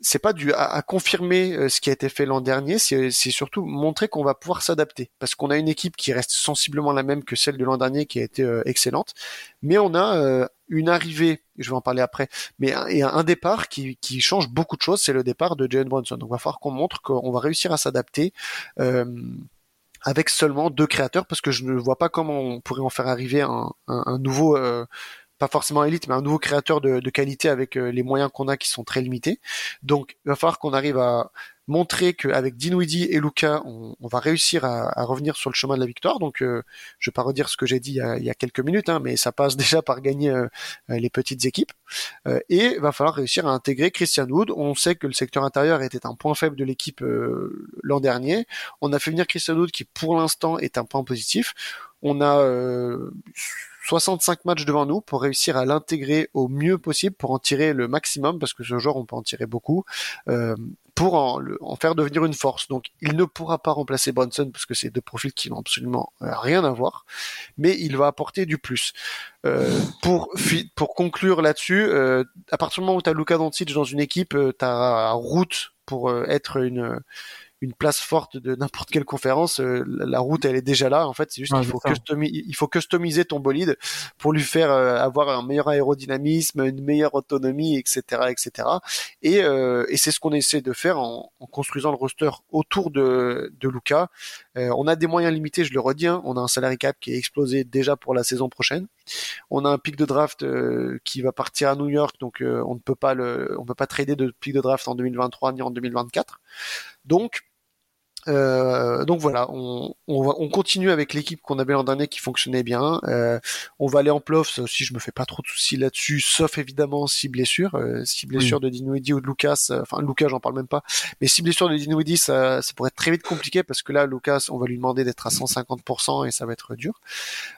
c'est pas dû à, à confirmer euh, ce qui a été fait l'an dernier, c'est c'est surtout montrer qu'on va pouvoir s'adapter. Parce qu'on a une équipe qui reste sensiblement la même que celle de l'an dernier, qui a été euh, excellente, mais on a euh, une arrivée, je vais en parler après, mais un, et un départ qui, qui change beaucoup de choses, c'est le départ de Jalen Brunson. Donc il va falloir qu'on montre qu'on va réussir à s'adapter. euh, avec seulement deux créateurs parce que je ne vois pas comment on pourrait en faire arriver un, un, un nouveau euh, pas forcément élite, mais un nouveau créateur de, de qualité avec euh, les moyens qu'on a qui sont très limités. Donc, il va falloir qu'on arrive à montrer qu'avec Dinwiddie et Luca, on, on va réussir à, à revenir sur le chemin de la victoire. Donc, euh, je vais pas redire ce que j'ai dit il y, a, il y a quelques minutes, hein, mais ça passe déjà par gagner euh, les petites équipes. Euh, et il va falloir réussir à intégrer Christian Wood. On sait que le secteur intérieur était un point faible de l'équipe euh, l'an dernier. On a fait venir Christian Wood qui, pour l'instant, est un point positif. On a euh, 65 matchs devant nous pour réussir à l'intégrer au mieux possible, pour en tirer le maximum, parce que ce joueur, on peut en tirer beaucoup, euh, pour en, faire devenir une force. Donc, il ne pourra pas remplacer Brunson, parce que c'est deux profils qui n'ont absolument euh, rien à voir, mais il va apporter du plus. Euh, pour, pour conclure là-dessus, euh, à partir du moment où tu as Luka Doncic dans une équipe, tu as route pour euh, être une une place forte de n'importe quelle conférence. euh, la, route, elle est déjà là. En fait, c'est juste qu'il faut, customi- il faut customiser ton bolide pour lui faire euh, avoir un meilleur aérodynamisme, une meilleure autonomie, etc., etc. Et, euh, et c'est ce qu'on essaie de faire en, en construisant le roster autour de, de Luca. Euh, on a des moyens limités, je le redis. hein. On a un salary cap qui est explosé déjà pour la saison prochaine. On a un pic de draft euh, qui va partir à New York, donc euh, on ne peut pas le, on peut pas trader de pic de draft en 2023 ni en 2024. Donc euh, donc voilà, on, on, va, on continue avec l'équipe qu'on avait l'an dernier qui fonctionnait bien. Euh, on va aller en playoff, ça aussi je me fais pas trop de soucis là-dessus, sauf évidemment si blessure, euh, si blessure de Dinwiddie ou de Lucas, euh, enfin Lucas j'en parle même pas, mais si blessure de Dinwiddie ça, ça pourrait être très vite compliqué parce que là Lucas on va lui demander d'être à 150% et ça va être dur.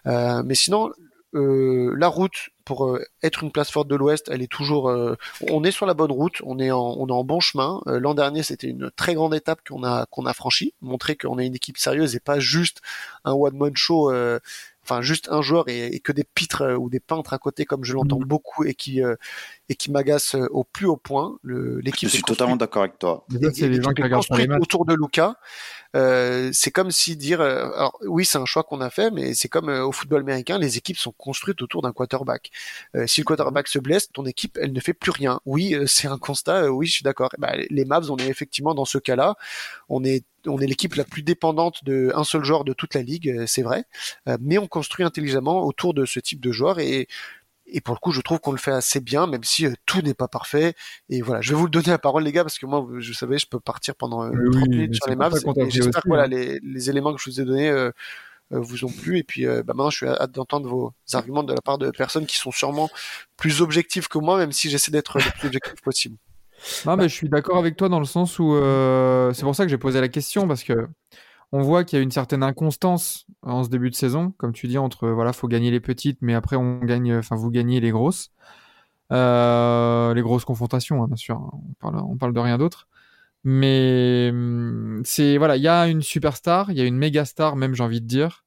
Euh, mais sinon euh, la route pour euh, être une place forte de l'Ouest, elle est toujours. euh, on est sur la bonne route, on est en, on est en bon chemin. Euh, L'an dernier, c'était une très grande étape qu'on a qu'on a franchie, montrer qu'on est une équipe sérieuse et pas juste un one man show. Enfin, juste un joueur et, et que des pitres euh, ou des peintres à côté, comme je l'entends Mhm. beaucoup et qui euh, et qui m'agace euh, au plus haut point. Le- Je L'équipe suis totalement d'accord avec toi. C'est les l'équipe gens qui est regardent les matchs. autour de Luca. Euh, c'est comme si dire, euh, alors oui, c'est un choix qu'on a fait, mais c'est comme euh, au football américain, les équipes sont construites autour d'un quarterback. Euh, si le quarterback se blesse, ton équipe, elle ne fait plus rien. Oui, euh, c'est un constat. euh, oui, je suis d'accord. Bah, les Mavs, on est effectivement dans ce cas-là. On est on est l'équipe la plus dépendante de un seul joueur de toute la ligue, c'est vrai, mais on construit intelligemment autour de ce type de joueur et et pour le coup, je trouve qu'on le fait assez bien, même si euh, tout n'est pas parfait. Et voilà, je vais vous le donner la parole, les gars, parce que moi, vous- je savais, je peux partir pendant euh, Oui, 30 oui, minutes sur les pris j'espère que voilà, hein. les, les éléments que je vous ai donnés euh, euh, vous ont plu. Et puis bah, maintenant, je suis hâte d'entendre vos arguments de la part de personnes qui sont sûrement plus objectives que moi, même si j'essaie d'être le plus objectif possible. Non, mais je suis d'accord avec toi dans le sens où c'est pour ça que j'ai posé la question parce que on voit qu'il y a une certaine inconstance en ce début de saison, comme tu dis, entre voilà, faut gagner les petites, mais après on gagne, enfin vous gagnez les grosses, Euh, les grosses confrontations, hein, bien sûr. On parle, parle de rien d'autre. Mais hum, c'est voilà, il y a une superstar, il y a une méga star, même j'ai envie de dire.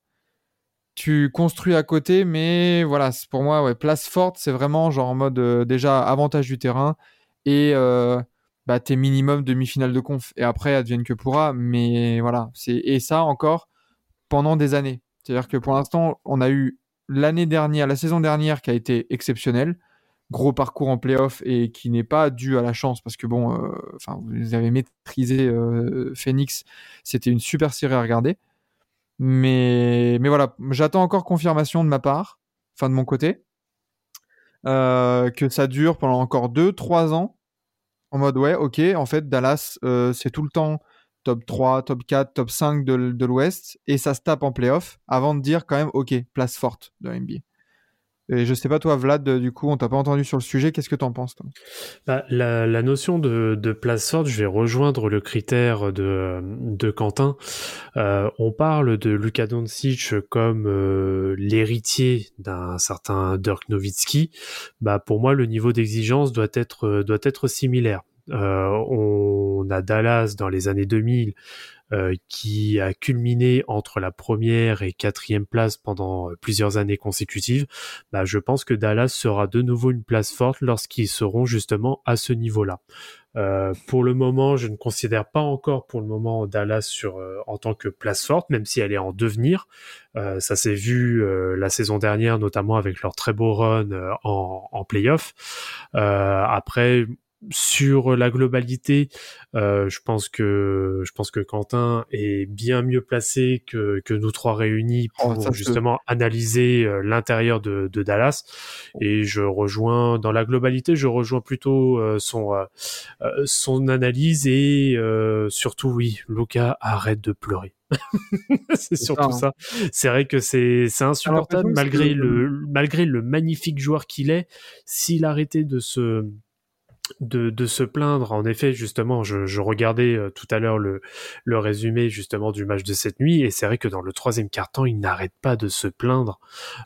Tu construis à côté, mais voilà, pour moi, ouais, place forte, c'est vraiment genre en mode euh, déjà avantage du terrain et euh, bah, t'es minimum demi-finale de conf. Et après, advienne que pourra. Mais voilà, c'est et ça encore pendant des années. C'est-à-dire que pour l'instant, on a eu l'année dernière, la saison dernière qui a été exceptionnelle, gros parcours en playoff et qui n'est pas dû à la chance parce que bon, euh, enfin, vous avez maîtrisé euh, Phoenix, c'était une super série à regarder. Mais, mais voilà, j'attends encore confirmation de ma part, enfin de mon côté, euh, que ça dure pendant encore 2-3 ans. En mode, ouais, ok, en fait, Dallas, euh, c'est tout le temps top 3, top 4, top 5 de, de l'Ouest, et ça se tape en playoff avant de dire quand même, ok, place forte de la NBA. Et je sais pas, toi, Vlad, du coup, on t'a pas entendu sur le sujet, qu'est-ce que t'en penses toi? Bah, la, notion de, place forte, je vais rejoindre le critère de, Quentin. Euh, on parle de Luka Doncic comme euh, l'héritier d'un certain Dirk Nowitzki. Bah, pour moi, le niveau d'exigence doit être, doit être similaire. Euh, on a Dallas dans les années 2000 euh, qui a culminé entre la première et quatrième place pendant euh, plusieurs années consécutives, bah, je pense que Dallas sera de nouveau une place forte lorsqu'ils seront justement à ce niveau-là. Euh, pour le moment, je ne considère pas encore pour le moment Dallas sur, euh, en tant que place forte, même si elle est en devenir. Euh, ça s'est vu euh, la saison dernière, notamment avec leur très beau run en, en playoff. Après, sur la globalité, euh, je pense que je pense que Quentin est bien mieux placé que, que nous trois réunis Oh, pour justement analyser euh, l'intérieur de, de Dallas. Et je rejoins dans la globalité, je rejoins plutôt euh, son euh, euh, son analyse et euh, surtout oui, Luca arrête de pleurer. c'est surtout ça, hein. ça. C'est vrai que c'est c'est insupportable que malgré le malgré le magnifique joueur qu'il est. S'il arrêtait de se de, de se plaindre. En effet, justement, je, je regardais euh, tout à l'heure le, le résumé justement du match de cette nuit, et c'est vrai que dans le troisième quart-temps, il n'arrête pas de se plaindre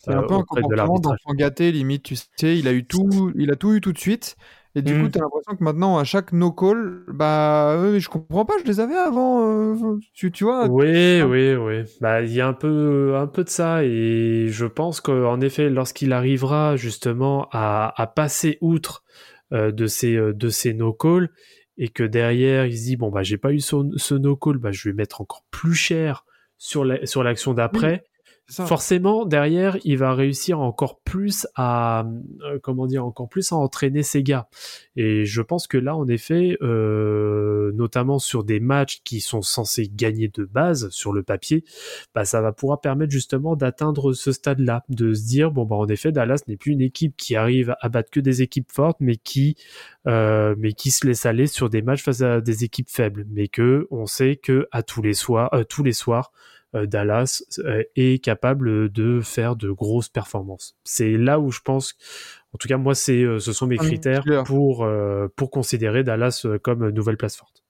C'est un euh, peu de gâté, limite, tu sais, il a eu tout, il a tout eu tout de suite. Et du coup, t'as l'impression que maintenant, à chaque no-call, bah, euh, je comprends pas, je les avais avant, euh, tu, tu vois. Oui, oui, oui. Bah, il y a un peu, un peu de ça, et je pense qu'en effet, lorsqu'il arrivera justement à, à passer outre de ces, euh, de ces no-calls et que derrière il se dit bon bah j'ai pas eu ce, ce no call, bah je vais mettre encore plus cher sur la, sur l'action d'après. Forcément, derrière, il va réussir encore plus à, euh, comment dire, encore plus à entraîner ses gars. Et je pense que là, en effet, euh, notamment sur des matchs qui sont censés gagner de base sur le papier, bah, ça va pouvoir permettre justement d'atteindre ce stade-là, de se dire bon bah en effet, Dallas n'est plus une équipe qui arrive à battre que des équipes fortes, mais qui, euh, mais qui se laisse aller sur des matchs face à des équipes faibles, mais que on sait que à tous les soirs, euh, tous les soirs Dallas euh, est capable de faire de grosses performances. C'est là où je pense, en tout cas moi, c'est, euh, ce sont mes Ah, critères pour euh, pour considérer Dallas euh, comme nouvelle place forte.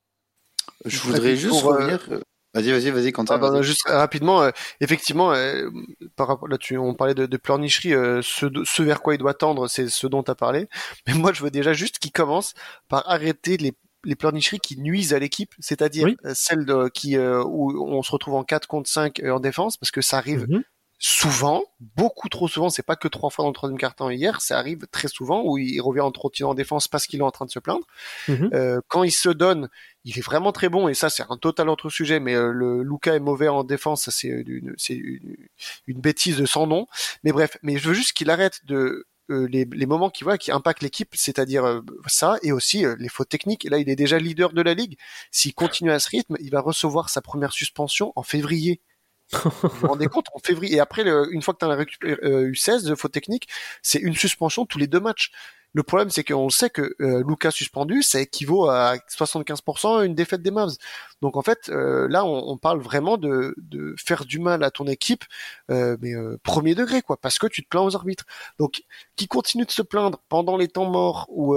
Je voudrais juste Pour, euh, revenir. euh, Vas-y, vas-y, vas-y, Quentin. Ah bah, vas-y. juste rapidement, euh, effectivement, euh, par rapport là, tu, on parlait de, de pleurnicherie, euh, ce vers quoi il doit tendre, c'est ce dont tu as parlé. Mais moi, je veux déjà juste qu'il commence par arrêter les, les pleurnicheries qui nuisent à l'équipe, c'est-à-dire Oui. euh, celles de, qui euh, où on se retrouve en 4 contre 5 euh, en défense, parce que ça arrive Mhm. souvent, beaucoup trop souvent. C'est pas que trois fois dans le troisième quart-temps hier, ça arrive très souvent où il revient en trottinant en défense parce qu'il est en train de se plaindre. Mhm. Euh, quand il se donne, il est vraiment très bon et ça c'est un total autre sujet. Mais euh, le Luca est mauvais en défense, ça c'est une, une, une bêtise de sans nom. Mais bref, mais je veux juste qu'il arrête de les, les moments qui voit qui impactent l'équipe, c'est-à-dire euh, ça et aussi euh, les fautes techniques. Là, il est déjà leader de la ligue. S'il continue à ce rythme, il va recevoir sa première suspension en février. Vous vous rendez compte en février et après une fois que tu as eu 16 de fautes techniques, c'est une suspension tous les deux matchs. Le problème c'est qu'on sait que euh, Lucas suspendu, ça équivaut à 75% à une défaite des Mavs. Donc en fait euh, là on, parle vraiment de, faire du mal à ton équipe, euh, mais euh, premier degré quoi, parce que tu te plains aux arbitres. Donc qui continue de se plaindre pendant les temps morts ou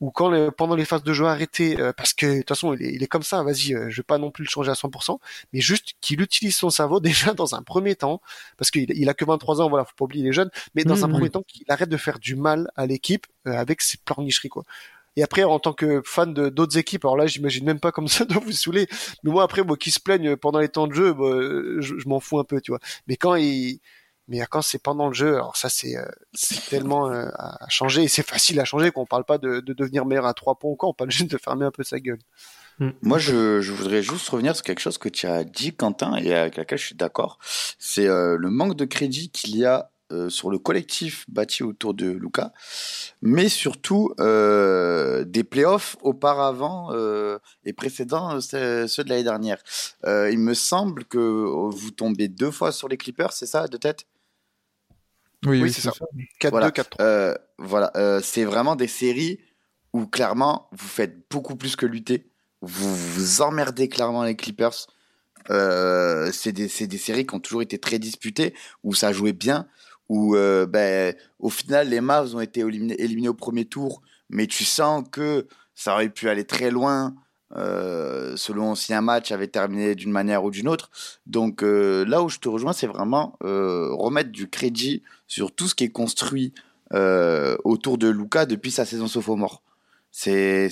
ou quand le- pendant les phases de jeu arrêtées, euh, parce que de toute façon il est, il est comme ça. Vas-y, euh, je vais pas non plus le changer à 100%, mais juste qu'il utilise son cerveau déjà dans un premier temps, parce qu'il il a que 23 ans, voilà, faut pas oublier les jeunes, mais dans Mhm. un premier temps qu'il arrête de faire du mal à l'équipe euh, avec ses pleurnicheries quoi. Et après, en tant que fan de d'autres équipes, alors là, j'imagine même pas comme ça doit vous saouler. Mais moi, après, moi, qui se plaignent pendant les temps de jeu, bah, je, je m'en fous un peu, tu vois. Mais quand il, mais quand c'est pendant le jeu, alors ça, c'est euh, c'est tellement euh, à changer et c'est facile à changer qu'on parle pas de, de devenir meilleur à trois points ou quoi, on parle juste de fermer un peu sa gueule. Moi, je, je voudrais juste revenir sur quelque chose que tu as dit, Quentin, et avec laquelle je suis d'accord. C'est euh, le manque de crédit qu'il y a euh, sur le collectif bâti autour de Luca, mais surtout euh, des playoffs auparavant euh, et précédents euh, ceux de l'année dernière. Euh, il me semble que vous tombez deux fois sur les Clippers, c'est ça, de tête? Oui, Oui, c'est ça. 4-2, Voilà. 4-3. Euh, voilà, euh, c'est vraiment des séries où clairement vous faites beaucoup plus que lutter. Vous vous emmerdez clairement les Clippers. Euh, c'est des, c'est des séries qui ont toujours été très disputées, où ça jouait bien, où euh, ben, au final les Mavs ont été éliminés, éliminés au premier tour, mais tu sens que ça aurait pu aller très loin euh, selon si un match avait terminé d'une manière ou d'une autre. Donc euh, là où je te rejoins, c'est vraiment euh, remettre du crédit sur tout ce qui est construit autour de Luca depuis sa saison sophomore. C'est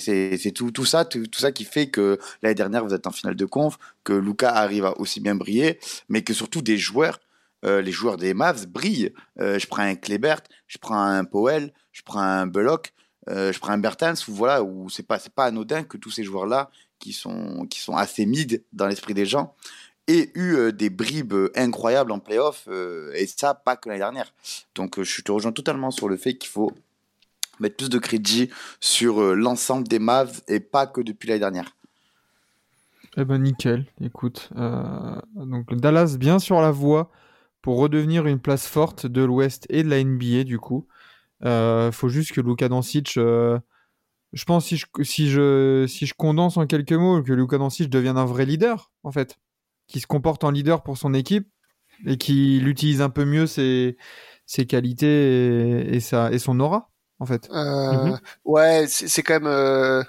tout ça tout, ça qui fait que l'année dernière vous êtes en finale de conf, que Luca arrive à aussi bien briller, mais que surtout des joueurs les joueurs des Mavs brillent. Je prends un Klebert, je prends un Powell, je prends un Bullock, euh, je prends un Bertans, où voilà, où c'est pas c'est pas anodin que tous ces joueurs là qui sont qui sont assez mid dans l'esprit des gens aient eu euh, des bribes incroyables en playoff euh, et ça pas que l'année dernière. Donc je te rejoins totalement sur le fait qu'il faut mettre plus de crédit sur l'ensemble des Mavs et pas que depuis l'année dernière. Eh ben nickel, écoute. donc Dallas bien sur la voie pour redevenir une place forte de l'Ouest et de la NBA du coup. Euh, faut juste que Luka Doncic, euh, je pense si je, si je si je condense en quelques mots, que Luka Doncic devienne un vrai leader en fait, qui se comporte en leader pour son équipe et qui utilise un peu mieux ses ses qualités et, et sa et son aura en fait. Euh, Mhm. Ouais, c'est c'est quand même.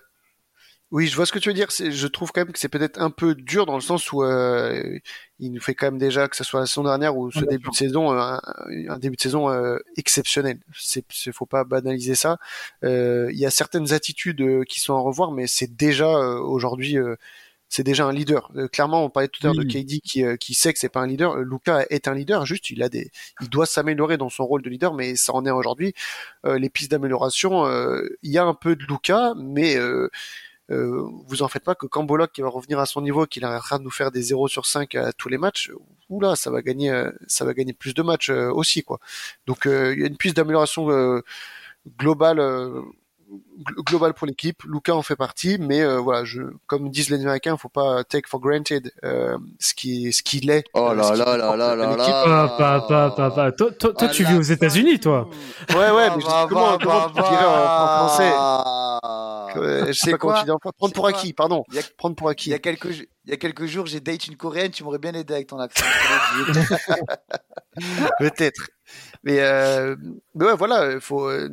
Oui, je vois ce que tu veux dire. Je trouve quand même que c'est peut-être un peu dur dans le sens où euh, il nous fait quand même déjà que ce soit la saison dernière ou ce Bien début de saison, euh, un, un début de saison euh, exceptionnel. C'est, faut pas banaliser ça. Euh, Il y a certaines attitudes euh, qui sont à revoir, mais c'est déjà euh, aujourd'hui. euh, c'est déjà un leader. Clairement, on parlait tout à l'heure Oui. de KD qui, euh, qui sait que c'est pas un leader. Luca est un leader. Juste, il a des, il doit s'améliorer dans son rôle de leader, mais ça en est aujourd'hui. Euh, les pistes d'amélioration, euh, il y a un peu de Luca, mais euh, vous en faites pas que quand Bollock qui va revenir à son niveau, qu'il arrêtera de nous faire des 0 sur 5 à tous les matchs, oula, ça va gagner, euh, ça va gagner plus de matchs euh, aussi, quoi. Donc, il y a une piste d'amélioration globale, euh, gl- globale pour l'équipe. Luca en fait partie, mais euh, voilà, je, comme disent les Américains, faut pas take for granted euh, ce qui, ce qu'il est. Oh euh, là qu'il là là là là là. Pas, pas, pas, pas, pas. Toi, toi, toi, tu vis aux États-Unis, toi. Ouais, ouais, Ah, mais je bah, sais comment, bah, comment bah, tu dirais en, en français. bah. Euh, je sais comment tu dis en. Prendre pour acquis, pardon. Il y a- Prendre pour Il acquis. y a quelques jours, il y a quelques jours, j'ai date une coréenne, tu m'aurais bien aidé avec ton accent. Peut-être. Mais, euh, mais ouais, voilà, il faut, euh,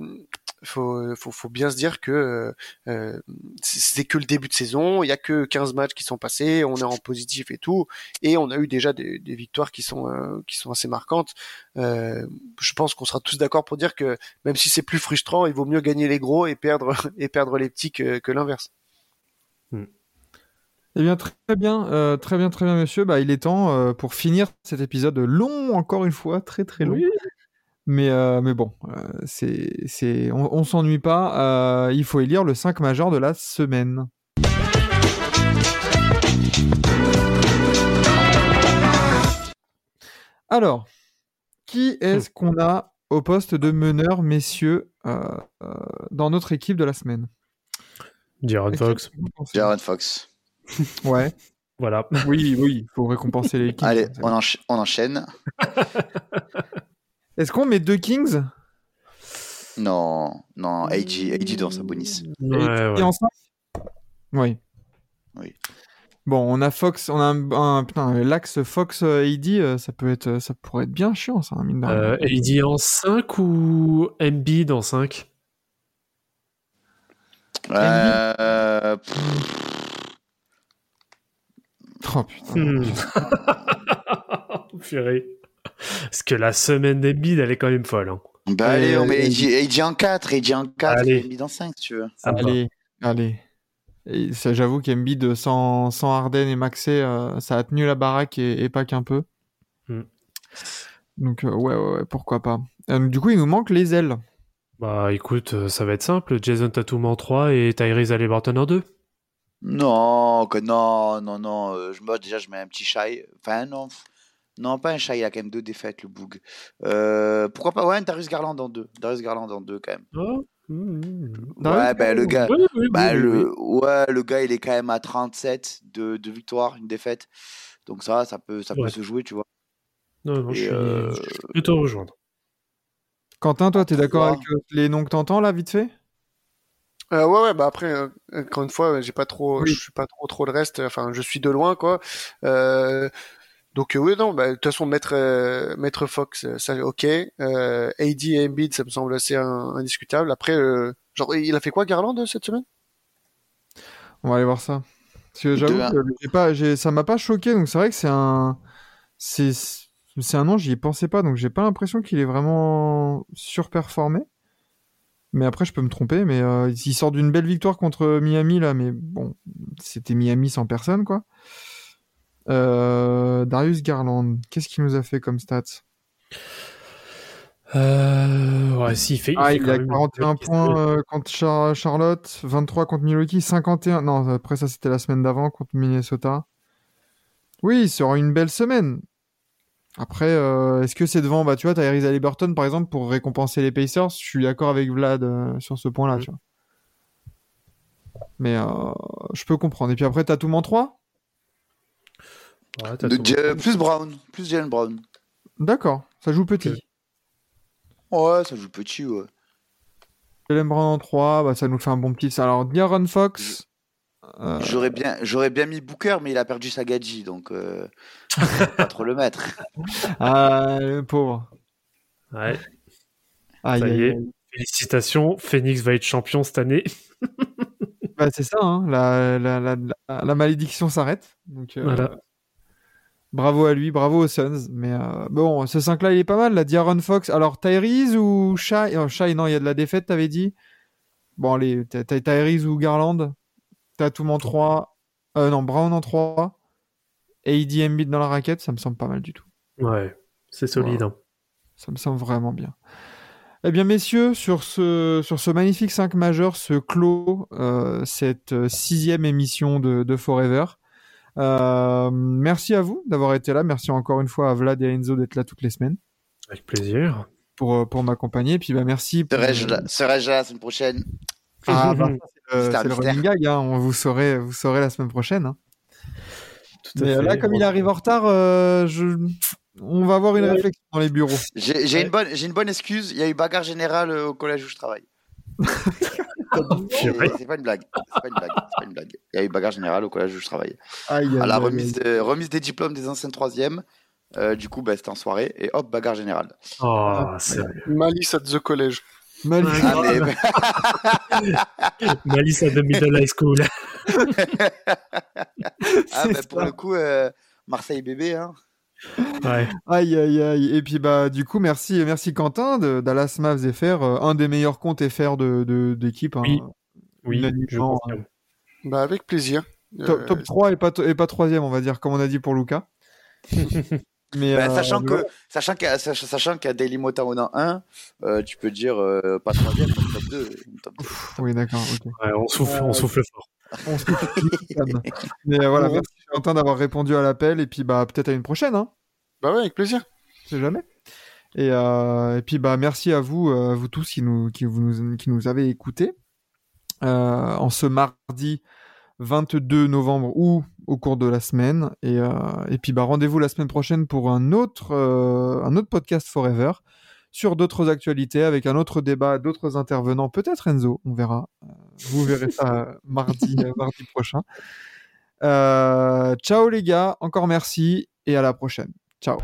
faut, faut, faut bien se dire que euh, euh, c'est que le début de saison, il y a que 15 matchs qui sont passés, on est en positif et tout, et on a eu déjà des, des victoires qui sont, euh, qui sont assez marquantes. Euh, je pense qu'on sera tous d'accord pour dire que même si c'est plus frustrant, il vaut mieux gagner les gros et perdre, et perdre les petits que, que l'inverse. Eh bien, très bien, euh, très bien, très bien, monsieur. Bah, il est temps euh, pour finir cet épisode long, encore une fois, très très long. Oui. Mais, euh, mais bon, euh, c'est, c'est, on, on s'ennuie pas. Euh, il faut élire le 5 majeur de la semaine. Alors, qui est-ce qu'on a au poste de meneur, messieurs, euh, euh, dans notre équipe de la semaine? Jaron Fox. Jaron Fox. Ouais. Voilà. Oui, oui, il faut récompenser l'équipe. Allez, on, encha- on enchaîne. Est-ce qu'on met deux Kings? Non, non, AG, AG dans sa bonus. Ouais, et, ouais. et ensemble Oui. Oui. Bon, on a Fox, on a un, un- putain, l'axe Fox euh, AD, euh, ça peut être, ça pourrait être bien chiant, ça, mine de rien. Euh, AD en 5 ou Embiid en 5 Euh, Oh putain. Hmm. Purée. Parce que la semaine d'Embiid, elle est quand même folle. hein. bah allez, on met Euh, AG en 4, AG en 4, Allez. et mis dans 5 si tu veux. Ça me va. Allez, allez. J'avoue qu'Embiid sans, sans Harden et Maxey, euh, ça a tenu la baraque et, et pas qu'un peu. Hmm. Donc, euh, ouais, ouais, ouais, pourquoi pas. Euh, du coup, il nous manque les ailes. Bah écoute, euh, ça va être simple. Jason Tatum en 3 et Tyrese Halliburton en 2. Non, que non, non, non. euh, déjà, je mets un petit shy. Enfin, non. Non, pas un shy, il a quand même deux défaites, le boug. Euh, pourquoi pas, ouais, un Darius Garland en deux. Darius Garland en deux, quand même. Oh. hmm. Darius ouais, ben le gars. Oui, oui, Bah, oui, oui, le, ouais, le gars, il est quand même à 37 de, de victoires, une défaite. Donc ça, ça peut, ça peut se jouer, tu vois. Non, non, je suis, euh, je plutôt rejoindre. Quentin, toi, t'es d'accord avec euh, les noms que t'entends, là, vite fait? Euh, ouais, ouais, bah après, euh, encore une fois, j'ai pas trop, Oui. je suis pas trop trop le reste. Enfin, je suis de loin, quoi. Euh, donc euh, oui, non, bah de toute façon, mettre euh, mettre Fox, euh, ça, ok. Euh, AD et Embiid, ça me semble assez in- indiscutable. Après, euh, genre, il a fait quoi Garland euh, cette semaine? On va aller voir ça. Parce que j'avoue que j'ai pas, j'ai- ça m'a pas choqué, donc c'est vrai que c'est un, c'est, c'est un nom, j'y pensais pas, donc j'ai pas l'impression qu'il est vraiment surperformé. Mais après, je peux me tromper, mais euh, il sort d'une belle victoire contre Miami là, mais bon, c'était Miami sans personne quoi. Euh, Darius Garland, qu'est-ce qu'il nous a fait comme stats? Euh, ouais, si, il fait. Ah, fait il quand a même- 41 points euh, contre Char- Charlotte, 23 contre Milwaukee, 51. Non, après ça c'était la semaine d'avant contre Minnesota. Oui, ça aura une belle semaine. Après, euh, est-ce que c'est devant, bah tu vois, Tyrese Halliburton par exemple pour récompenser les Pacers Je suis d'accord avec Vlad sur ce point-là, Mm. tu vois. Mais je peux comprendre. Et puis après, Tatum en 3 Ouais, De- plus Brown, plus Jalen Brown. D'accord, ça joue petit. Ouais, ça joue petit, ouais. Jalen Brown en 3, bah, ça nous fait un bon petit. Alors, De'Aaron Fox. euh, J'aurais bien, j'aurais bien mis Booker, mais il a perdu sa gadji, donc euh, pas trop le mettre. Ah, le pauvre. Ouais, Aïe, ça y est. Félicitations, Phoenix va être champion cette année. Bah, c'est ça, hein, la, la, la, la, la malédiction s'arrête. Donc, euh, Voilà. Bravo à lui, bravo aux Suns. Mais euh, bon, ce 5-là, il est pas mal. La D'Aaron Fox. Alors, Tyrese ou Shai? Oh, Shai, non, il y a de la défaite, t'avais dit. Bon, t'as Tyrese ou Garland? Tatum en 3. Euh, non, Brown en 3. AD Embiid dans la raquette, ça me semble pas mal du tout. Ouais, c'est solide. hein. Ça me semble vraiment bien. Eh bien, messieurs, sur ce, sur ce magnifique 5 majeur se clôt euh, cette euh, sixième émission de, de Forever. Euh, merci à vous d'avoir été là. Merci encore une fois à Vlad et à Enzo d'être là toutes les semaines Avec plaisir. pour, euh, pour m'accompagner. Et puis, bah, merci. pour- Serais-je là, là la semaine prochaine? Ah, bah, c'est le, running gag. Hein. On vous saurez, vous saurez la semaine prochaine. hein. Tout à Mais euh, fait. là, comme il arrive en retard, euh, je... on va avoir une Ouais. réflexion dans les bureaux. J'ai Ouais. une, bonne- j'ai une bonne excuse. Il y a eu bagarre générale euh, au collège où je travaille. C'est pas une blague. C'est pas une blague. C'est pas une blague. Il y a eu bagarre générale au collège où je travaille. Aïe, aïe, À la aïe, remise, aïe. de- remise des diplômes des anciens troisièmes. Euh, du coup, bah, c'était en soirée. Et hop, bagarre générale. Oh, sérieux. Malice at the college. Mal- Ah, mais, Malice à the middle high school. ah, bah, pour le coup, euh, Marseille bébé. Hein. Ouais. Aïe, aïe, aïe. Et puis, bah, du coup, merci, merci Quentin de Dallas Mavs FR, euh, un des meilleurs comptes FR de, de, d'équipe. hein. Oui. Oui, je confirme. Bah, avec plaisir. Top, Euh, top 3 et pas, to- et pas troisième, on va dire, comme on a dit pour Lucas. Mais, Bah, euh, sachant que sachant qu'à sach- sachant qu'à Dailymotion en 1, euh, tu peux dire euh, pas troisième, mais top 2. Top 2. Oui, d'accord, ok. Ouais, on souffle, on souffle fort. On calme. Mais euh, voilà, On- merci Quentin d'avoir répondu à l'appel et puis bah peut-être à une prochaine, hein. Bah ouais, avec plaisir. Sait jamais. Et, euh, et puis bah merci à vous, euh, vous tous qui nous qui vous nous, qui nous avez écoutés euh, en ce mardi 22 novembre ou au cours de la semaine. Et, euh, et puis bah rendez-vous la semaine prochaine pour un autre un autre podcast Forever sur d'autres actualités avec un autre débat, d'autres intervenants, peut-être Enzo, on verra. Vous verrez ça mardi mardi prochain. Euh, ciao les gars, encore merci et à la prochaine. Ciao.